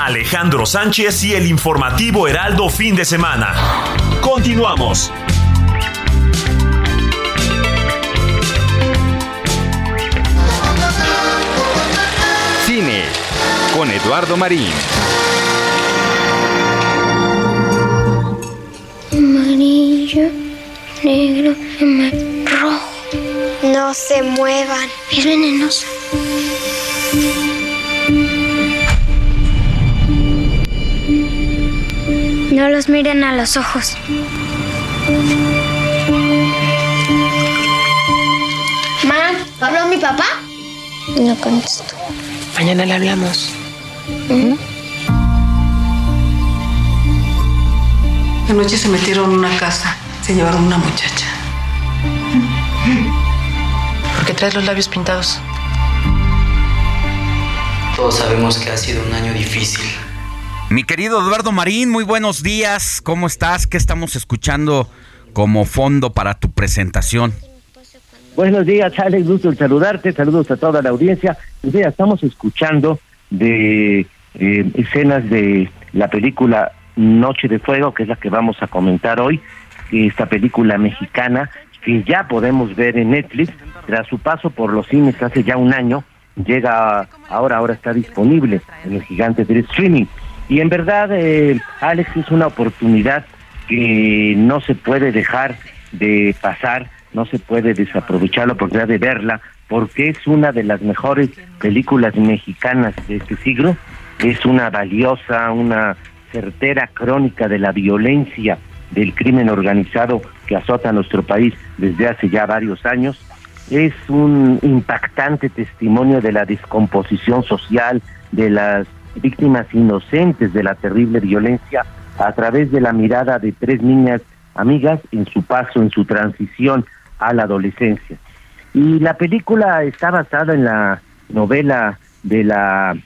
Alejandro Sánchez y el informativo Heraldo fin de semana. Continuamos. Cine con Eduardo Marín. Amarillo, negro, rojo. No se muevan. Es venenoso. No los miren a los ojos. Ma, ¿habló mi papá? No contesto. Mañana le hablamos. Anoche se metieron en una casa, se llevaron una muchacha. ¿Por qué traes los labios pintados? Todos sabemos que ha sido un año difícil. Mi querido Eduardo Marín, muy buenos días. ¿Cómo estás? ¿Qué estamos escuchando como fondo para tu presentación? Buenos días, Alex. Gusto en saludarte. Saludos a toda la audiencia. Pues mira, estamos escuchando de eh, escenas de la película Noche de Fuego, que es la que vamos a comentar hoy. Esta película mexicana que ya podemos ver en Netflix tras su paso por los cines hace ya un año. Llega ahora, ahora está disponible en el gigante del streaming. Y en verdad, eh, Alex, es una oportunidad que no se puede dejar de pasar, no se puede desaprovechar la oportunidad de verla, porque es una de las mejores películas mexicanas de este siglo. Es una valiosa, una certera crónica de la violencia del crimen organizado que azota a nuestro país desde hace ya varios años. Es un impactante testimonio de la descomposición social, de las víctimas inocentes de la terrible violencia a través de la mirada de tres niñas amigas en su paso, en su transición a la adolescencia. Y la película está basada en la novela de la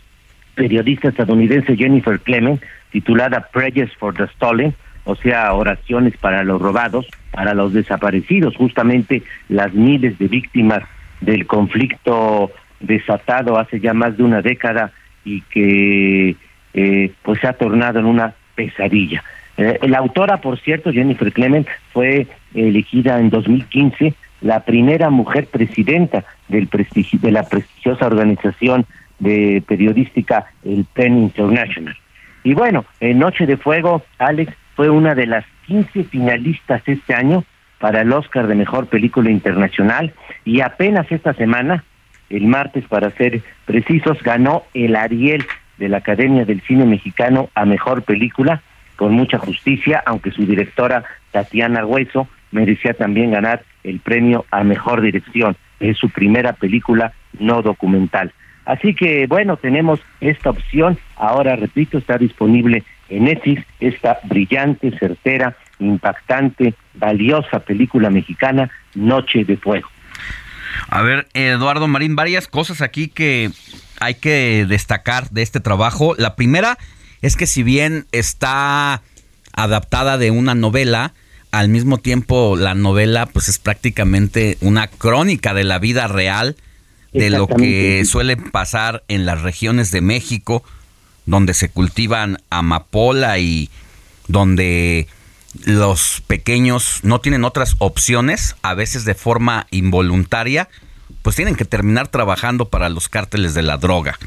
periodista estadounidense Jennifer Clement, titulada Prayers for the Stolen, o sea, oraciones para los robados, para los desaparecidos, justamente las miles de víctimas del conflicto desatado hace ya más de una década y que eh, pues se ha tornado en una pesadilla. Eh, la autora, por cierto, Jennifer Clement, fue elegida en 2015 la primera mujer presidenta del prestigio, de la prestigiosa organización de periodística, el PEN International. Y bueno, en Noche de Fuego, Alex fue una de las 15 finalistas este año para el Oscar de Mejor Película Internacional y apenas esta semana el martes para ser precisos, ganó el Ariel de la Academia del Cine Mexicano a Mejor Película, con mucha justicia, aunque su directora Tatiana Hueso merecía también ganar el premio a Mejor Dirección. Es su primera película no documental. Así que bueno, tenemos esta opción. Ahora, repito, está disponible en Netflix esta brillante, certera, impactante, valiosa película mexicana, Noche de Fuego. A ver, Eduardo Marín, varias cosas aquí que hay que destacar de este trabajo. La primera es que si bien está adaptada de una novela, al mismo tiempo la novela pues es prácticamente una crónica de la vida real de lo que suele pasar en las regiones de México donde se cultivan amapola y donde los pequeños no tienen otras opciones, a veces de forma involuntaria, pues tienen que terminar trabajando para los cárteles de la droga.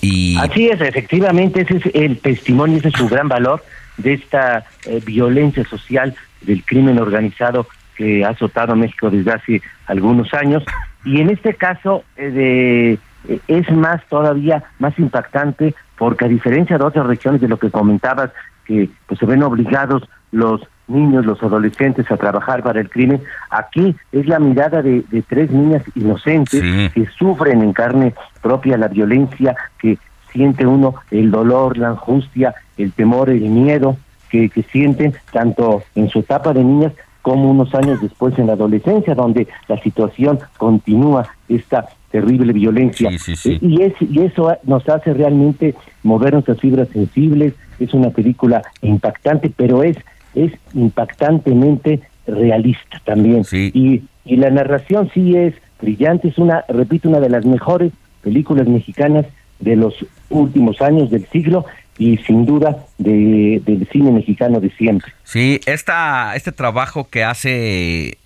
Y... Así es, efectivamente, ese es el testimonio, ese es su gran valor de esta eh, violencia social del crimen organizado que ha azotado México desde hace algunos años. Y en este caso eh, de, eh, es más todavía más impactante porque a diferencia de otras regiones de lo que comentabas, que pues, se ven obligados los niños, los adolescentes a trabajar para el crimen. Aquí es la mirada de, tres niñas inocentes que sufren en carne propia la violencia, que siente uno el dolor, la angustia, el temor, el miedo que, que sienten tanto en su etapa de niñas como unos años después en la adolescencia, donde la situación continúa esta terrible violencia. Y, es, y eso nos hace realmente mover nuestras fibras sensibles. Es una película impactante, pero es, es impactantemente realista también. Y, y la narración sí es brillante, es una, repito, una de las mejores películas mexicanas de los últimos años del siglo y sin duda de, del cine mexicano de siempre. Sí, esta, este trabajo que hace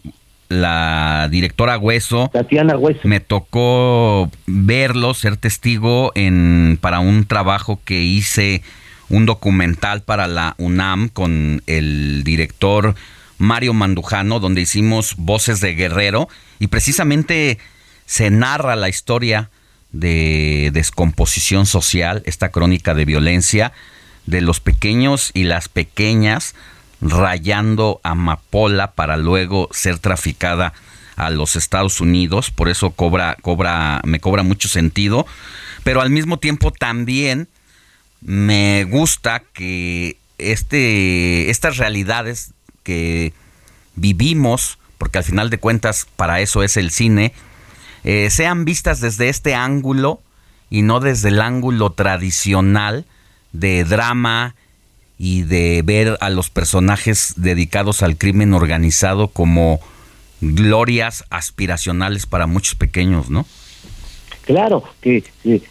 la directora Hueso. Tatiana Hueso. Me tocó verlo, ser testigo en para un trabajo que hice un documental para la UNAM con el director Mario Mandujano, donde hicimos Voces de Guerrero y precisamente se narra la historia de descomposición social, esta crónica de violencia de los pequeños y las pequeñas rayando amapola para luego ser traficada a los Estados Unidos, por eso cobra cobra me cobra mucho sentido, pero al mismo tiempo también me gusta que este estas realidades que vivimos, porque al final de cuentas para eso es el cine, eh, sean vistas desde este ángulo y no desde el ángulo tradicional de drama y de ver a los personajes dedicados al crimen organizado como glorias aspiracionales para muchos pequeños, ¿no? Claro, que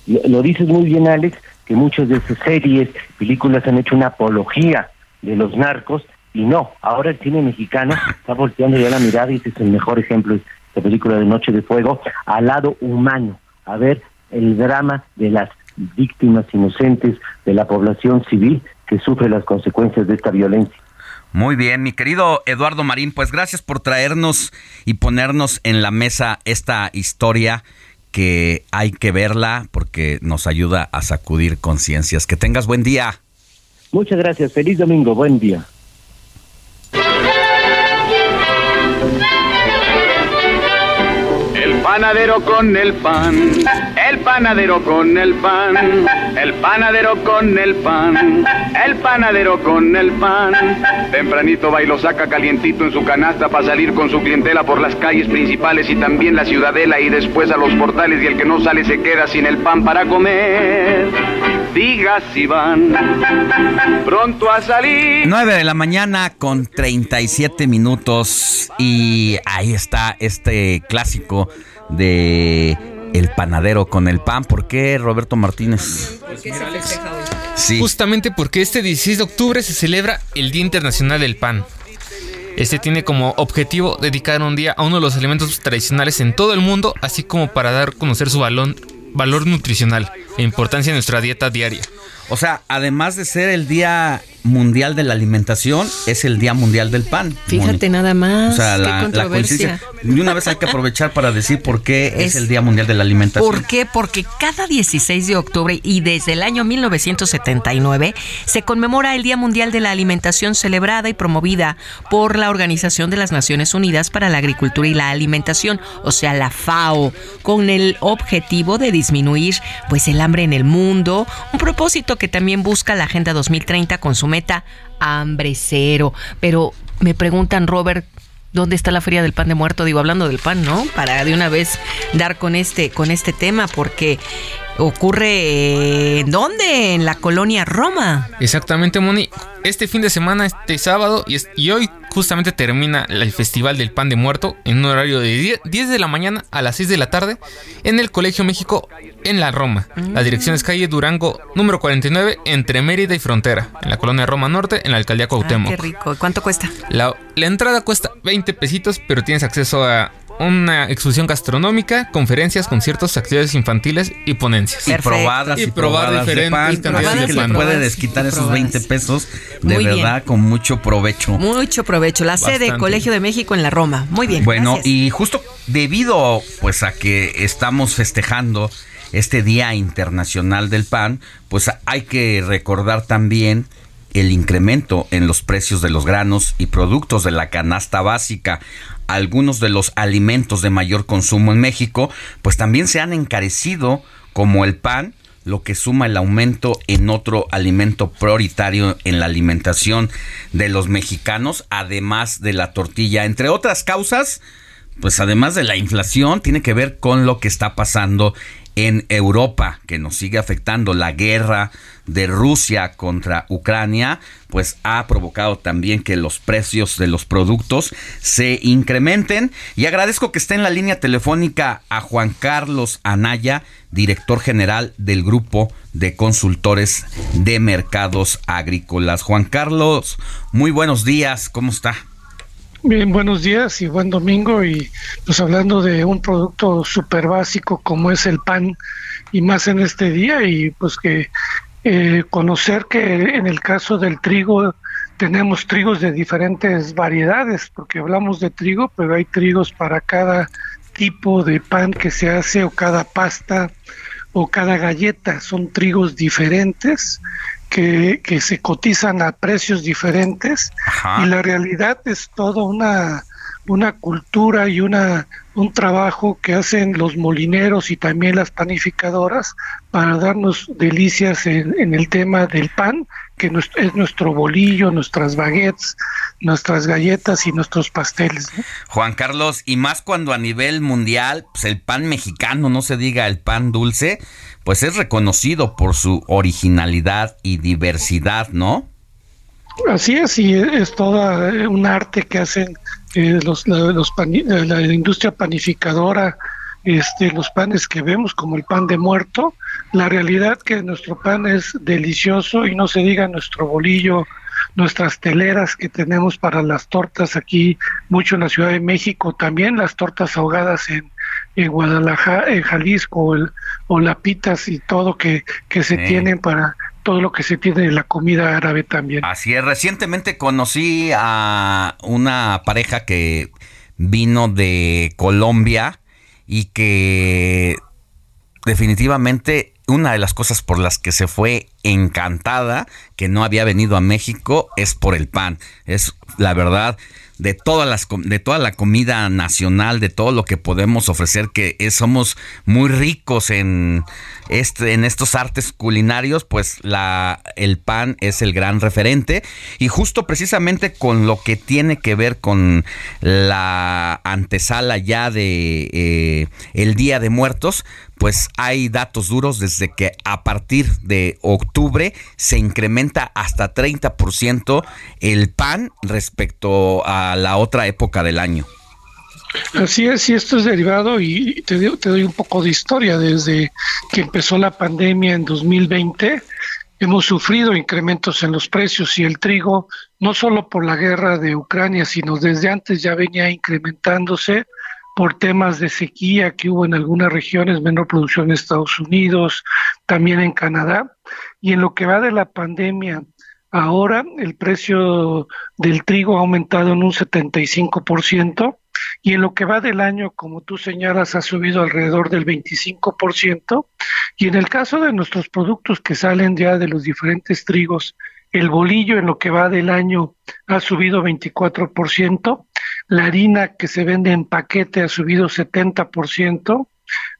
lo dices muy bien, Alex, que muchas de esas series, películas han hecho una apología de los narcos y no, ahora el cine mexicano está volteando ya la mirada y ese es el mejor ejemplo, esta película de Noche de Fuego, al lado humano, a ver el drama de las víctimas inocentes de la población civil que sufre las consecuencias de esta violencia. Muy bien, mi querido Eduardo Marín, pues gracias por traernos y ponernos en la mesa esta historia que hay que verla porque nos ayuda a sacudir conciencias. Que tengas buen día. Muchas gracias, feliz domingo, buen día. panadero con el pan, el panadero con el pan, el panadero con el pan, el panadero con el pan. Tempranito va y lo saca calientito en su canasta para salir con su clientela por las calles principales y también la ciudadela y después a los portales y el que no sale se queda sin el pan para comer. Diga si van pronto a salir. 9 de la mañana con 37 minutos y ahí está este clásico de El panadero con el pan. ¿Por qué, Roberto Martínez? Sí. Justamente porque este 16 de octubre se celebra el Día Internacional del Pan. Este tiene como objetivo dedicar un día a uno de los alimentos tradicionales en todo el mundo, así como para dar a conocer su valor, valor nutricional e importancia en nuestra dieta diaria. O sea, además de ser el Día Mundial de la Alimentación es el Día Mundial del Pan. Fíjate nada más. O sea, la, coincidencia. Y una vez hay que aprovechar para decir por qué es, el Día Mundial de la Alimentación. ¿Por qué? Porque cada 16 de octubre y desde el año 1979 se conmemora el Día Mundial de la Alimentación celebrada y promovida por la Organización de las Naciones Unidas para la Agricultura y la Alimentación, o sea, la FAO, con el objetivo de disminuir pues el hambre en el mundo, un propósito que también busca la Agenda 2030 con su meta hambre cero. Pero me preguntan, Robert, ¿dónde está la feria del pan de muerto? Digo, hablando del pan, ¿no? Para de una vez dar con este, con este tema, porque ocurre ¿en dónde? En la colonia Roma. Exactamente, Moni. Este fin de semana, este sábado y, y hoy justamente termina el Festival del Pan de Muerto en un horario de 10, de la mañana a las 6 de la tarde en el Colegio México en la Roma. La dirección es calle Durango número 49 entre Mérida y Frontera, en la colonia Roma Norte, en la alcaldía Cuauhtémoc. qué rico. ¿Cuánto cuesta? La, la entrada cuesta 20 pesitos, pero tienes acceso a una exposición gastronómica, conferencias, conciertos, actividades infantiles y ponencias. Y probadas y, probar diferentes cantidades de pan. puede desquitar esos 20 pesos de verdad con mucho provecho. Mucho provecho. La sede Colegio de México en la Roma. Muy bien. Bueno, y justo debido pues a que estamos festejando este Día Internacional del Pan, pues hay que recordar también el incremento en los precios de los granos y productos de la canasta básica algunos de los alimentos de mayor consumo en México, pues también se han encarecido como el pan, lo que suma el aumento en otro alimento prioritario en la alimentación de los mexicanos, además de la tortilla. Entre otras causas, pues además de la inflación, tiene que ver con lo que está pasando en Europa, que nos sigue afectando la guerra de Rusia contra Ucrania, pues ha provocado también que los precios de los productos se incrementen. Y agradezco que esté en la línea telefónica a Juan Carlos Anaya, director general del Grupo de Consultores de Mercados Agrícolas. Juan Carlos, muy buenos días, ¿cómo está? Bien, buenos días y buen domingo. Y pues hablando de un producto súper básico como es el pan, y más en este día, y pues que eh, conocer que en el caso del trigo tenemos trigos de diferentes variedades, porque hablamos de trigo, pero hay trigos para cada tipo de pan que se hace o cada pasta o cada galleta, son trigos diferentes que, que se cotizan a precios diferentes. Y la realidad es toda una, una cultura y una, un trabajo que hacen los molineros y también las panificadoras para darnos delicias en, el tema del pan, que es nuestro bolillo, nuestras baguettes, nuestras galletas y nuestros pasteles. Juan Carlos, y más cuando a nivel mundial, pues el pan mexicano, no se diga el pan dulce, pues es reconocido por su originalidad y diversidad, ¿no? Así es, y es toda un arte que hacen eh, los, la, los la industria panificadora, este, los panes que vemos como el pan de muerto, la realidad que nuestro pan es delicioso y no se diga nuestro bolillo, nuestras teleras que tenemos para las tortas aquí, mucho en la Ciudad de México, también las tortas ahogadas en, en Guadalajara, en Jalisco, o, la pitas y todo que, que se tienen para todo lo que se tiene de la comida árabe también. Así es, recientemente conocí a una pareja que vino de Colombia y que definitivamente una de las cosas por las que se fue encantada que no había venido a México es por el pan. Es la verdad de todas las de toda la comida nacional, de todo lo que podemos ofrecer que somos muy ricos en este en estos artes culinarios, pues la el pan es el gran referente y justo precisamente con lo que tiene que ver con la antesala ya de eh, el Día de Muertos, pues hay datos duros desde que a partir de octubre se incrementa hasta 30% el pan respecto a la otra época del año. Así es, y esto es derivado, y te, te doy un poco de historia, desde que empezó la pandemia en 2020, hemos sufrido incrementos en los precios y el trigo, no solo por la guerra de Ucrania, sino desde antes ya venía incrementándose por temas de sequía que hubo en algunas regiones, menor producción en Estados Unidos, también en Canadá. Y en lo que va de la pandemia Ahora el precio del trigo ha aumentado en un 75% y en lo que va del año, como tú señalas, ha subido alrededor del 25%. Y en el caso de nuestros productos que salen ya de los diferentes trigos, el bolillo en lo que va del año ha subido 24%, la harina que se vende en paquete ha subido 70%,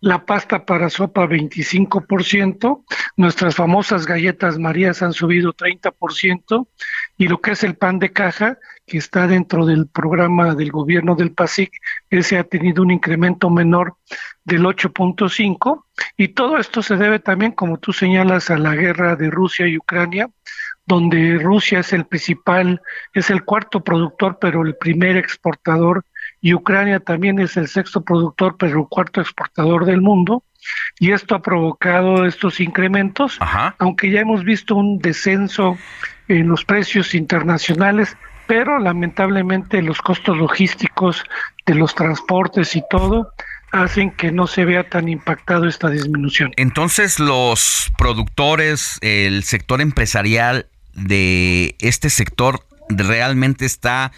la pasta para sopa 25%, nuestras famosas galletas Marías han subido 30% y lo que es el pan de caja, que está dentro del programa del gobierno del PASIC, ese ha tenido un incremento menor del 8.5 y todo esto se debe también, como tú señalas, a la guerra de Rusia y Ucrania, donde Rusia es el principal, es el cuarto productor, pero el primer exportador y Ucrania también es el sexto productor, pero el cuarto exportador del mundo, y esto ha provocado estos incrementos, aunque ya hemos visto un descenso en los precios internacionales, pero lamentablemente los costos logísticos de los transportes y todo hacen que no se vea tan impactado esta disminución. Entonces los productores, el sector empresarial de este sector realmente está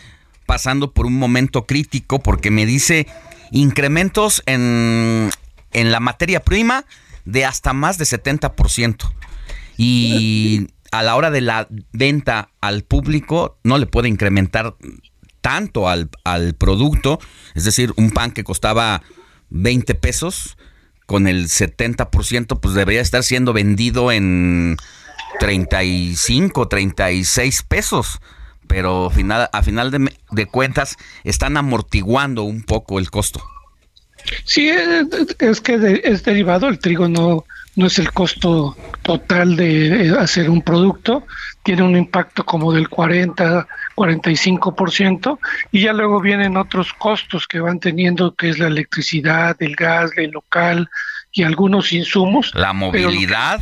pasando por un momento crítico porque me dice incrementos en, en la materia prima de hasta más de 70%. Y a la hora de la venta al público no le puede incrementar tanto al, al producto, es decir, un pan que costaba 20 pesos, con el 70%, pues debería estar siendo vendido en 35, 36 pesos pero final, a final de, cuentas están amortiguando un poco el costo. Sí, es que es derivado, el trigo no, no es el costo total de hacer un producto, tiene un impacto como del 40, 45%, y ya luego vienen otros costos que van teniendo, que es la electricidad, el gas, el local y algunos insumos. La movilidad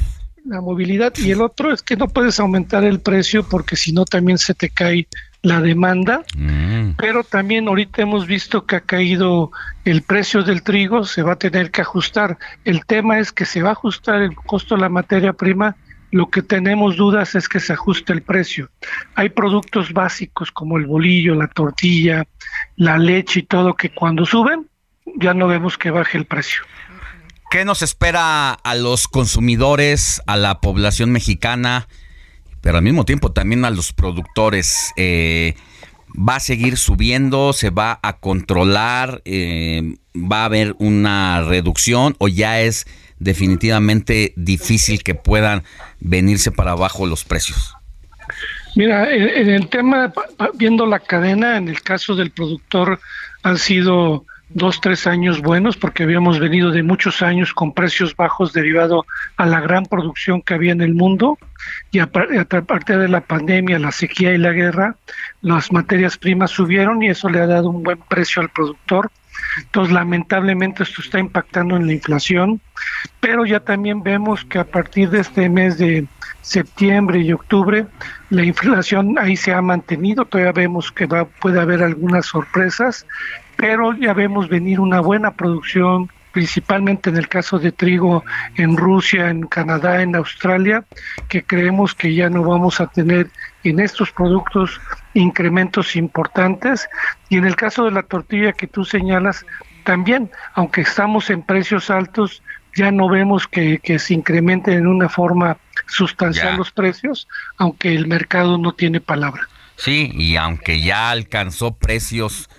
la movilidad y el otro es que no puedes aumentar el precio porque si no también se te cae la demanda, mm. pero también ahorita hemos visto que ha caído el precio del trigo, se va a tener que ajustar. El tema es que se va a ajustar el costo de la materia prima, lo que tenemos dudas es que se ajuste el precio. Hay productos básicos como el bolillo, la tortilla, la leche y todo que cuando suben ya no vemos que baje el precio. ¿Qué nos espera a los consumidores, a la población mexicana, pero al mismo tiempo también a los productores? Eh, ¿Va a seguir subiendo? ¿Se va a controlar? Eh, ¿Va a haber una reducción o ya es definitivamente difícil que puedan venirse para abajo los precios? Mira, en el tema, viendo la cadena, en el caso del productor han sido dos, tres años buenos, porque habíamos venido de muchos años con precios bajos derivado a la gran producción que había en el mundo y a, partir de la pandemia, la sequía y la guerra, las materias primas subieron y eso le ha dado un buen precio al productor. Entonces, lamentablemente esto está impactando en la inflación, pero ya también vemos que a partir de este mes de septiembre y octubre, la inflación ahí se ha mantenido, todavía vemos que va, puede haber algunas sorpresas, pero ya vemos venir una buena producción, principalmente en el caso de trigo en Rusia, en Canadá, en Australia, que creemos que ya no vamos a tener en estos productos incrementos importantes. Y en el caso de la tortilla que tú señalas, también, aunque estamos en precios altos, ya no vemos que, se incrementen en una forma sustancial los precios, aunque el mercado no tiene palabra. Sí, y aunque ya alcanzó precios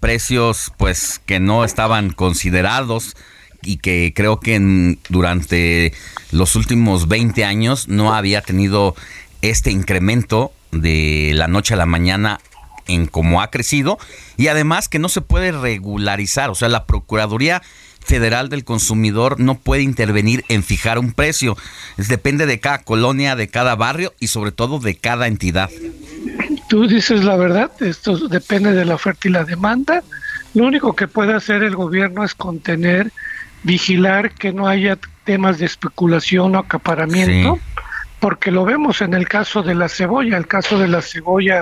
precios pues que no estaban considerados y que creo que durante los últimos 20 años no había tenido este incremento de la noche a la mañana en cómo ha crecido y además que no se puede regularizar, o sea, la Procuraduría Federal del Consumidor no puede intervenir en fijar un precio, depende de cada colonia, de cada barrio y sobre todo de cada entidad. Tú dices la verdad, esto depende de la oferta y la demanda. Lo único que puede hacer el gobierno es contener, vigilar que no haya temas de especulación o acaparamiento, porque lo vemos en el caso de la cebolla. El caso de la cebolla,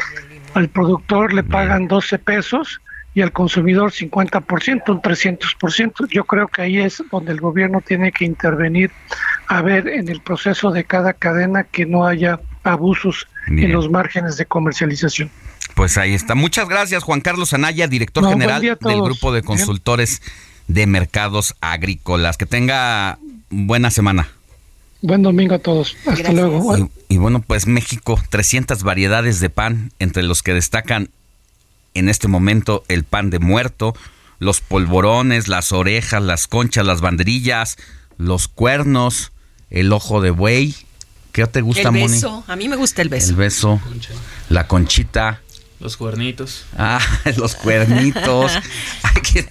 al productor le pagan 12 pesos y al consumidor 50%, un 300%. Yo creo que ahí es donde el gobierno tiene que intervenir a ver en el proceso de cada cadena que no haya abusos en los márgenes de comercialización. Pues ahí está. Muchas gracias, Juan Carlos Anaya, director general del Grupo de Consultores de Mercados Agrícolas. Que tenga buena semana. Buen domingo a todos. Hasta luego. Y, y, bueno, pues México, 300 variedades de pan, entre los que destacan en este momento el pan de muerto, los polvorones, las orejas, las conchas, las banderillas, los cuernos, el ojo de buey. ¿Qué te gusta, El beso. A mí me gusta el beso. El beso, la conchita. Los cuernitos. Ah, los cuernitos. Hay quien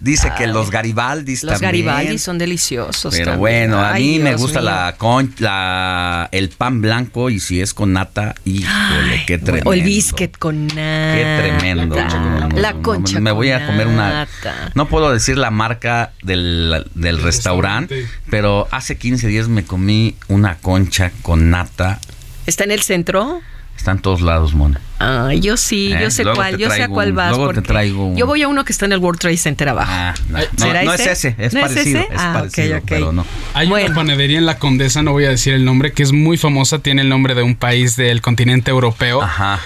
dice que los garibaldis los también. Los garibaldis son deliciosos. Pero también. bueno, a Ay, mí me gusta la, con, la el pan blanco y si es con nata, híjole, qué tremendo. O el biscuit con nata. Qué tremendo. No, no, La no, concha Me voy a comer una. No puedo decir la marca del, del restaurante, pero hace 15 días me comí una concha con nata. ¿Está en el centro? Está en todos lados, Mona. Ah, yo sí, Eh, yo sé luego cuál, yo sé a cuál vas. luego te traigo un- Yo voy a uno que está en el World Trade Center abajo. no, ¿Será no, no ese? es ese, es ¿No es parecido. ese? Es Ah, ok, parecido, ok. pero no. Hay una panadería en la Condesa, no voy a decir el nombre, que es muy famosa, tiene el nombre de un país del continente europeo,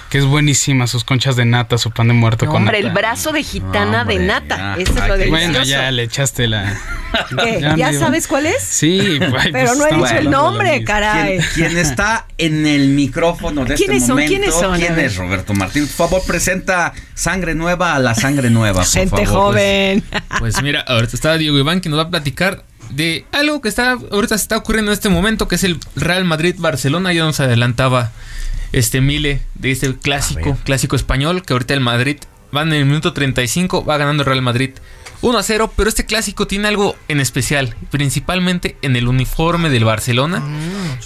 que es buenísima, sus conchas de nata, su pan de muerto No, con hombre, el brazo de gitana de nata. ya. Ese es lo delicioso. Bueno, ya le echaste la... ¿Qué? Ya ¿Ya me- sabes cuál es? Sí, ay, Pero pues no he estamos dicho el de nombre, caray. Quien, está en el micrófono de ¿Quiénes este son? momento. ¿Quiénes son? A ¿Quién ver. es Roberto Martín? Por favor, presenta sangre nueva a la sangre nueva. por Gente favor. joven. Pues mira, ahorita está Diego Iván que nos va a platicar de algo que está ahorita se está ocurriendo en este momento, que es el Real Madrid-Barcelona. Ya nos adelantaba este Mile de este clásico, clásico español, que ahorita el Madrid va en el minuto 35, va ganando el Real Madrid 1 a 0, pero este clásico tiene algo en especial, principalmente en el uniforme del Barcelona,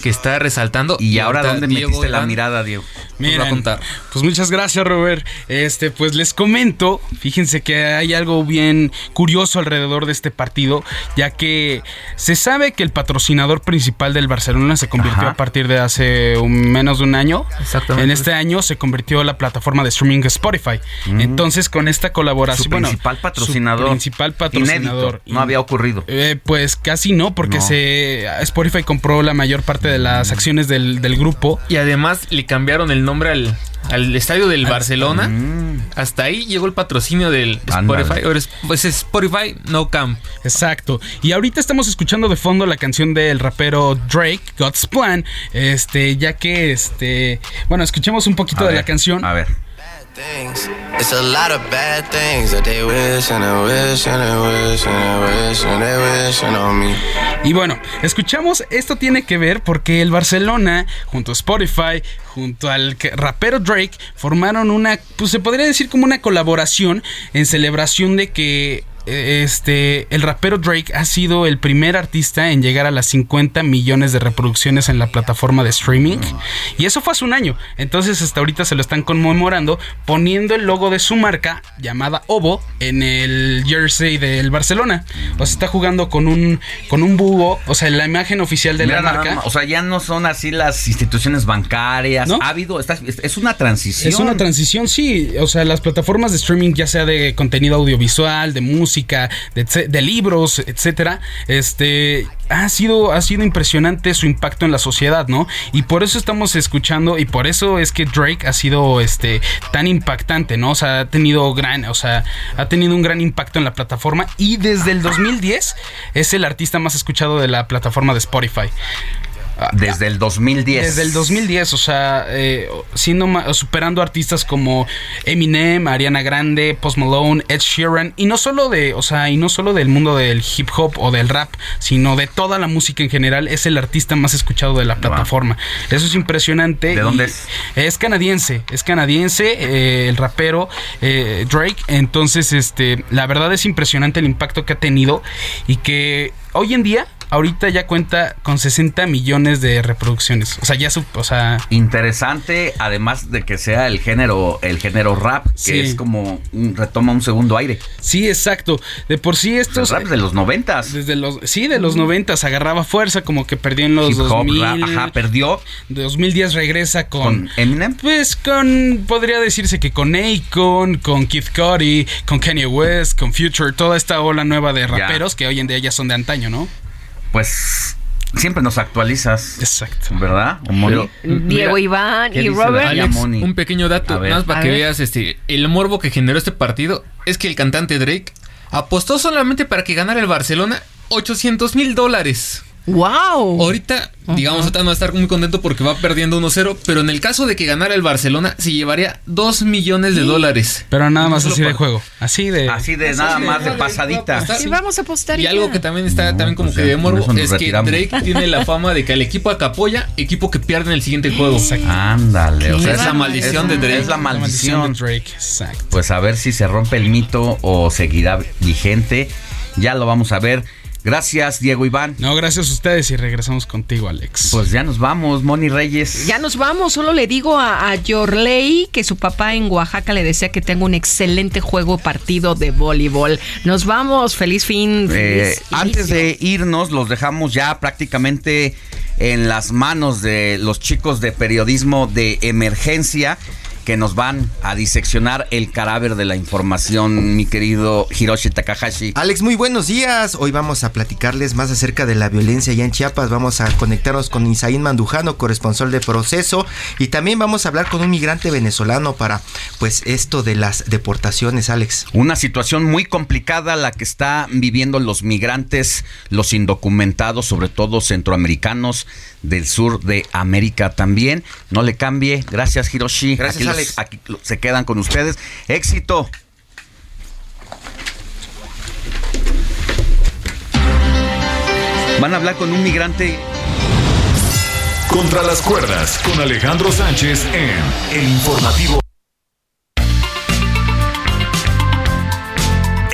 que está resaltando. ¿Y ahora dónde Diego metiste la mirada, Diego? nos va a Miren, contar. Pues muchas gracias, Robert. Este, pues les comento, fíjense que hay algo bien curioso alrededor de este partido, ya que se sabe que el patrocinador principal del Barcelona se convirtió Ajá. a partir de hace un- menos de un año. Exactamente. En este año se convirtió la plataforma de streaming Spotify. Mm. Entonces, con esta colaboración, Su bueno, principal patrocinador. su principal patrocinador. Inédito, no había ocurrido. Eh, pues casi no, porque No. se Spotify compró la mayor parte de las acciones del, del grupo. Y además le cambiaron el nombre al, al estadio del Barcelona. Hasta ahí llegó el patrocinio del. Spotify. Ahora es- Pues es Spotify No Camp. Exacto. Y ahorita estamos escuchando de fondo la canción del rapero Drake, God's Plan. Este, ya que este. Bueno, escuchemos un poquito A de ver, la canción. A ver. Y bueno, escuchamos, esto tiene que ver porque el Barcelona, junto a Spotify, junto al rapero Drake, formaron una, pues se podría decir como una colaboración en celebración de que este el rapero Drake ha sido el primer artista en llegar a las 50 millones de reproducciones en la plataforma de streaming y eso fue hace un año entonces hasta ahorita se lo están conmemorando poniendo el logo de su marca llamada Ovo en el jersey del Barcelona o sea está jugando con un con un búho o sea la imagen oficial de Mira la marca o sea, ya no son así las instituciones bancarias. ¿No? Ha habido, está- es es una transición. Es una transición, sí. O sea, las plataformas de streaming, ya sea de contenido audiovisual, de música, de, de libros, etcétera, este ha sido, ha sido impresionante su impacto en la sociedad, ¿no? Y por eso estamos escuchando, y por eso es que Drake ha sido este tan impactante, ¿no? O sea, ha tenido gran, o sea, ha tenido un gran impacto en la plataforma. Y desde el 2010 es el artista más escuchado de la plataforma de Spotify. Desde el 2010. Desde el 2010, o sea, eh, siendo superando artistas como Eminem, Ariana Grande, Post Malone, Ed Sheeran y no solo de, o sea, y no solo del mundo del hip hop o del rap, sino de toda la música en general, es el artista más escuchado de la plataforma. Eso es impresionante. ¿De dónde es? Es canadiense, es canadiense, eh, el rapero eh, Drake. Entonces, este, la verdad es impresionante el impacto que ha tenido y que hoy en día, ahorita ya cuenta con 60 millones de reproducciones. O sea, ya su, o sea, Interesante, además de que sea el género, el género rap, que Sí. es como un- retoma un segundo aire. sí, exacto. De por sí estos El rap de los noventas. desde los sí, de los 90 agarraba fuerza como que perdió en los Hip hop, 2000. rap, ajá, perdió. De 2010 regresa con, ¿Con Eminem? Pues con, podría decirse que con Akon, con Kid Cudi, con Kanye West, con Future, toda esta ola nueva de raperos que hoy en día ya son de antaño, ¿no? Pues siempre nos actualizas. Exacto. ¿Verdad? Diego Iván y Robert. un pequeño dato, más para que veas este el morbo que generó este partido es que el cantante Drake apostó solamente para que ganara el Barcelona 800 mil dólares. ¡Wow! Ahorita, digamos, ahorita no va a estar muy contento porque va perdiendo 1-0, pero en el caso de que ganara el Barcelona, se llevaría 2 millones de dólares. Pero nada más así de juego. Así de. Así de nada más de pasadita. Sí, vamos a apostar. Y algo que también está también como pues que de morbo es que. Drake tiene la fama de que el equipo que apoya, equipo que pierde en el siguiente juego. Ándale, o sea, es la maldición de Drake. Es la maldición. de Drake, exacto. Pues a ver si se rompe el mito o seguirá vigente. Ya lo vamos a ver. Gracias, Diego Iván. No, gracias a ustedes y regresamos contigo, Alex. Pues ya nos vamos, Moni Reyes. Ya nos vamos, solo le digo a, a Yorley que su papá en Oaxaca le desea que tenga un excelente juego partido de voleibol. Nos vamos, feliz fin. Eh, antes de irnos, los dejamos ya prácticamente en las manos de los chicos de periodismo de emergencia que nos van a diseccionar el cadáver de la información, mi querido Hiroshi Takahashi. Alex, muy buenos días. Hoy vamos a platicarles más acerca de la violencia allá en Chiapas. Vamos a conectarnos con Isaín Mandujano, corresponsal de proceso. Y también vamos a hablar con un migrante venezolano para, pues, esto de las deportaciones, Alex. Una situación muy complicada la que está viviendo los migrantes, los indocumentados, sobre todo centroamericanos del sur de América también. No le cambie. Gracias, Hiroshi. Gracias, Aquí los- Alex. aquí se quedan con ustedes. Éxito. Van a hablar con un migrante Contra las cuerdas con Alejandro Sánchez en El Informativo.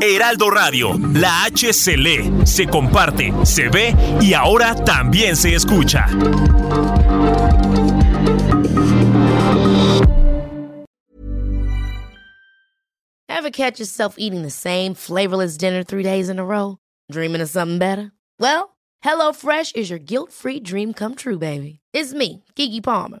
Heraldo Radio, la H se se comparte, se ve y ahora también se escucha. Ever catch yourself eating the same flavorless dinner three days in a row? Dreaming of something better? Well, HelloFresh is your guilt free dream come true, baby. It's me, Kiki Palmer.